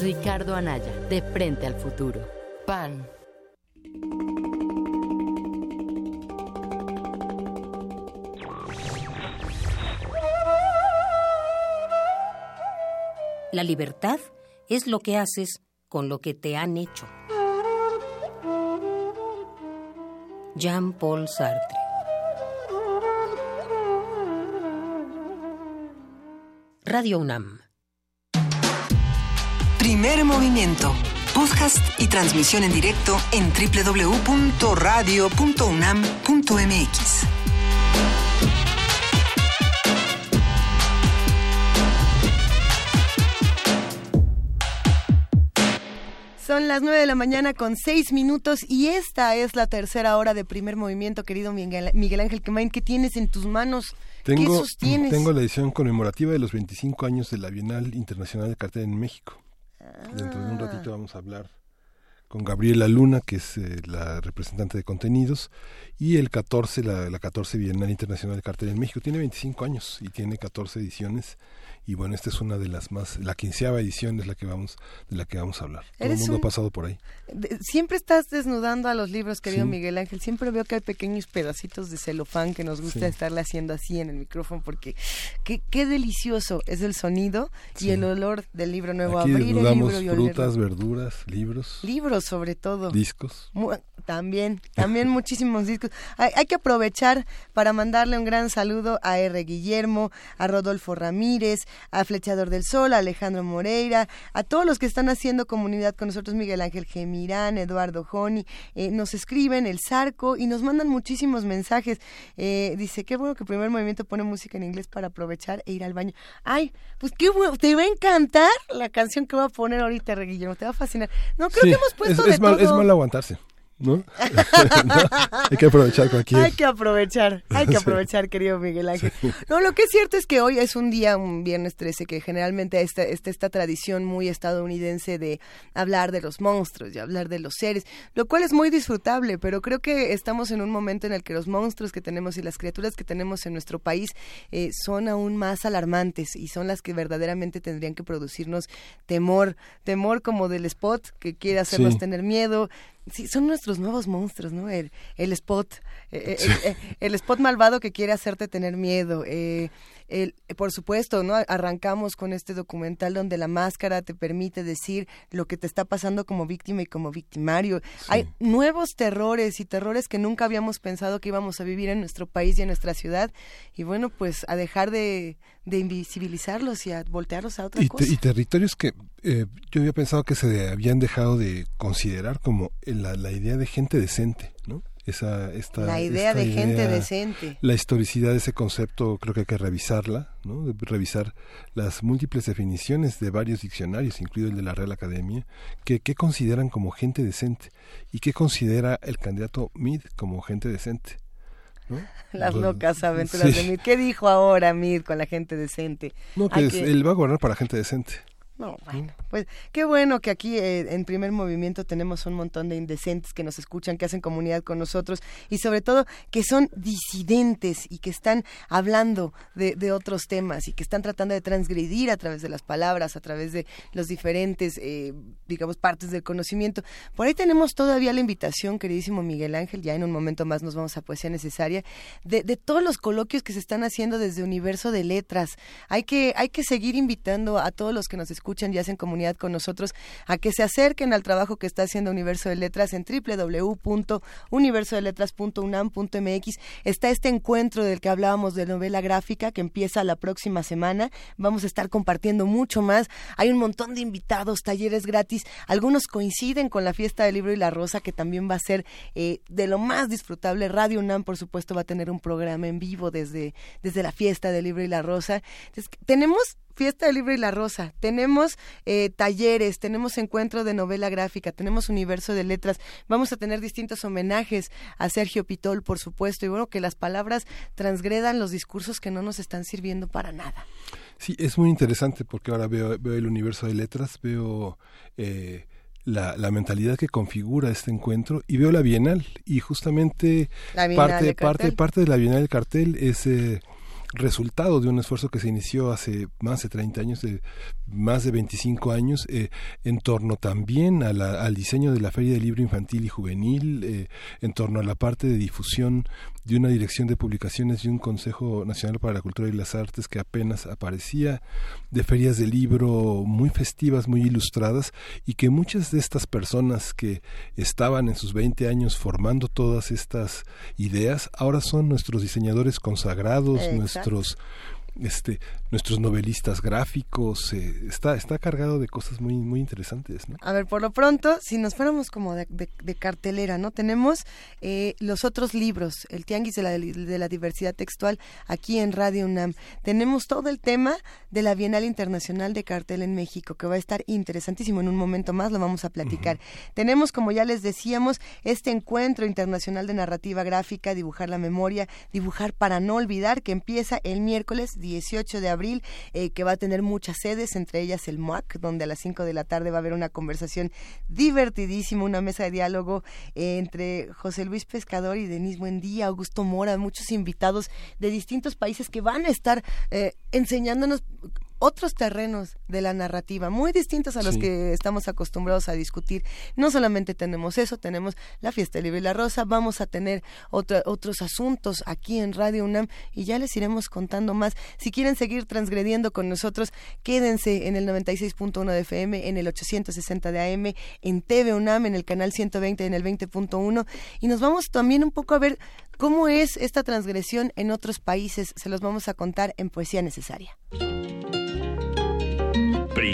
Ricardo Anaya, de frente al futuro. PAN. La libertad es lo que haces con lo que te han hecho. Jean-Paul Sartre. Radio UNAM. Primer movimiento. Podcast y transmisión en directo en www.radio.unam.mx. Son las 9 de la mañana con 6 minutos y esta es la tercera hora de primer movimiento, querido Miguel, Miguel Ángel Quemain. ¿Qué tienes en tus manos? ¿Qué sostienes? Tengo la edición conmemorativa de los 25 años de la Bienal Internacional de Cartel en México. Dentro de un Ah. ratito vamos a hablar con Gabriela Luna, que es eh, la representante de contenidos, y el 14, la, la 14 Bienal Internacional de Cartel en México. Tiene 25 años y tiene 14 ediciones. Y bueno, esta es una de las más, la quinceava edición es la que vamos, de la que vamos a hablar. Todo el mundo un- ha pasado por ahí. De- Siempre estás desnudando a los libros, querido Sí. Miguel Ángel. Siempre veo que hay pequeños pedacitos de celofán que nos gusta Sí. estarle haciendo así en el micrófono porque qué, qué delicioso es el sonido y el olor del libro nuevo. Aquí Abrir el libro y frutas, verduras, libros, Libros sobre todo. discos. Mu- También, también muchísimos discos. Hay, hay que aprovechar para mandarle un gran saludo a R. Guillermo, a Rodolfo Ramírez, a Flechador del Sol, a Alejandro Moreira, a todos los que están haciendo comunidad con nosotros, Miguel Ángel Gemirán, Eduardo Joni, eh, nos escriben el Zarco y nos mandan muchísimos mensajes. Eh, dice, qué bueno que el primer movimiento pone música en inglés para aprovechar e ir al baño. Ay, pues qué bueno, te va a encantar la canción que voy a poner ahorita, R. Guillermo, te va a fascinar. No, creo Sí, que hemos puesto es, de es mal, es todo. mal aguantarse, ¿no? No, Hay que aprovechar cualquier. Hay que aprovechar, hay que Sí. aprovechar, querido Miguel Ángel. Sí. No, lo que es cierto es que hoy es un día, un viernes 13, que generalmente esta, esta, esta tradición muy estadounidense de hablar de los monstruos y hablar de los seres, lo cual es muy disfrutable, pero creo que estamos en un momento en el que los monstruos que tenemos y las criaturas que tenemos en nuestro país eh, son aún más alarmantes y son las que verdaderamente tendrían que producirnos temor, temor como del spot que quiere hacernos Sí. tener miedo. Sí, son nuestros nuevos monstruos, ¿no? El, el spot, eh, eh, Sí. el, eh, el spot malvado que quiere hacerte tener miedo. eh, el, por supuesto, ¿no? Arrancamos con este documental donde la máscara te permite decir lo que te está pasando como víctima y como victimario. Hay nuevos terrores y terrores que nunca habíamos pensado que íbamos a vivir en nuestro país y en nuestra ciudad. Y bueno, pues a dejar de, de invisibilizarlos y a voltearlos a otra Y, cosa. te- y territorios que eh, yo había pensado que se habían dejado de considerar como la, la idea de gente decente, ¿no? Esa, esta, La idea esta de gente decente. La historicidad de ese concepto creo que hay que revisarla, ¿no? Revisar las múltiples definiciones de varios diccionarios, incluido el de la Real Academia, que, que consideran como gente decente y qué considera el candidato Mid como gente decente. ¿no? Las locas aventuras sí. de Mid. ¿Qué dijo ahora Mid con la gente decente? No, que es- que- él va a gobernar para gente decente. No, bueno, pues qué bueno que aquí eh, en primer movimiento tenemos un montón de indecentes que nos escuchan, que hacen comunidad con nosotros y sobre todo que son disidentes y que están hablando de, de otros temas y que están tratando de transgredir a través de las palabras, a través de los diferentes, eh, digamos, partes del conocimiento. Por ahí tenemos todavía la invitación, queridísimo Miguel Ángel, ya en un momento más nos vamos a Poesía Necesaria, de, de todos los coloquios que se están haciendo desde Universo de Letras. Hay que, hay que seguir invitando a todos los que nos escuchan y hacen comunidad con nosotros a que se acerquen al trabajo que está haciendo Universo de Letras en www.universodeletras.unam.mx. Está este encuentro del que hablábamos de novela gráfica que empieza la próxima semana. Vamos a estar compartiendo mucho más. Hay un montón de invitados, talleres gratis. Algunos coinciden con la fiesta del libro y la rosa, que también va a ser eh, de lo más disfrutable. Radio UNAM, por supuesto, va a tener un programa en vivo desde, desde la fiesta del libro y la rosa. Entonces, tenemos Fiesta del Libro y la Rosa, tenemos eh, talleres, tenemos encuentro de novela gráfica, tenemos universo de letras, vamos a tener distintos homenajes a Sergio Pitol, por supuesto, y bueno, que las palabras transgredan los discursos que no nos están sirviendo para nada. Sí, es muy interesante porque ahora veo, veo el universo de letras, veo eh, la, la mentalidad que configura este encuentro y veo la Bienal. Y justamente La Bienal parte, parte, parte de la Bienal del cartel es... eh, resultado de un esfuerzo que se inició hace más de 30 años, de más de 25 años, eh, en torno también al diseño de la Feria del Libro Infantil y Juvenil, eh, en torno a la parte de difusión de una dirección de publicaciones y un Consejo Nacional para la Cultura y las Artes que apenas aparecía, de ferias de libro muy festivas, muy ilustradas, y que muchas de estas personas que estaban en sus 20 años formando todas estas ideas, ahora son nuestros diseñadores consagrados, outros. Este nuestros novelistas gráficos eh, está está cargado de cosas muy muy interesantes ¿no? a ver por lo pronto si nos fuéramos como de, cartelera no tenemos eh, los otros libros el tianguis de la, de la diversidad textual aquí en Radio UNAM. Tenemos todo el tema de la Bienal Internacional de Cartel en México que va a estar interesantísimo en un momento más lo vamos a platicar. Tenemos como ya les decíamos este encuentro internacional de narrativa gráfica dibujar la memoria dibujar para no olvidar que empieza el miércoles 18 de abril, eh, que va a tener muchas sedes, entre ellas el MOAC, donde a las 5 de la tarde va a haber una conversación divertidísima, una mesa de diálogo eh, entre José Luis Pescador y Denis Buendía, Augusto Mora, muchos invitados de distintos países que van a estar eh, enseñándonos otros terrenos de la narrativa muy distintos a los que estamos acostumbrados a discutir. No solamente tenemos eso, tenemos la fiesta libre y la rosa, vamos a tener otros asuntos aquí en Radio UNAM y ya les iremos contando más. Si quieren seguir transgrediendo con nosotros, quédense en el 96.1 de FM, en el 860 de AM, en TV UNAM, en el canal 120, en el 20.1 y nos vamos también un poco a ver cómo es esta transgresión en otros países. Se los vamos a contar en Poesía Necesaria.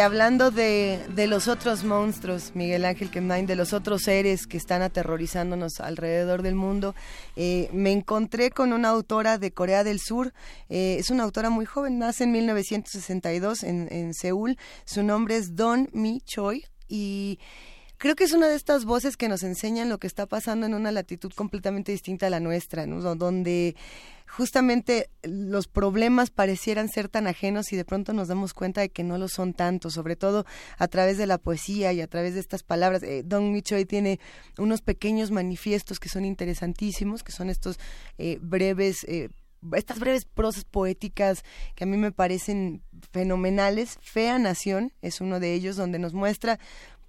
Hablando de, de, los otros monstruos, Miguel Ángel Kemain, de los otros seres que están aterrorizándonos alrededor del mundo, eh, me encontré con una autora de Corea del Sur. Eh, es una autora muy joven, nace en 1962 en, en Seúl. Su nombre es Don Mi Choi y creo que es una de estas voces que nos enseñan lo que está pasando en una latitud completamente distinta a la nuestra, ¿no? donde justamente los problemas parecieran ser tan ajenos y de pronto nos damos cuenta de que no lo son tanto, sobre todo a través de la poesía y a través de estas palabras. Eh, Don Michoy tiene unos pequeños manifiestos que son interesantísimos, que son estos eh, breves... Eh, estas breves prosas poéticas que a mí me parecen fenomenales. Fea Nación es uno de ellos donde nos muestra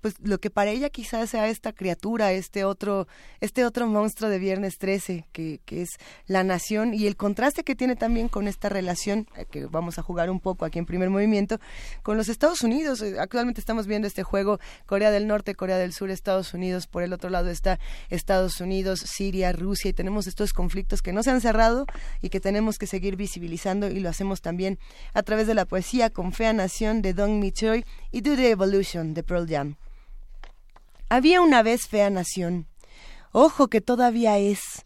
pues lo que para ella quizás sea esta criatura, este otro, este otro monstruo de Viernes 13, que, es la nación, y el contraste que tiene también con esta relación, eh, que vamos a jugar un poco aquí en primer movimiento, con los Estados Unidos. Eh, actualmente estamos viendo este juego Corea del Norte, Corea del Sur, Estados Unidos, por el otro lado está Estados Unidos, Siria, Rusia, y tenemos estos conflictos que no se han cerrado y que tenemos que seguir visibilizando, y lo hacemos también a través de la poesía con Fea Nación de Don Michoy y Do the Evolution de Pearl Jam. Había una vez fea nación. Ojo que todavía es.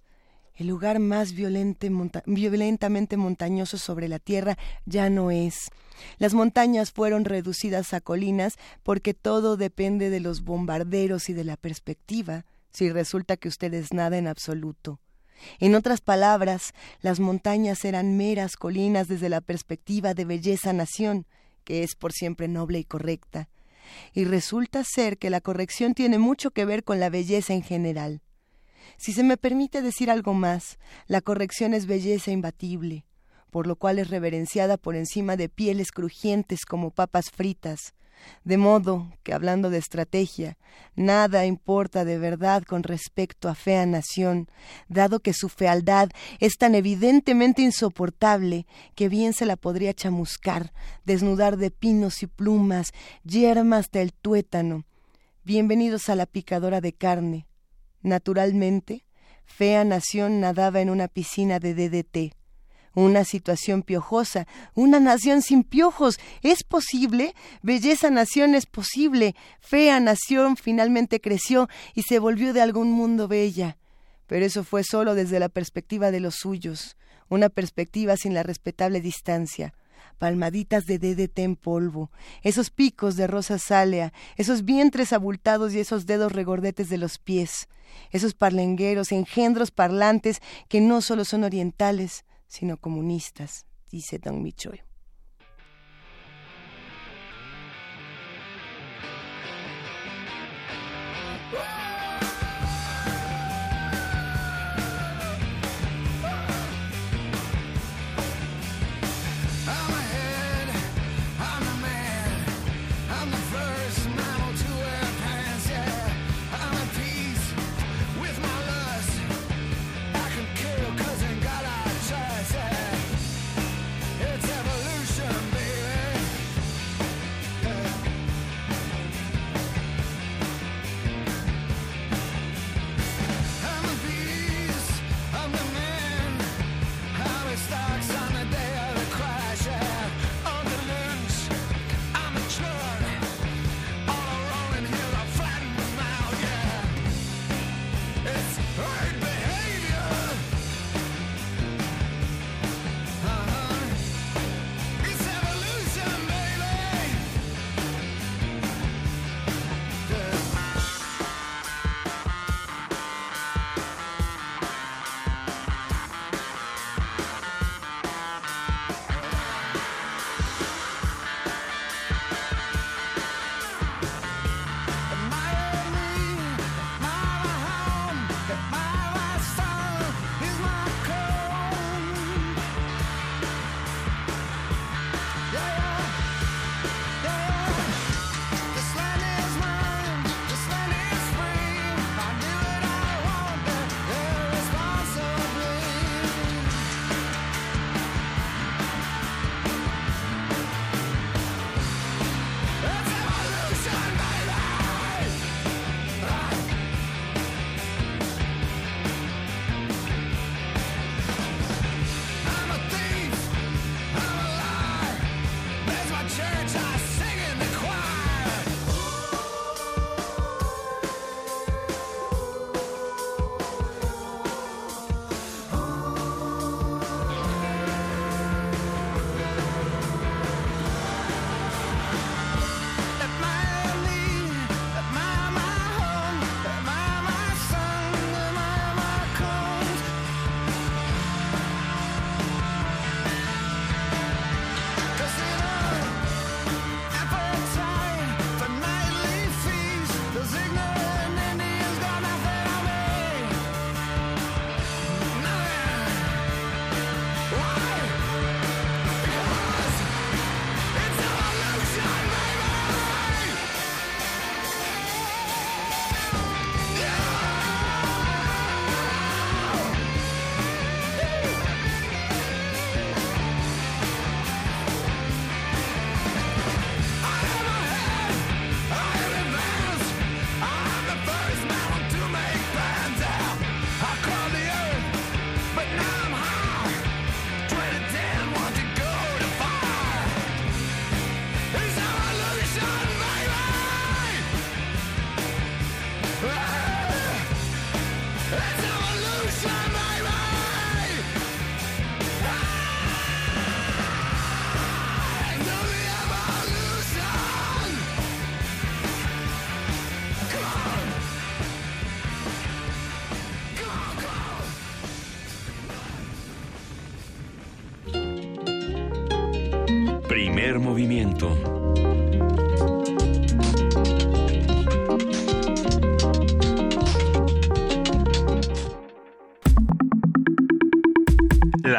El lugar más violentamente montañoso sobre la tierra ya no es. Las montañas fueron reducidas a colinas porque todo depende de los bombarderos y de la perspectiva, si resulta que usted es nada en absoluto. En otras palabras, las montañas eran meras colinas desde la perspectiva de belleza nación, que es por siempre noble y correcta y resulta ser que la corrección tiene mucho que ver con la belleza en general. Si se me permite decir algo más, la corrección es belleza imbatible, por lo cual es reverenciada por encima de pieles crujientes como papas fritas, de modo que, hablando de estrategia, nada importa de verdad con respecto a fea nación, dado que su fealdad es tan evidentemente insoportable que bien se la podría chamuscar, desnudar de pinos y plumas, yermas del tuétano. Bienvenidos a la picadora de carne. Naturalmente, fea nación nadaba en una piscina de DDT una situación piojosa, una nación sin piojos. ¿Es posible? Belleza nación es posible. Fea nación finalmente creció y se volvió de algún mundo bella. Pero eso fue solo desde la perspectiva de los suyos, una perspectiva sin la respetable distancia. palmaditas de DDT en polvo, esos picos de rosa sálea, esos vientres abultados y esos dedos regordetes de los pies, esos parlengueros, engendros parlantes que no solo son orientales, sino comunistas, dice Don Michoy.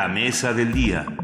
La mesa del día.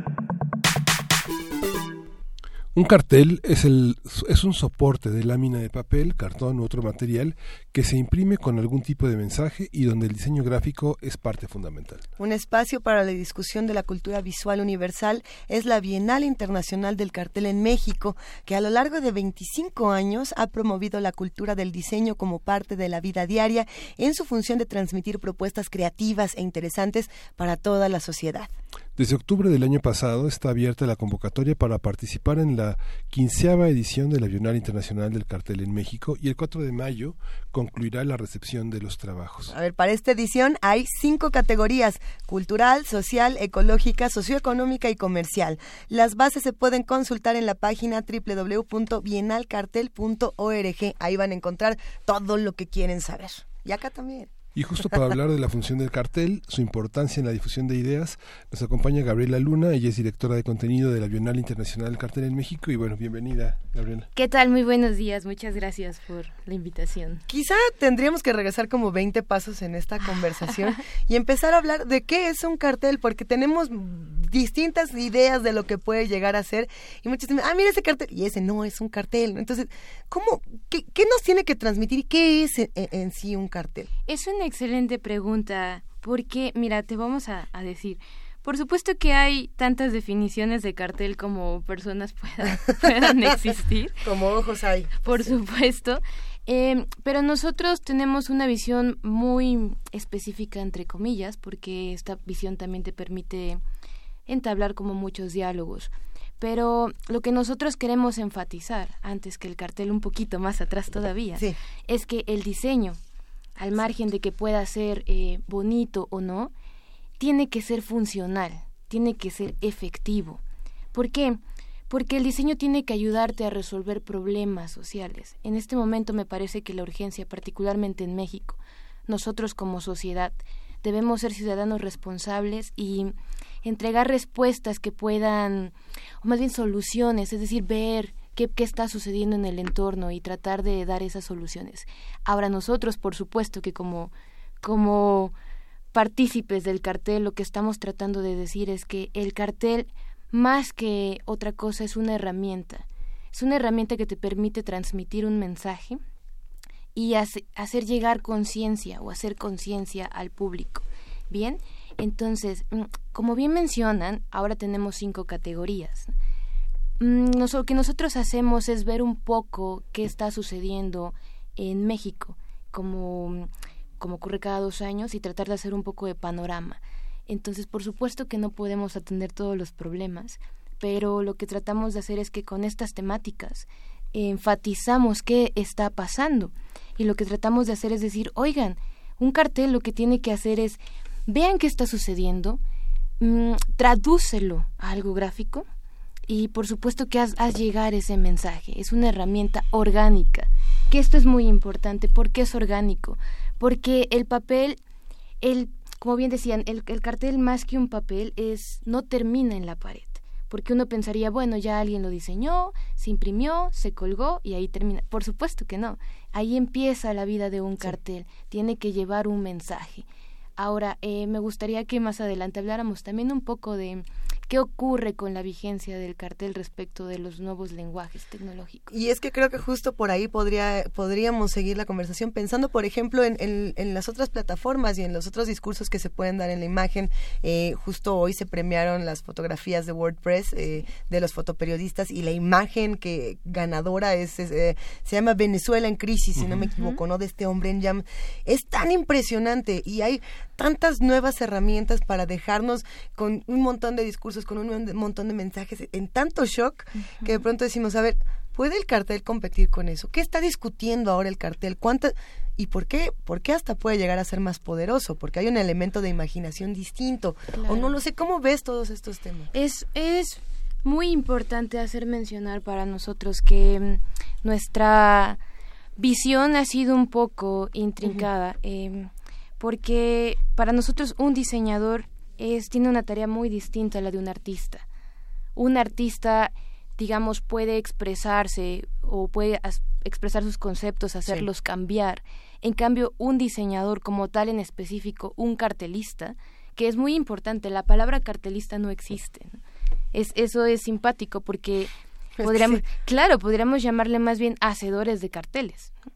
Un cartel es, el, es un soporte de lámina de papel, cartón u otro material que se imprime con algún tipo de mensaje y donde el diseño gráfico es parte fundamental. Un espacio para la discusión de la cultura visual universal es la Bienal Internacional del Cartel en México, que a lo largo de 25 años ha promovido la cultura del diseño como parte de la vida diaria en su función de transmitir propuestas creativas e interesantes para toda la sociedad. Desde octubre del año pasado está abierta la convocatoria para participar en la quinceava edición de la Bienal Internacional del Cartel en México y el 4 de mayo concluirá la recepción de los trabajos. A ver, para esta edición hay cinco categorías, cultural, social, ecológica, socioeconómica y comercial. Las bases se pueden consultar en la página www.bienalcartel.org. Ahí van a encontrar todo lo que quieren saber. Y acá también. Y justo para hablar de la función del cartel, su importancia en la difusión de ideas, nos acompaña Gabriela Luna, ella es directora de contenido de la Bienal Internacional del Cartel en México y bueno, bienvenida, Gabriela. ¿Qué tal? Muy buenos días, muchas gracias por la invitación. Quizá tendríamos que regresar como 20 pasos en esta conversación y empezar a hablar de qué es un cartel, porque tenemos distintas ideas de lo que puede llegar a ser y muchos dicen, ah, mira ese cartel, y ese no es un cartel. Entonces, ¿cómo, qué, qué nos tiene que transmitir y qué es en, en sí un cartel? Es una excelente pregunta, porque, mira, te vamos a, a, decir. Por supuesto que hay tantas definiciones de cartel como personas puedan, puedan existir. como ojos hay. Por supuesto. Eh, pero nosotros tenemos una visión muy específica, entre comillas, porque esta visión también te permite entablar como muchos diálogos. Pero lo que nosotros queremos enfatizar, antes que el cartel un poquito más atrás todavía, sí. es que el diseño al margen de que pueda ser eh, bonito o no, tiene que ser funcional, tiene que ser efectivo. ¿Por qué? Porque el diseño tiene que ayudarte a resolver problemas sociales. En este momento me parece que la urgencia, particularmente en México, nosotros como sociedad debemos ser ciudadanos responsables y entregar respuestas que puedan, o más bien soluciones, es decir, ver qué, qué está sucediendo en el entorno y tratar de dar esas soluciones. Ahora nosotros, por supuesto, que como, como partícipes del cartel, lo que estamos tratando de decir es que el cartel, más que otra cosa, es una herramienta. Es una herramienta que te permite transmitir un mensaje y hace, hacer llegar conciencia o hacer conciencia al público. Bien, entonces, como bien mencionan, ahora tenemos cinco categorías lo que nosotros hacemos es ver un poco qué está sucediendo en México, como, como ocurre cada dos años, y tratar de hacer un poco de panorama. Entonces, por supuesto que no podemos atender todos los problemas, pero lo que tratamos de hacer es que con estas temáticas enfatizamos qué está pasando. Y lo que tratamos de hacer es decir, oigan, un cartel lo que tiene que hacer es, vean qué está sucediendo, mmm, tradúcelo a algo gráfico, y por supuesto que haz, haz, llegar ese mensaje. Es una herramienta orgánica, que esto es muy importante. ¿Por qué es orgánico? Porque el papel, el, como bien decían, el, el cartel más que un papel es no termina en la pared. Porque uno pensaría, bueno, ya alguien lo diseñó, se imprimió, se colgó y ahí termina. Por supuesto que no. Ahí empieza la vida de un cartel. Tiene que llevar un mensaje. Ahora, eh, me gustaría que más adelante habláramos también un poco de qué ocurre con la vigencia del cartel respecto de los nuevos lenguajes tecnológicos. Y es que creo que justo por ahí podría, podríamos seguir la conversación pensando, por ejemplo, en, en, en las otras plataformas y en los otros discursos que se pueden dar en la imagen. Eh, justo hoy se premiaron las fotografías de WordPress eh, de los fotoperiodistas y la imagen que ganadora es, es eh, se llama Venezuela en crisis, si no me equivoco, ¿no? De este hombre en jam. Es tan impresionante y hay tantas nuevas herramientas para dejarnos con un montón de discursos, con un montón de mensajes, en tanto shock uh -huh. que de pronto decimos, a ver, ¿puede el cartel competir con eso? ¿Qué está discutiendo ahora el cartel? ¿Cuántas y por qué? ¿Por qué hasta puede llegar a ser más poderoso? Porque hay un elemento de imaginación distinto. Claro. O no lo sé, ¿cómo ves todos estos temas? Es es muy importante hacer mencionar para nosotros que mm, nuestra visión ha sido un poco intrincada. Uh -huh. eh, porque para nosotros un diseñador es, tiene una tarea muy distinta a la de un artista. Un artista, digamos, puede expresarse o puede expresar sus conceptos, hacerlos sí. cambiar. En cambio, un diseñador como tal en específico, un cartelista, que es muy importante, la palabra cartelista no existe. ¿no? Es, eso es simpático porque podríamos, sí. claro, podríamos llamarle más bien hacedores de carteles. ¿no?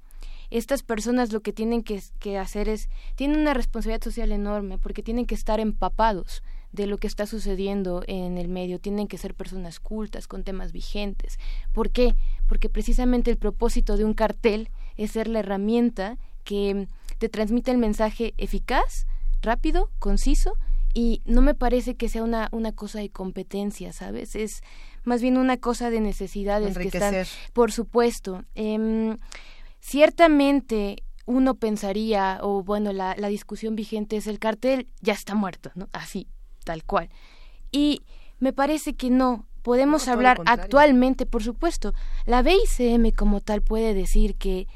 Estas personas lo que tienen que, que, hacer es, tienen una responsabilidad social enorme porque tienen que estar empapados de lo que está sucediendo en el medio, tienen que ser personas cultas, con temas vigentes. ¿Por qué? Porque precisamente el propósito de un cartel es ser la herramienta que te transmite el mensaje eficaz, rápido, conciso y no me parece que sea una, una cosa de competencia, ¿sabes? Es más bien una cosa de necesidades que están, por supuesto. Em, ciertamente uno pensaría, o bueno, la, la discusión vigente es el cartel ya está muerto, ¿no? Así, tal cual. Y me parece que no, podemos hablar actualmente, por supuesto. La BICM como tal puede decir que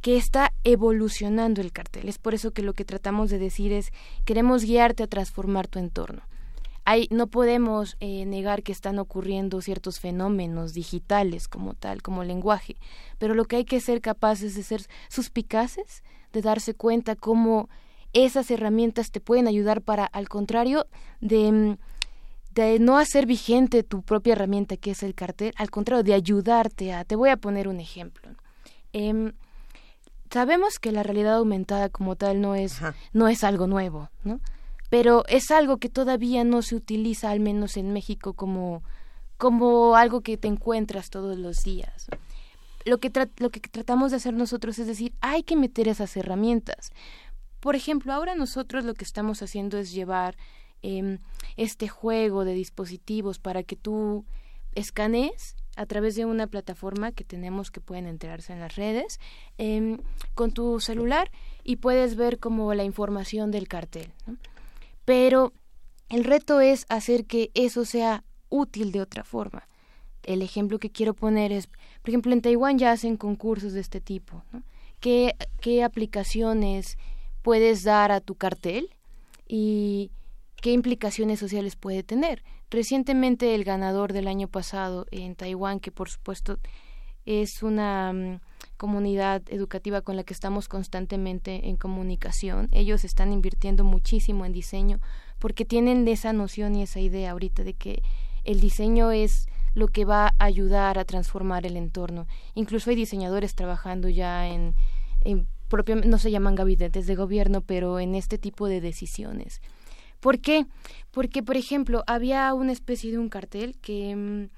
que está evolucionando el cartel. Es por eso que lo que tratamos de decir es queremos guiarte a transformar tu entorno. Hay, no podemos eh, negar que están ocurriendo ciertos fenómenos digitales como tal, como lenguaje, pero lo que hay que ser capaces de ser suspicaces, de darse cuenta cómo esas herramientas te pueden ayudar para, al contrario, de, mm, de no hacer vigente tu propia herramienta que es el cartel, al contrario, de ayudarte a... Te voy a poner un ejemplo. Em, sabemos que la realidad aumentada como tal no es, no es algo nuevo, ¿no? Pero es algo que todavía no se utiliza, al menos en México, como, como algo que te encuentras todos los días. Lo que, lo que tratamos de hacer nosotros es decir, hay que meter esas herramientas. Por ejemplo, ahora nosotros lo que estamos haciendo es llevar em, este juego de dispositivos para que tú escanees a través de una plataforma que tenemos que pueden enterarse en las redes em, con tu celular y puedes ver como la información del cartel. Pero el reto es hacer que eso sea útil de otra forma. El ejemplo que quiero poner es, por ejemplo, en Taiwán ya hacen concursos de este tipo. ¿Qué, ¿Qué aplicaciones puedes dar a tu cartel y qué implicaciones sociales puede tener? Recientemente el ganador del año pasado en Taiwán, que por supuesto es una mm, comunidad educativa con la que estamos constantemente en comunicación, ellos están invirtiendo muchísimo en diseño porque tienen esa noción y esa idea ahorita de que el diseño es lo que va a ayudar a transformar el entorno. Incluso hay diseñadores trabajando ya en, en no se llaman gabinetes de gobierno, pero en este tipo de decisiones. ¿Por qué? Porque, por ejemplo, había una especie de un cartel que mm,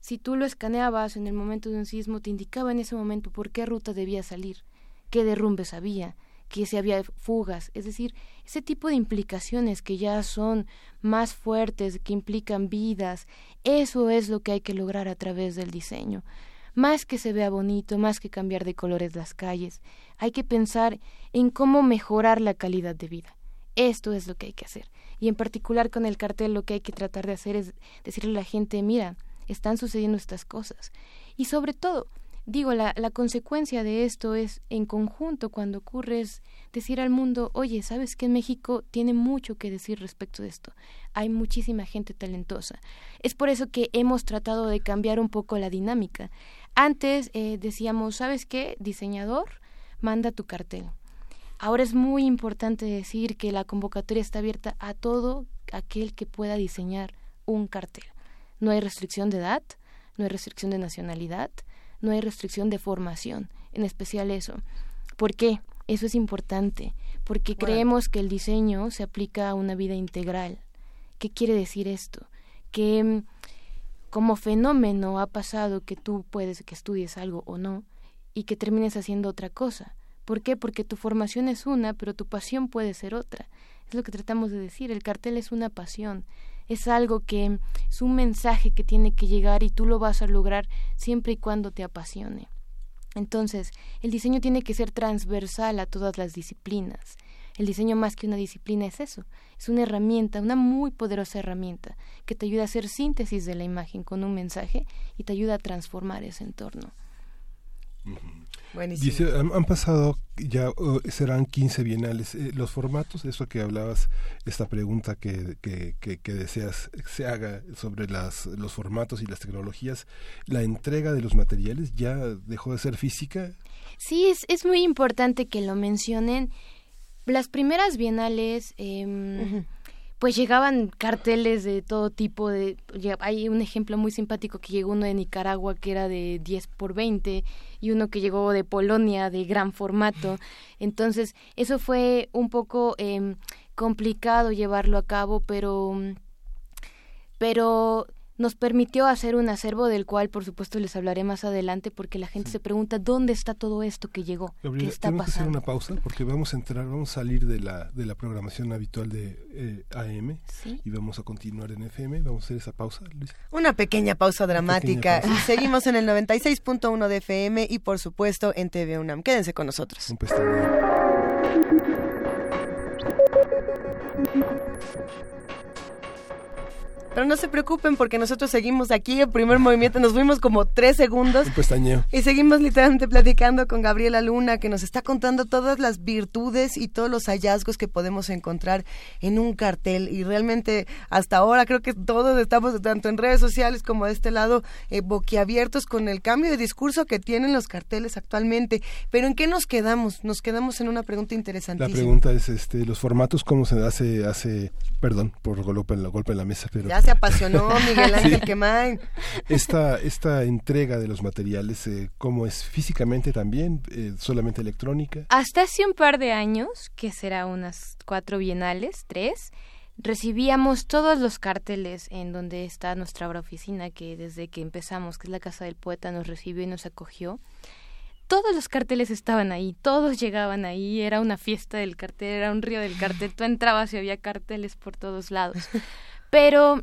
si tú lo escaneabas en el momento de un sismo, te indicaba en ese momento por qué ruta debía salir, qué derrumbes había, que si había fugas, es decir, ese tipo de implicaciones que ya son más fuertes, que implican vidas, eso es lo que hay que lograr a través del diseño. Más que se vea bonito, más que cambiar de colores las calles, hay que pensar en cómo mejorar la calidad de vida. Esto es lo que hay que hacer. Y en particular con el cartel lo que hay que tratar de hacer es decirle a la gente, mira, están sucediendo estas cosas. Y sobre todo, digo, la, la consecuencia de esto es en conjunto cuando ocurre es decir al mundo, oye, ¿sabes que México tiene mucho que decir respecto de esto? Hay muchísima gente talentosa. Es por eso que hemos tratado de cambiar un poco la dinámica. Antes eh, decíamos, ¿sabes qué? Diseñador, manda tu cartel. Ahora es muy importante decir que la convocatoria está abierta a todo aquel que pueda diseñar un cartel. No hay restricción de edad, no hay restricción de nacionalidad, no hay restricción de formación, en especial eso. ¿Por qué? Eso es importante, porque creemos que el diseño se aplica a una vida integral. ¿Qué quiere decir esto? Que mm, como fenómeno ha pasado que tú puedes que estudies algo o no y que termines haciendo otra cosa. ¿Por qué? Porque tu formación es una, pero tu pasión puede ser otra. Es lo que tratamos de decir. El cartel es una pasión. Es algo que es un mensaje que tiene que llegar y tú lo vas a lograr siempre y cuando te apasione. Entonces, el diseño tiene que ser transversal a todas las disciplinas. El diseño más que una disciplina es eso, es una herramienta, una muy poderosa herramienta que te ayuda a hacer síntesis de la imagen con un mensaje y te ayuda a transformar ese entorno. Dice, han, pasado ya uh, serán 15 bienales. Eh, los formatos, eso que hablabas, esta pregunta que, que, que, deseas se haga sobre las, los formatos y las tecnologías, ¿la entrega de los materiales ya dejó de ser física? Sí, es, es muy importante que lo mencionen. Las primeras bienales... Eh, pues llegaban carteles de todo tipo de hay un ejemplo muy simpático que llegó uno de Nicaragua que era de 10 por 20 y uno que llegó de Polonia de gran formato. Entonces eso fue un poco eh, complicado llevarlo a cabo pero pero nos permitió hacer un acervo del cual por supuesto les hablaré más adelante porque la gente se pregunta dónde está todo esto que llegó, qué está tenemos pasando. que hacer una pausa porque vamos a entrar, vamos a salir de la de la programación habitual de eh, AM y vamos a continuar en FM. Vamos a hacer esa pausa, Luis. Una pequeña pausa dramática. Y seguimos en el 96.1 de FM y por supuesto en TV UNAM. Quédense con nosotros. Un Pero no se preocupen porque nosotros seguimos aquí, el primer movimiento, nos fuimos como tres segundos. Un pestañeo. Y seguimos literalmente platicando con Gabriela Luna, que nos está contando todas las virtudes y todos los hallazgos que podemos encontrar en un cartel. Y realmente hasta ahora creo que todos estamos, tanto en redes sociales como de este lado, eh, boquiabiertos con el cambio de discurso que tienen los carteles actualmente. Pero ¿en qué nos quedamos? Nos quedamos en una pregunta interesantísima. La pregunta es, este, los formatos, ¿cómo se hace, hace perdón por golpe en la, golpe en la mesa, pero se apasionó Miguel Ángel Quemán. Esta, esta entrega de los materiales, eh, ¿cómo es físicamente también? Eh, ¿Solamente electrónica? Hasta hace un par de años, que será unas cuatro bienales, tres, recibíamos todos los carteles en donde está nuestra obra oficina, que desde que empezamos, que es la Casa del Poeta, nos recibió y nos acogió. Todos los carteles estaban ahí, todos llegaban ahí, era una fiesta del cartel, era un río del cartel, tú entrabas y había carteles por todos lados. Pero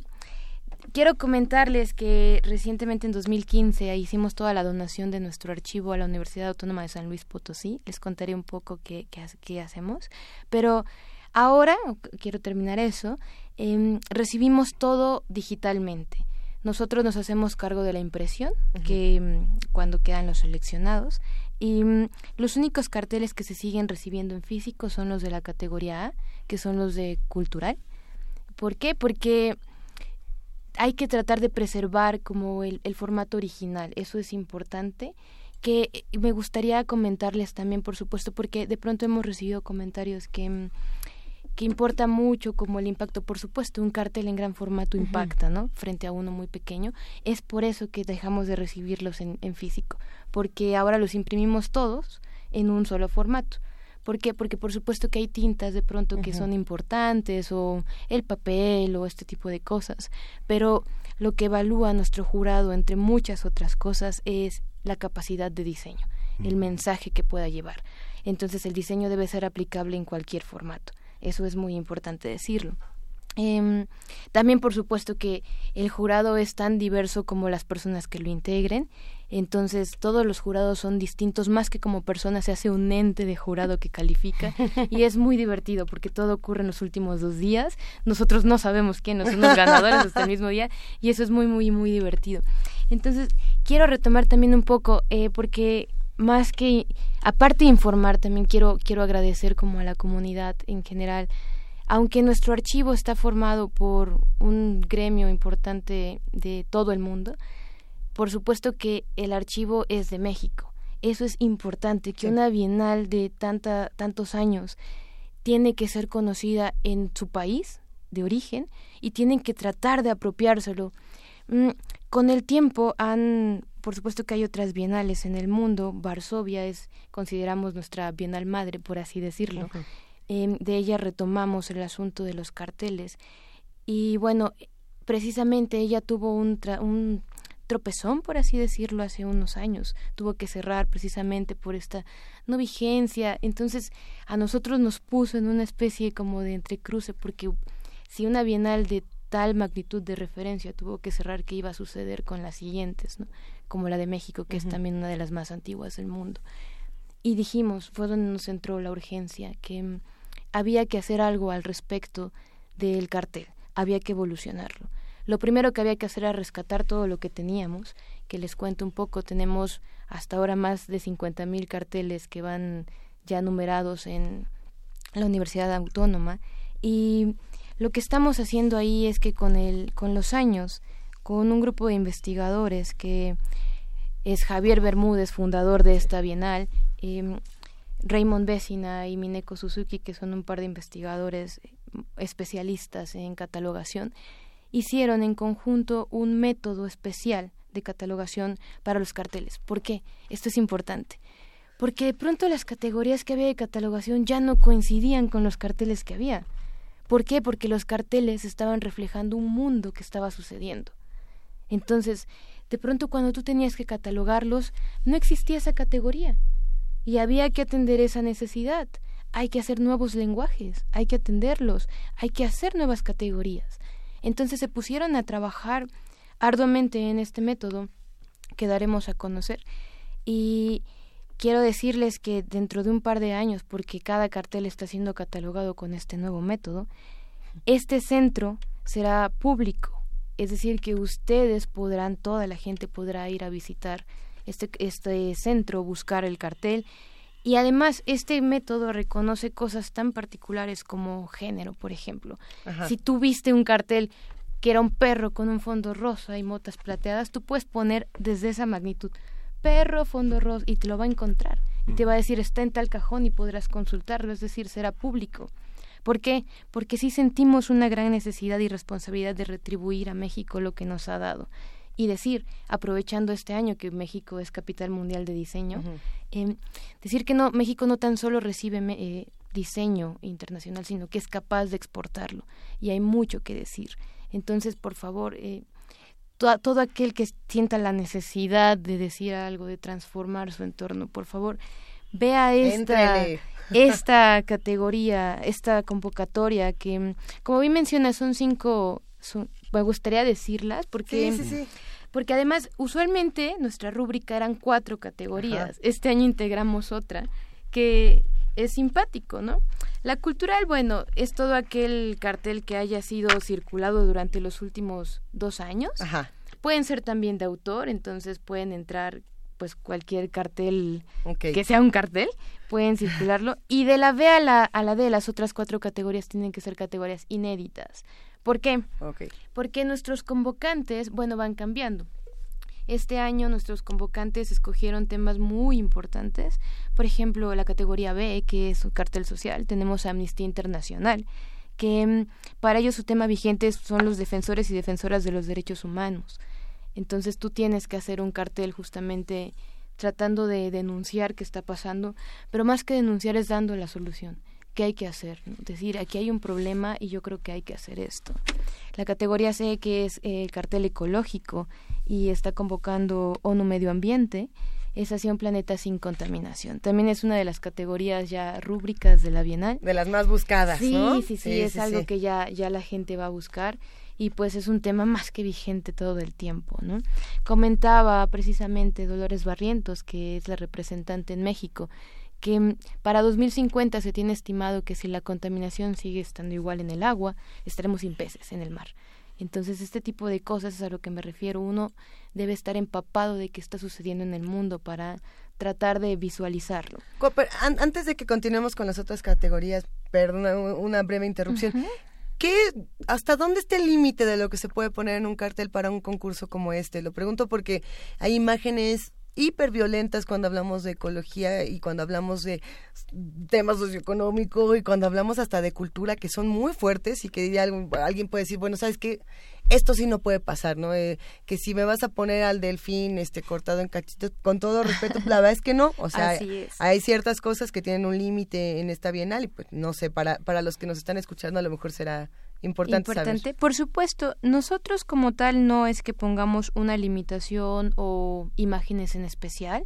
quiero comentarles que recientemente en 2015 hicimos toda la donación de nuestro archivo a la Universidad Autónoma de San Luis Potosí. Les contaré un poco qué, qué, hacemos. Pero ahora, quiero terminar eso, em, recibimos todo digitalmente. Nosotros nos hacemos cargo de la impresión, que em, cuando quedan los seleccionados, y em, los únicos carteles que se siguen recibiendo en físico son los de la categoría A, que son los de cultural. ¿Por qué? Porque hay que tratar de preservar como el, formato original, eso es importante que eh, me gustaría comentarles también, por supuesto, porque de pronto hemos recibido comentarios que, mm, que importa mucho como el impacto, por supuesto, un cartel en gran formato impacta, ¿no? Frente a uno muy pequeño. Es por eso que dejamos de recibirlos en, en físico, porque ahora los imprimimos todos en un solo formato. ¿Por qué? Porque por supuesto que hay tintas de pronto que son importantes o el papel o este tipo de cosas, pero lo que evalúa nuestro jurado entre muchas otras cosas es la capacidad de diseño, el mensaje que pueda llevar. Entonces el diseño debe ser aplicable en cualquier formato. Eso es muy importante decirlo. Em, también por supuesto que el jurado es tan diverso como las personas que lo integren, entonces todos los jurados son distintos, más que como personas se hace un ente de jurado que califica. Y es muy divertido porque todo ocurre en los últimos dos días, nosotros no sabemos quiénes son los ganadores hasta el mismo día y eso es muy muy muy divertido. Entonces quiero retomar también un poco eh, porque más que aparte de informar también quiero quiero agradecer como a la comunidad en general aunque nuestro archivo está formado por un gremio importante de todo el mundo, por supuesto que el archivo es de México. Eso es importante, que una bienal de tanta, tantos años tiene que ser conocida en su país de origen y tienen que tratar de apropiárselo. Mm, con el tiempo han, por supuesto que hay otras bienales en el mundo, Varsovia es, consideramos nuestra bienal madre, por así decirlo. Em, de ella retomamos el asunto de los carteles. Y bueno, precisamente ella tuvo un, un tropezón, por así decirlo, hace unos años. Tuvo que cerrar precisamente por esta no vigencia. Entonces, a nosotros nos puso en una especie como de entrecruce, porque si una bienal de tal magnitud de referencia tuvo que cerrar, ¿qué iba a suceder con las siguientes? ¿no? Como la de México, que es también una de las más antiguas del mundo. Y dijimos, fue donde nos entró la urgencia, que había que hacer algo al respecto del cartel, había que evolucionarlo. Lo primero que había que hacer era rescatar todo lo que teníamos, que les cuento un poco, tenemos hasta ahora más de 50.000 carteles que van ya numerados en la Universidad Autónoma y lo que estamos haciendo ahí es que con el con los años, con un grupo de investigadores que es Javier Bermúdez, fundador de esta Bienal, eh, Raymond Bessina y Mineko Suzuki, que son un par de investigadores especialistas en catalogación, hicieron en conjunto un método especial de catalogación para los carteles. ¿Por qué? Esto es importante. Porque de pronto las categorías que había de catalogación ya no coincidían con los carteles que había. ¿Por qué? Porque los carteles estaban reflejando un mundo que estaba sucediendo. Entonces, de pronto cuando tú tenías que catalogarlos, no existía esa categoría y había que atender esa necesidad. Hay que hacer nuevos lenguajes, hay que atenderlos, hay que hacer nuevas categorías. Entonces se pusieron a trabajar arduamente en este método que daremos a conocer y quiero decirles que dentro de un par de años, porque cada cartel está siendo catalogado con este nuevo método, este centro será público, es decir, que ustedes podrán, toda la gente podrá ir a visitar este, este centro, buscar el cartel. Y además, este método reconoce cosas tan particulares como género, por ejemplo. Si tú viste un cartel que era un perro con un fondo rosa y motas plateadas, tú puedes poner desde esa magnitud perro, fondo rosa, y te lo va a encontrar. Y te va a decir, está en tal cajón y podrás consultarlo, es decir, será público. ¿Por qué? Porque sí sentimos una gran necesidad y responsabilidad de retribuir a México lo que nos ha dado. Y decir, aprovechando este año que México es capital mundial de diseño, em, decir que no, México no tan solo recibe eh, diseño internacional, sino que es capaz de exportarlo. Y hay mucho que decir. Entonces, por favor, eh, todo aquel que sienta la necesidad de decir algo, de transformar su entorno, por favor, vea esta, esta categoría, esta convocatoria que, como bien menciona, son cinco, me gustaría decirlas porque... Porque además, usualmente nuestra rúbrica eran cuatro categorías. Este año integramos otra que es simpático, ¿no? La cultural, bueno, es todo aquel cartel que haya sido circulado durante los últimos dos años. Pueden ser también de autor, entonces pueden entrar pues cualquier cartel que sea un cartel, pueden circularlo. Y de la B a la, a la D, las otras cuatro categorías tienen que ser categorías inéditas. ¿Por qué? Porque nuestros convocantes, bueno, van cambiando. Este año nuestros convocantes escogieron temas muy importantes. Por ejemplo, la categoría B, que es un cartel social, tenemos a Amnistía Internacional, que mm, para ellos su tema vigente son los defensores y defensoras de los derechos humanos. Entonces tú tienes que hacer un cartel justamente tratando de denunciar qué está pasando, pero más que denunciar es dando la solución. ¿Qué hay que hacer? Es decir, aquí hay un problema y yo creo que hay que hacer esto. La categoría C, que es el cartel ecológico y está convocando ONU Medio Ambiente, es hacia un planeta sin contaminación. También es una de las categorías ya rúbricas de la Bienal. De las más buscadas, sí, ¿no? Sí, sí, sí, es algo que ya, ya la gente va a buscar y pues es un tema más que vigente todo el tiempo, ¿no? Comentaba precisamente Dolores Barrientos, que es la representante en México, que mm, para 2050 se tiene estimado que si la contaminación sigue estando igual en el agua, estaremos sin peces en el mar. Entonces, este tipo de cosas es a lo que me refiero. Uno debe estar empapado de qué está sucediendo en el mundo para tratar de visualizarlo. Antes de que continuemos con las otras categorías, perdón, una breve interrupción. ¿Qué, ¿Hasta dónde está el límite de lo que se puede poner en un cartel para un concurso como este? Lo pregunto porque hay imágenes hiperviolentas cuando hablamos de ecología y cuando hablamos de temas socioeconómicos y cuando hablamos hasta de cultura que son muy fuertes y que diría alguien puede decir, bueno, ¿sabes qué? Esto sí no puede pasar, ¿no? Eh, que si me vas a poner al delfín este cortado en cachitos, con todo respeto, la verdad es que no. O sea, hay ciertas cosas que tienen un límite en esta bienal y pues no sé, para, para los que nos están escuchando a lo mejor será Importante. Importante. Por supuesto, nosotros como tal no es que pongamos una limitación o imágenes en especial.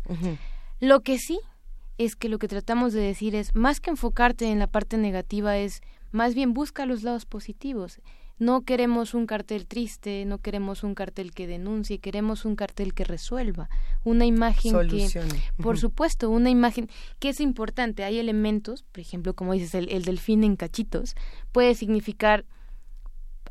Lo que sí es que lo que tratamos de decir es, más que enfocarte en la parte negativa, es más bien busca los lados positivos. No queremos un cartel triste, no queremos un cartel que denuncie, queremos un cartel que resuelva, una imagen que, por supuesto, una imagen que es importante. Hay elementos, por ejemplo, como dices, el, el delfín en cachitos, puede significar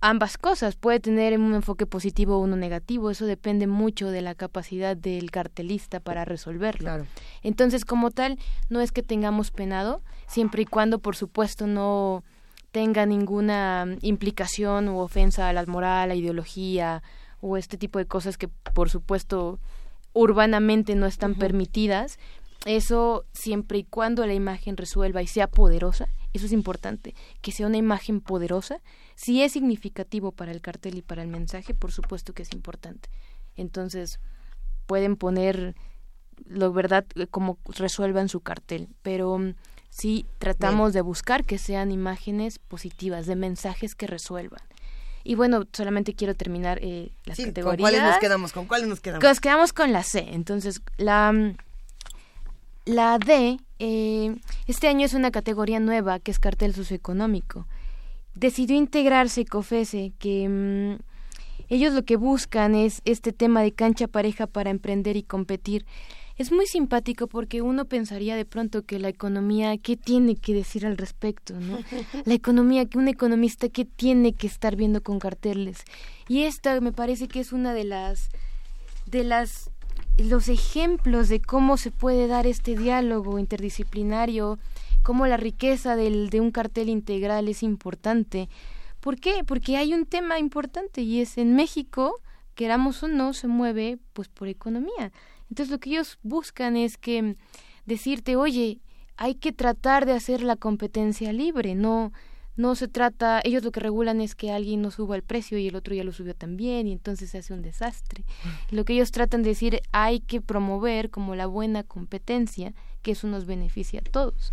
ambas cosas. Puede tener un enfoque positivo o uno negativo. Eso depende mucho de la capacidad del cartelista para resolverlo. Entonces, como tal, no es que tengamos penado, siempre y cuando, por supuesto, no tenga ninguna implicación u ofensa a la moral, a la ideología o este tipo de cosas que, por supuesto, urbanamente no están permitidas. Eso siempre y cuando la imagen resuelva y sea poderosa, eso es importante, que sea una imagen poderosa si es significativo para el cartel y para el mensaje, por supuesto que es importante. Entonces, pueden poner lo verdad eh, como resuelvan su cartel, pero mm, sí tratamos de buscar que sean imágenes positivas, de mensajes que resuelvan. Y bueno, solamente quiero terminar eh, las Sí, categorías. ¿Con cuáles nos quedamos? ¿Con cuáles nos quedamos? Nos quedamos con la C. Entonces, la, mm, la D, eh, este año es una categoría nueva que es cartel socioeconómico. Decidió integrarse COFESE, que mm, ellos lo que buscan es este tema de cancha pareja para emprender y competir. Es muy simpático porque uno pensaría de pronto que la economía, ¿qué tiene que decir al respecto? ¿no? La economía, que un economista, ¿qué tiene que estar viendo con carteles? Y esta me parece que es una de las, de las, los ejemplos de cómo se puede dar este diálogo interdisciplinario, cómo la riqueza del, de un cartel integral es importante. ¿Por qué? Porque hay un tema importante y es en México, queramos o no, se mueve pues por economía. Entonces lo que ellos buscan es que decirte, oye, hay que tratar de hacer la competencia libre, no no se trata, ellos lo que regulan es que alguien no suba el precio y el otro ya lo subió también y entonces se hace un desastre. Lo que ellos tratan de decir, hay que promover como la buena competencia, que eso nos beneficia a todos.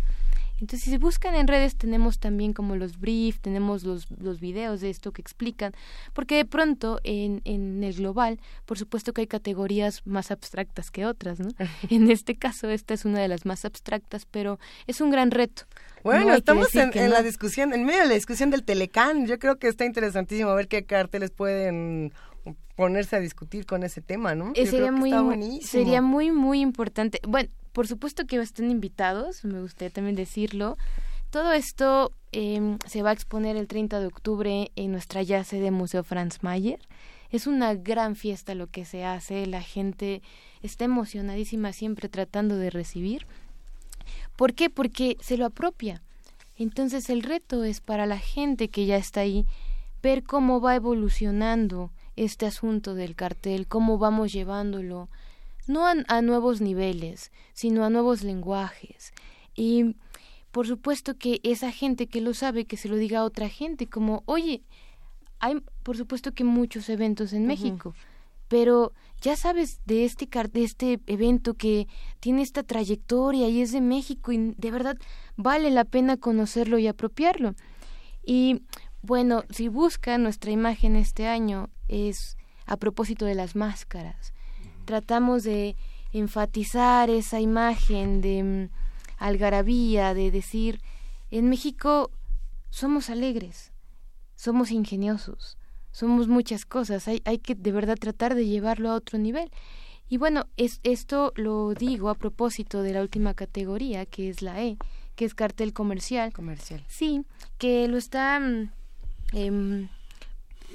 Entonces, si buscan en redes, tenemos también como los briefs, tenemos los, los videos de esto que explican, porque de pronto en, en el global, por supuesto que hay categorías más abstractas que otras, ¿no? en este caso, esta es una de las más abstractas, pero es un gran reto. Bueno, No estamos en, que en no. la discusión, en medio de la discusión del Telecán. Yo creo que está interesantísimo ver qué carteles pueden ponerse a discutir con ese tema, ¿no? Eh, sería muy sería muy muy importante bueno por supuesto que están invitados me gustaría también decirlo. Todo esto eh, se va a exponer el 30 de octubre en nuestra ya sede Museo Franz Mayer. Es una gran fiesta lo que se hace la gente está emocionadísima siempre tratando de recibir. ¿por qué? porque se lo apropia. Entonces el reto es para la gente que ya está ahí ver cómo va evolucionando este asunto del cartel, cómo vamos llevándolo, no a, a nuevos niveles, sino a nuevos lenguajes. Y por supuesto que esa gente que lo sabe, que se lo diga a otra gente, como, oye, hay por supuesto que muchos eventos en México, pero ya sabes de este de este evento que tiene esta trayectoria y es de México y de verdad vale la pena conocerlo y apropiarlo. Y bueno, si busca nuestra imagen este año es a propósito de las máscaras. Tratamos de enfatizar esa imagen de mm, algarabía, de decir, en México somos alegres, somos ingeniosos, somos muchas cosas, hay, hay que de verdad tratar de llevarlo a otro nivel. Y bueno, es, esto lo digo a propósito de la última categoría, que es la E, que es cartel comercial. Comercial. Sí, que lo está... em,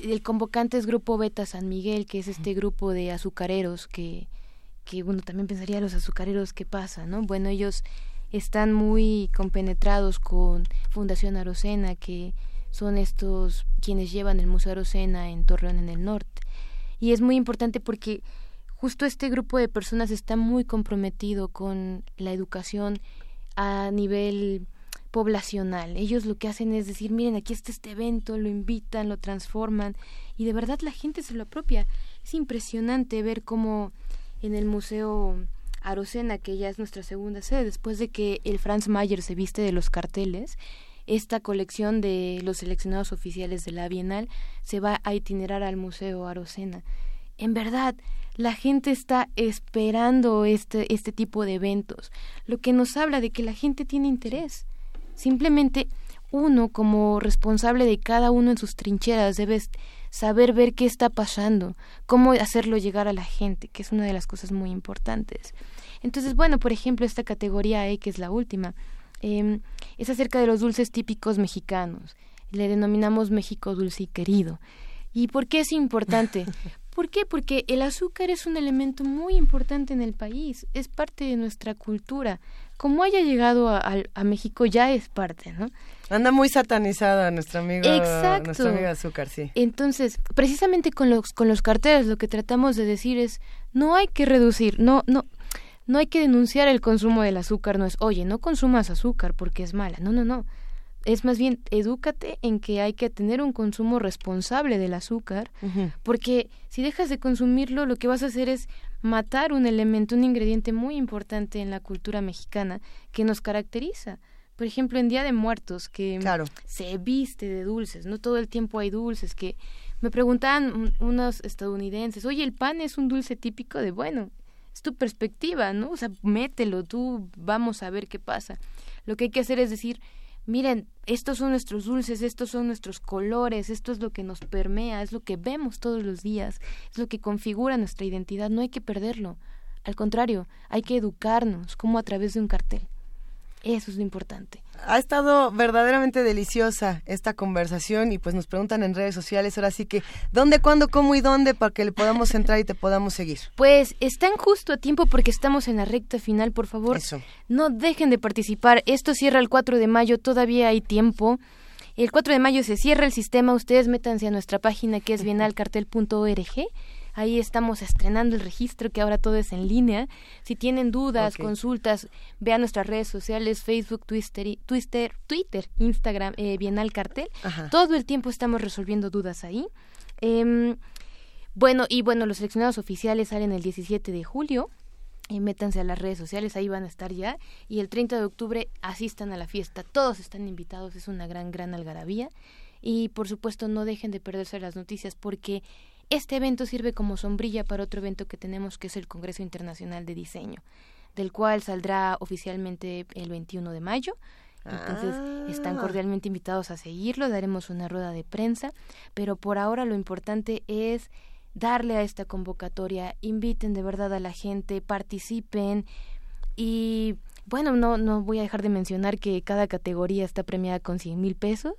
el convocante es Grupo Beta San Miguel, que es este grupo de azucareros que, que uno también pensaría los azucareros qué pasa, ¿no? Bueno, ellos están muy compenetrados con Fundación Arocena, que son estos quienes llevan el Museo Arocena en Torreón en el norte. Y es muy importante porque justo este grupo de personas está muy comprometido con la educación a nivel poblacional. Ellos lo que hacen es decir, miren, aquí está este evento, lo invitan, lo transforman y de verdad la gente se lo apropia. Es impresionante ver cómo en el Museo Arocena, que ya es nuestra segunda sede, después de que el Franz Mayer se viste de los carteles, esta colección de los seleccionados oficiales de la Bienal se va a itinerar al Museo Arocena. En verdad, la gente está esperando este, este tipo de eventos, lo que nos habla de que la gente tiene interés. Simplemente uno, como responsable de cada uno en sus trincheras, debe saber ver qué está pasando, cómo hacerlo llegar a la gente, que es una de las cosas muy importantes. Entonces, bueno, por ejemplo, esta categoría E, que es la última, eh, es acerca de los dulces típicos mexicanos. Le denominamos México dulce y querido. ¿Y por qué es importante? ¿Por qué? Porque el azúcar es un elemento muy importante en el país, es parte de nuestra cultura. Como haya llegado a, a- a México ya es parte, ¿no? Anda muy satanizada nuestra amiga, Exacto. nuestra amiga Azúcar, sí. Entonces, precisamente con los con los carteles lo que tratamos de decir es no hay que reducir, no no no hay que denunciar el consumo del azúcar, no es, oye, no consumas azúcar porque es mala. No, no, no. Es más bien, edúcate en que hay que tener un consumo responsable del azúcar, porque si dejas de consumirlo, lo que vas a hacer es matar un elemento, un ingrediente muy importante en la cultura mexicana que nos caracteriza. Por ejemplo, en Día de Muertos, que se viste de dulces, no todo el tiempo hay dulces, que Me preguntaban unos estadounidenses, oye, ¿el pan es un dulce típico de, bueno, es tu perspectiva, ¿no? O sea, mételo, tú vamos a ver qué pasa. Lo que hay que hacer es decir, miren, estos son nuestros dulces, estos son nuestros colores, esto es lo que nos permea, es lo que vemos todos los días, es lo que configura nuestra identidad, no hay que perderlo. Al contrario, hay que educarnos, como a través de un cartel. Eso es lo importante. Ha estado verdaderamente deliciosa esta conversación y pues nos preguntan en redes sociales ahora sí que dónde, cuándo, cómo y dónde para que le podamos entrar y te podamos seguir. Pues están justo a tiempo porque estamos en la recta final, por favor. No dejen de participar. Esto cierra el 4 de mayo, todavía hay tiempo. El 4 de mayo se cierra el sistema, ustedes métanse a nuestra página que es bienalcartel.org Ahí estamos estrenando el registro, que ahora todo es en línea. Si tienen dudas, consultas, vean nuestras redes sociales, Facebook, Twitter, Twitter, Twitter Instagram, eh, Bienal Cartel. Todo el tiempo estamos resolviendo dudas ahí. Em, bueno, y bueno, los seleccionados oficiales salen el 17 de julio. Y métanse a las redes sociales, ahí van a estar ya. Y el 30 de octubre asistan a la fiesta. Todos están invitados, es una gran, gran algarabía. Y por supuesto no dejen de perderse las noticias porque este evento sirve como sombrilla para otro evento que tenemos que es el Congreso Internacional de Diseño, del cual saldrá oficialmente el 21 de mayo. Entonces están ah. cordialmente invitados a seguirlo, daremos una rueda de prensa, pero por ahora lo importante es darle a esta convocatoria, inviten de verdad a la gente, participen y bueno, no, no voy a dejar de mencionar que cada categoría está premiada con 100 mil pesos.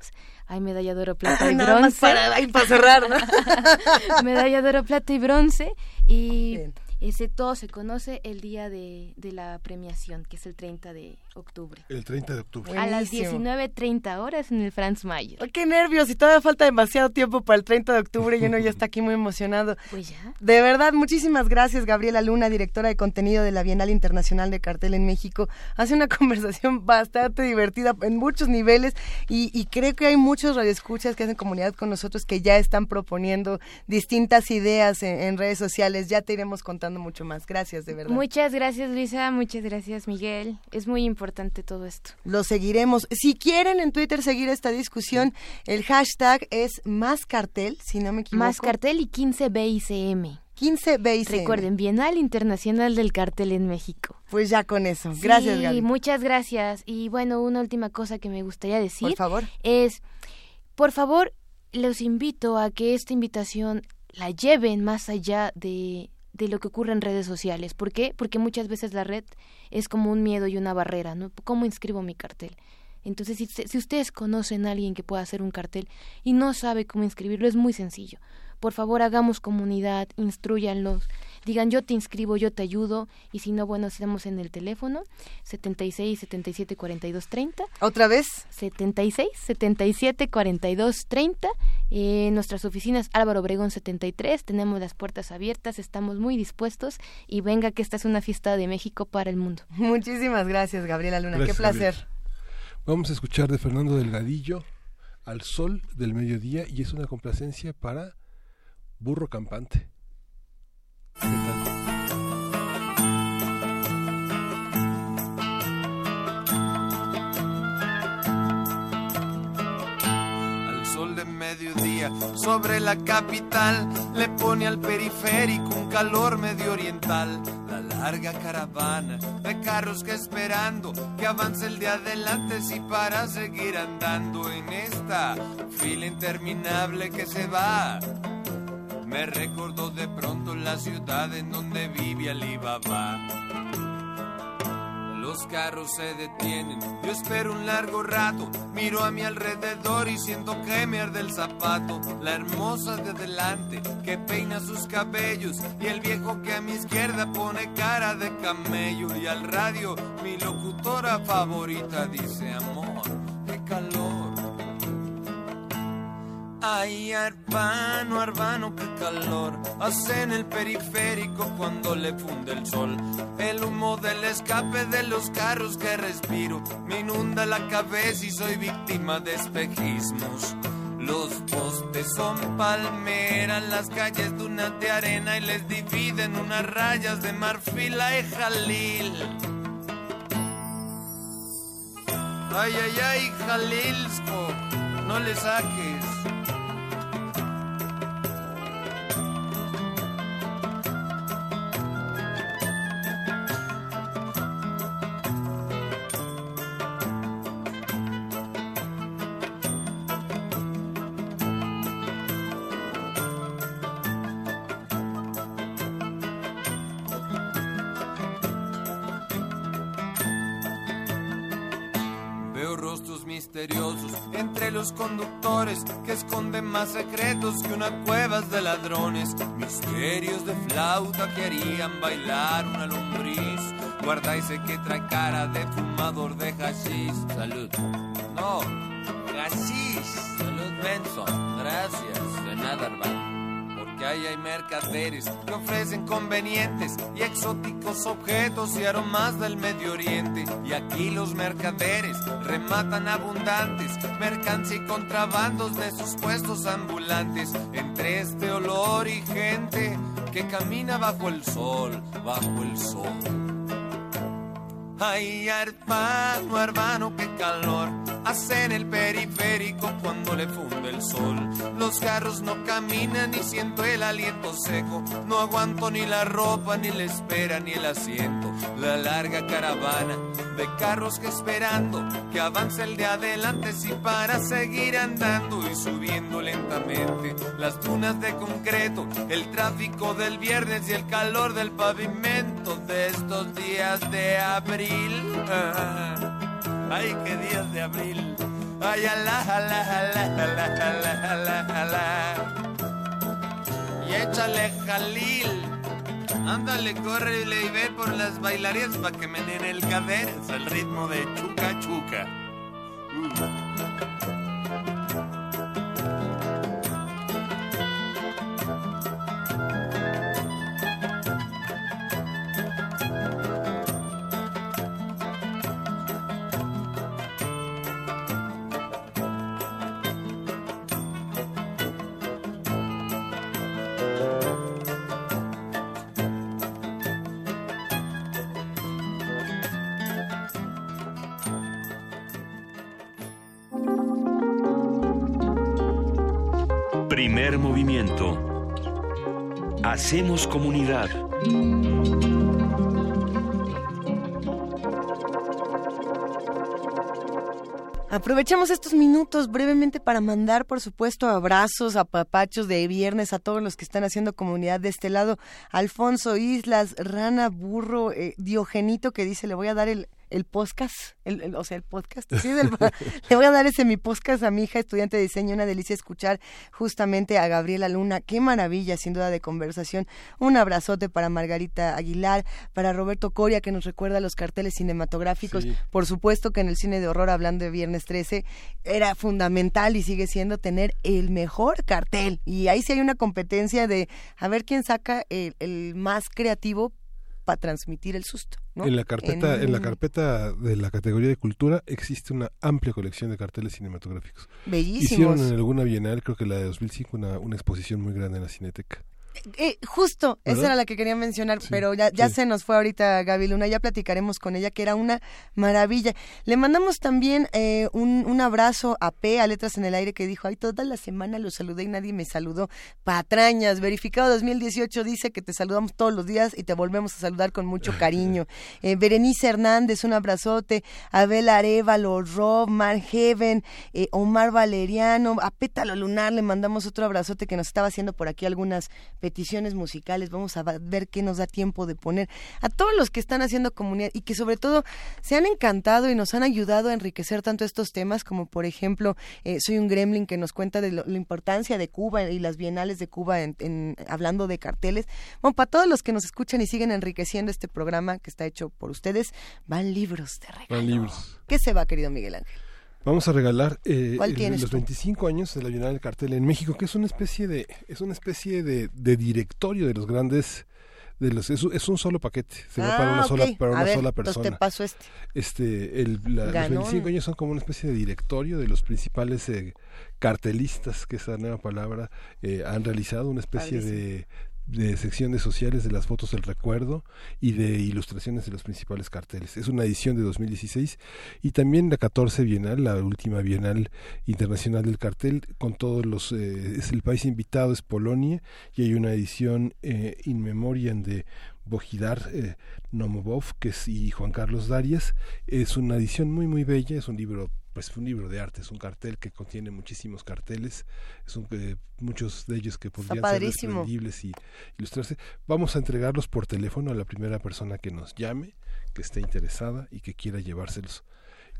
Hay medalla de oro, plata y bronce. para, para cerrar, ¿no? medalla de oro, plata y bronce. Y ese todo se conoce el día de, de, la premiación, que es el 30 de octubre. El 30 de octubre. A las 19.30 horas en el Franz Mayer. ¡Qué nervios! Y todavía falta demasiado tiempo para el 30 de octubre y uno ya está aquí muy emocionado. Pues ya. De verdad, muchísimas gracias, Gabriela Luna, directora de contenido de la Bienal Internacional de Cartel en México. Hace una conversación bastante divertida en muchos niveles y, y creo que hay muchos radioescuchas que hacen comunidad con nosotros que ya están proponiendo distintas ideas en, en redes sociales. Ya te iremos contando mucho más. Gracias, de verdad. Muchas gracias, Luisa. Muchas gracias, Miguel. Es muy importante todo esto. Lo seguiremos. Si quieren en Twitter seguir esta discusión, el hashtag es más cartel, si no me equivoco. Más cartel y 15BICM. 15BICM. Recuerden, Bienal Internacional del Cartel en México. Pues ya con eso. Gracias, sí, muchas gracias. Y bueno, una última cosa que me gustaría decir. Por favor. Es, por favor, los invito a que esta invitación la lleven más allá de de lo que ocurre en redes sociales. ¿Por qué? Porque muchas veces la red es como un miedo y una barrera, ¿no? ¿Cómo inscribo mi cartel? Entonces, si, si ustedes conocen a alguien que pueda hacer un cartel y no sabe cómo inscribirlo, es muy sencillo. Por favor, hagamos comunidad, instruyanlos, digan yo te inscribo, yo te ayudo, y si no, bueno, estamos en el teléfono 76 77 42 30. ¿Otra vez? 76 77 42 30. En nuestras oficinas Álvaro Obregón 73, tenemos las puertas abiertas, estamos muy dispuestos y venga que esta es una fiesta de México para el mundo. Muchísimas gracias, Gabriela Luna, qué placer. Vamos a escuchar de Fernando Delgadillo al sol del mediodía y es una complacencia para Burro Campante. Al sol de mediodía sobre la capital le pone al periférico un calor medio oriental. La larga caravana de carros que esperando que avance el de adelante si para seguir andando en esta fila interminable que se va me recordó de pronto la ciudad en donde vive Alibaba. Los carros se detienen, yo espero un largo rato, miro a mi alrededor y siento que me arde el zapato. La hermosa de adelante que peina sus cabellos y el viejo que a mi izquierda pone cara de camello y al radio mi locutora favorita dice amor, Ay, Arbano, Arbano, qué calor hace en el periférico cuando le funde el sol. El humo del escape de los carros que respiro me inunda la cabeza y soy víctima de espejismos. Los postes son palmeras, las calles dunas de arena y les dividen unas rayas de marfil a Jalil. Ay, ay, ay, Jalilsco, no le saques. Bye. Misteriosos entre los conductores que esconden más secretos que una cuevas de ladrones. Misterios de flauta que harían bailar una lombriz. Guarda ese que trae cara de fumador de hashish. Salud. No, hashish. Salud, Benson. Gracias. De nada, hermano porque ahí hay mercaderes que ofrecen convenientes y exóticos objetos y aromas del Medio Oriente. Y aquí los mercaderes rematan abundantes mercancía y contrabandos de sus puestos ambulantes. Entre este olor y gente que camina bajo el sol, bajo el sol. Ay, hermano, hermano, qué calor hace en el periférico cuando le funde el sol. Los carros no caminan y siento el aliento seco. No aguanto ni la ropa, ni la espera, ni el asiento. La larga caravana de carros que esperando que avance el de adelante, sí para seguir andando y subiendo lentamente. Las dunas de concreto, el tráfico del viernes y el calor del pavimento de estos días de abril. Ay, qué días de abril. Ay, alá, alá, alá, alá, alá, alá, alá. Y échale Jalil. Ándale, corre y ve por las bailarías para que me den el caderas al ritmo de chuca chuca. Primer Hacemos comunidad. Aprovechamos estos minutos brevemente para mandar, por supuesto, abrazos, a papachos de viernes a todos los que están haciendo comunidad de este lado. Alfonso Islas, Rana Burro, eh, Diogenito que dice, le voy a dar el, el podcast, el, o sea, el podcast, sí, del, le voy a dar ese mi podcast a mi hija estudiante de diseño, una delicia escuchar justamente a Gabriela Luna, qué maravilla, sin duda de conversación, un abrazote para Margarita Aguilar, para Roberto Coria, que nos recuerda los carteles cinematográficos, Sí. por supuesto que en el cine de horror, hablando de Viernes 13, era fundamental y sigue siendo tener el mejor cartel, y ahí sí hay una competencia de a ver quién saca el, el más creativo para transmitir el susto. ¿no? En la carpeta, en... la carpeta de la categoría de cultura existe una amplia colección de carteles cinematográficos. Bellísimos. Hicieron en alguna bienal, creo que la de 2005, una, una exposición muy grande en la Cineteca. Eh, justo, esa era la que quería mencionar, pero ya, ya sí. se nos fue ahorita Gaby Luna, ya platicaremos con ella, que era una maravilla. Le mandamos también eh, un, un abrazo a P, a Letras en el Aire, que dijo, ay, toda la semana lo saludé y nadie me saludó. Patrañas, verificado 2018 dice que te saludamos todos los días y te volvemos a saludar con mucho cariño. Eh, Berenice Hernández, un abrazote. Abel Arevalo, Rob, Mar Heaven, eh, Omar Valeriano, a Pétalo Lunar le mandamos otro abrazote que nos estaba haciendo por aquí algunas peticiones musicales. Vamos a ver qué nos da tiempo de poner. A todos los que están haciendo comunidad y que sobre todo se han encantado y nos han ayudado a enriquecer tanto estos temas como por ejemplo eh, Soy un gremlin que nos cuenta de lo- la importancia de Cuba y las bienales de Cuba en, en- hablando de carteles. Bueno, para todos los que nos escuchan y siguen enriqueciendo este programa que está hecho por ustedes, van libros de regalo. Van libros. ¿Qué se va, querido Miguel Ángel? Vamos a regalar eh, ¿Cuál el- tienes los tú? 25 años de la Bienal del Cartel en México, que es una especie de es una especie de, de directorio de los grandes de los es, un- es un solo paquete, se va Ah, para una sola ok. para una ver, sola persona. te paso este. Este el, la- los Ganón. 25 años son como una especie de directorio de los principales eh, cartelistas, que es la nueva palabra, eh, han realizado una especie de de secciones sociales de las fotos del recuerdo y de ilustraciones de los principales carteles. Es una edición de 2016 y también la 14 Bienal, la última Bienal Internacional del Cartel, con todos los... eh, es el país invitado, es Polonia, y hay una edición eh, in memoriam de Bojidar eh, Nomobov que es, y Juan Carlos Darias. Es una edición muy, muy bella, es un libro pues un libro de arte, es un cartel que contiene muchísimos carteles, es un, eh, muchos de ellos que podrían ser desprendibles y ilustrarse. Vamos a entregarlos por teléfono a la primera persona que nos llame, que esté interesada y que quiera llevárselos.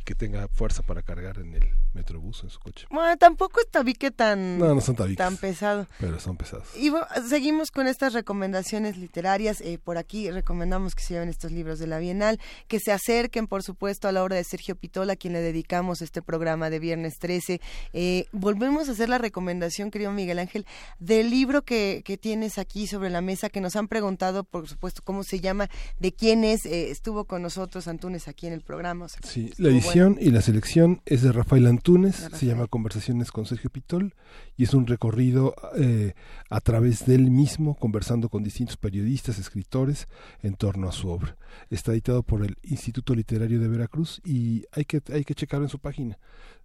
Que tenga fuerza para cargar en el metrobús, en su coche. Bueno, tampoco es tabique tan, No, no son tabiques. tan pesado. Pero son pesados. Y bueno, seguimos con estas recomendaciones literarias. Eh, por aquí recomendamos que se lleven estos libros de la Bienal, que se acerquen, por supuesto, a la obra de Sergio Pitola, a quien le dedicamos este programa de Viernes 13. Eh, volvemos a hacer la recomendación, querido Miguel Ángel, del libro que, que tienes aquí sobre la mesa, que nos han preguntado, por supuesto, cómo se llama, de quién es. Eh, estuvo con nosotros Antunes aquí en el programa. o sea, Sí, la edición bueno. y la selección es de Rafael Antunes, De Rafael. se llama Conversaciones con Sergio Pitol y es un recorrido eh, a través de él mismo, conversando con distintos periodistas, escritores en torno a su obra. Está editado por el Instituto Literario de Veracruz y hay que, hay que checarlo en su página.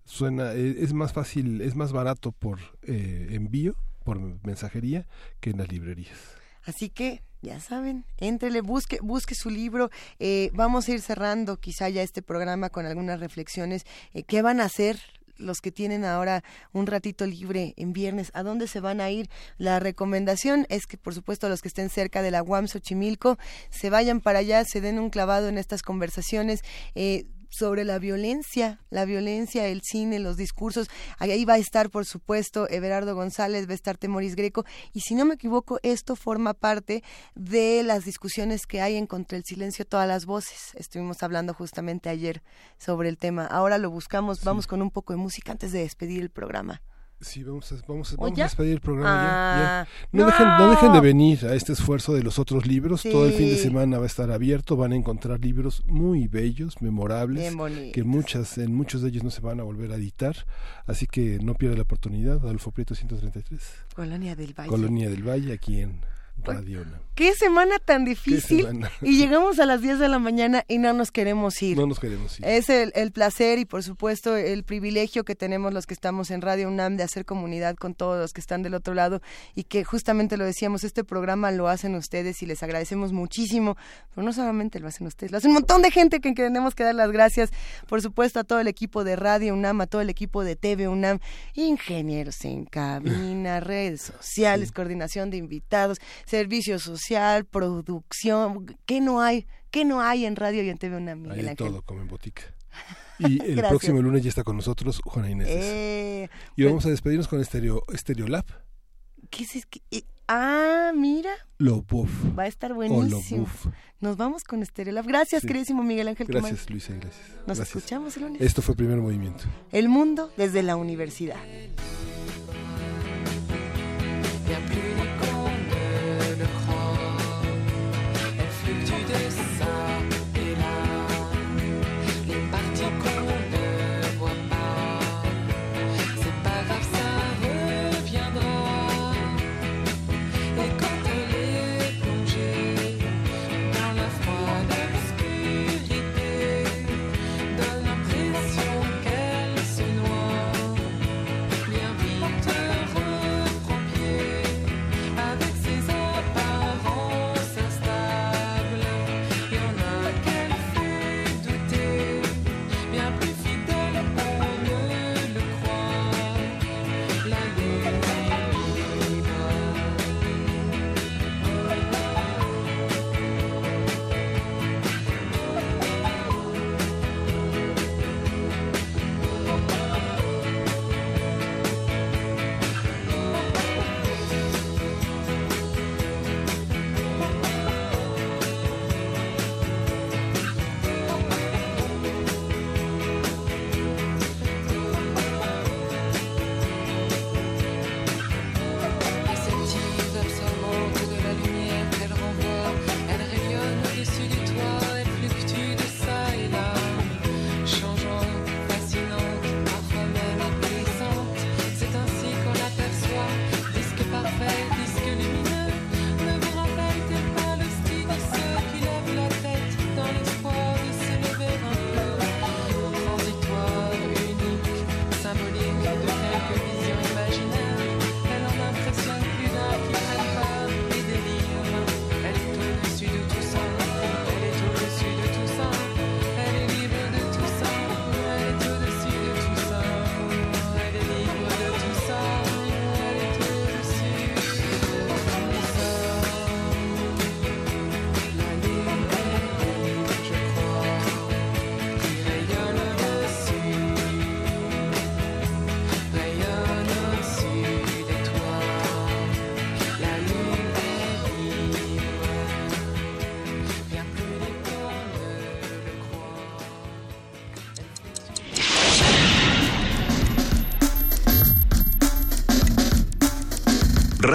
Suena, eh, es más fácil, es más barato por eh, envío, por mensajería, que en las librerías. Así que, ya saben, entrele, busque, busque su libro. Eh, vamos a ir cerrando quizá ya este programa con algunas reflexiones. Eh, ¿Qué van a hacer? los que tienen ahora un ratito libre en viernes, ¿a dónde se van a ir? La recomendación es que, por supuesto, los que estén cerca de la UAM Xochimilco se vayan para allá, se den un clavado en estas conversaciones. Eh, sobre la violencia, la violencia, el cine, los discursos. Ahí va a estar, por supuesto, Everardo González, va a estar Temoris Greco. Y si no me equivoco, esto forma parte de las discusiones que hay en Contra el Silencio Todas las Voces. Estuvimos hablando justamente ayer sobre el tema. Ahora lo buscamos. Vamos con un poco de música antes de despedir el programa. Sí, vamos a, vamos, a- ¿O vamos a despedir el programa ya, Ah, ya. No, no. Dejen, no dejen de venir a este esfuerzo de los otros libros. Todo el fin de semana va a estar abierto. Van a encontrar libros muy bellos, memorables, que muchas, en muchos de ellos no se van a volver a editar. Así que no pierda la oportunidad. Adolfo Prieto 133, Colonia del Valle. Colonia del Valle, aquí en Radio UNAM. Qué semana tan difícil. semana? Y llegamos a las 10 de la mañana y no nos queremos ir. No nos queremos ir. Es el, el placer y por supuesto el privilegio que tenemos los que estamos en Radio UNAM de hacer comunidad con todos los que están del otro lado y que justamente lo decíamos, este programa lo hacen ustedes y les agradecemos muchísimo, pero no solamente lo hacen ustedes, lo hace un montón de gente que tenemos que dar las gracias, por supuesto a todo el equipo de Radio UNAM, a todo el equipo de TV UNAM, ingenieros en cabina, redes sociales, coordinación de invitados, servicio social, producción, ¿qué no hay? ¿Qué no hay en radio y en TV UNAM, Miguel Hay de Ángel? todo como en botica. Y el Gracias. próximo lunes ya está con nosotros Juana Inés. Eh, y vamos a despedirnos con Stereo, Stereolab. ¿Qué es? eh, ah, mira, Lo Buff. va a estar buenísimo. Buff. Nos vamos con Estereolab. Gracias, Sí. queridísimo Miguel Ángel. Gracias, Luisa, gracias. Nos Gracias. escuchamos el lunes. Esto fue Primer Movimiento. El mundo desde la universidad.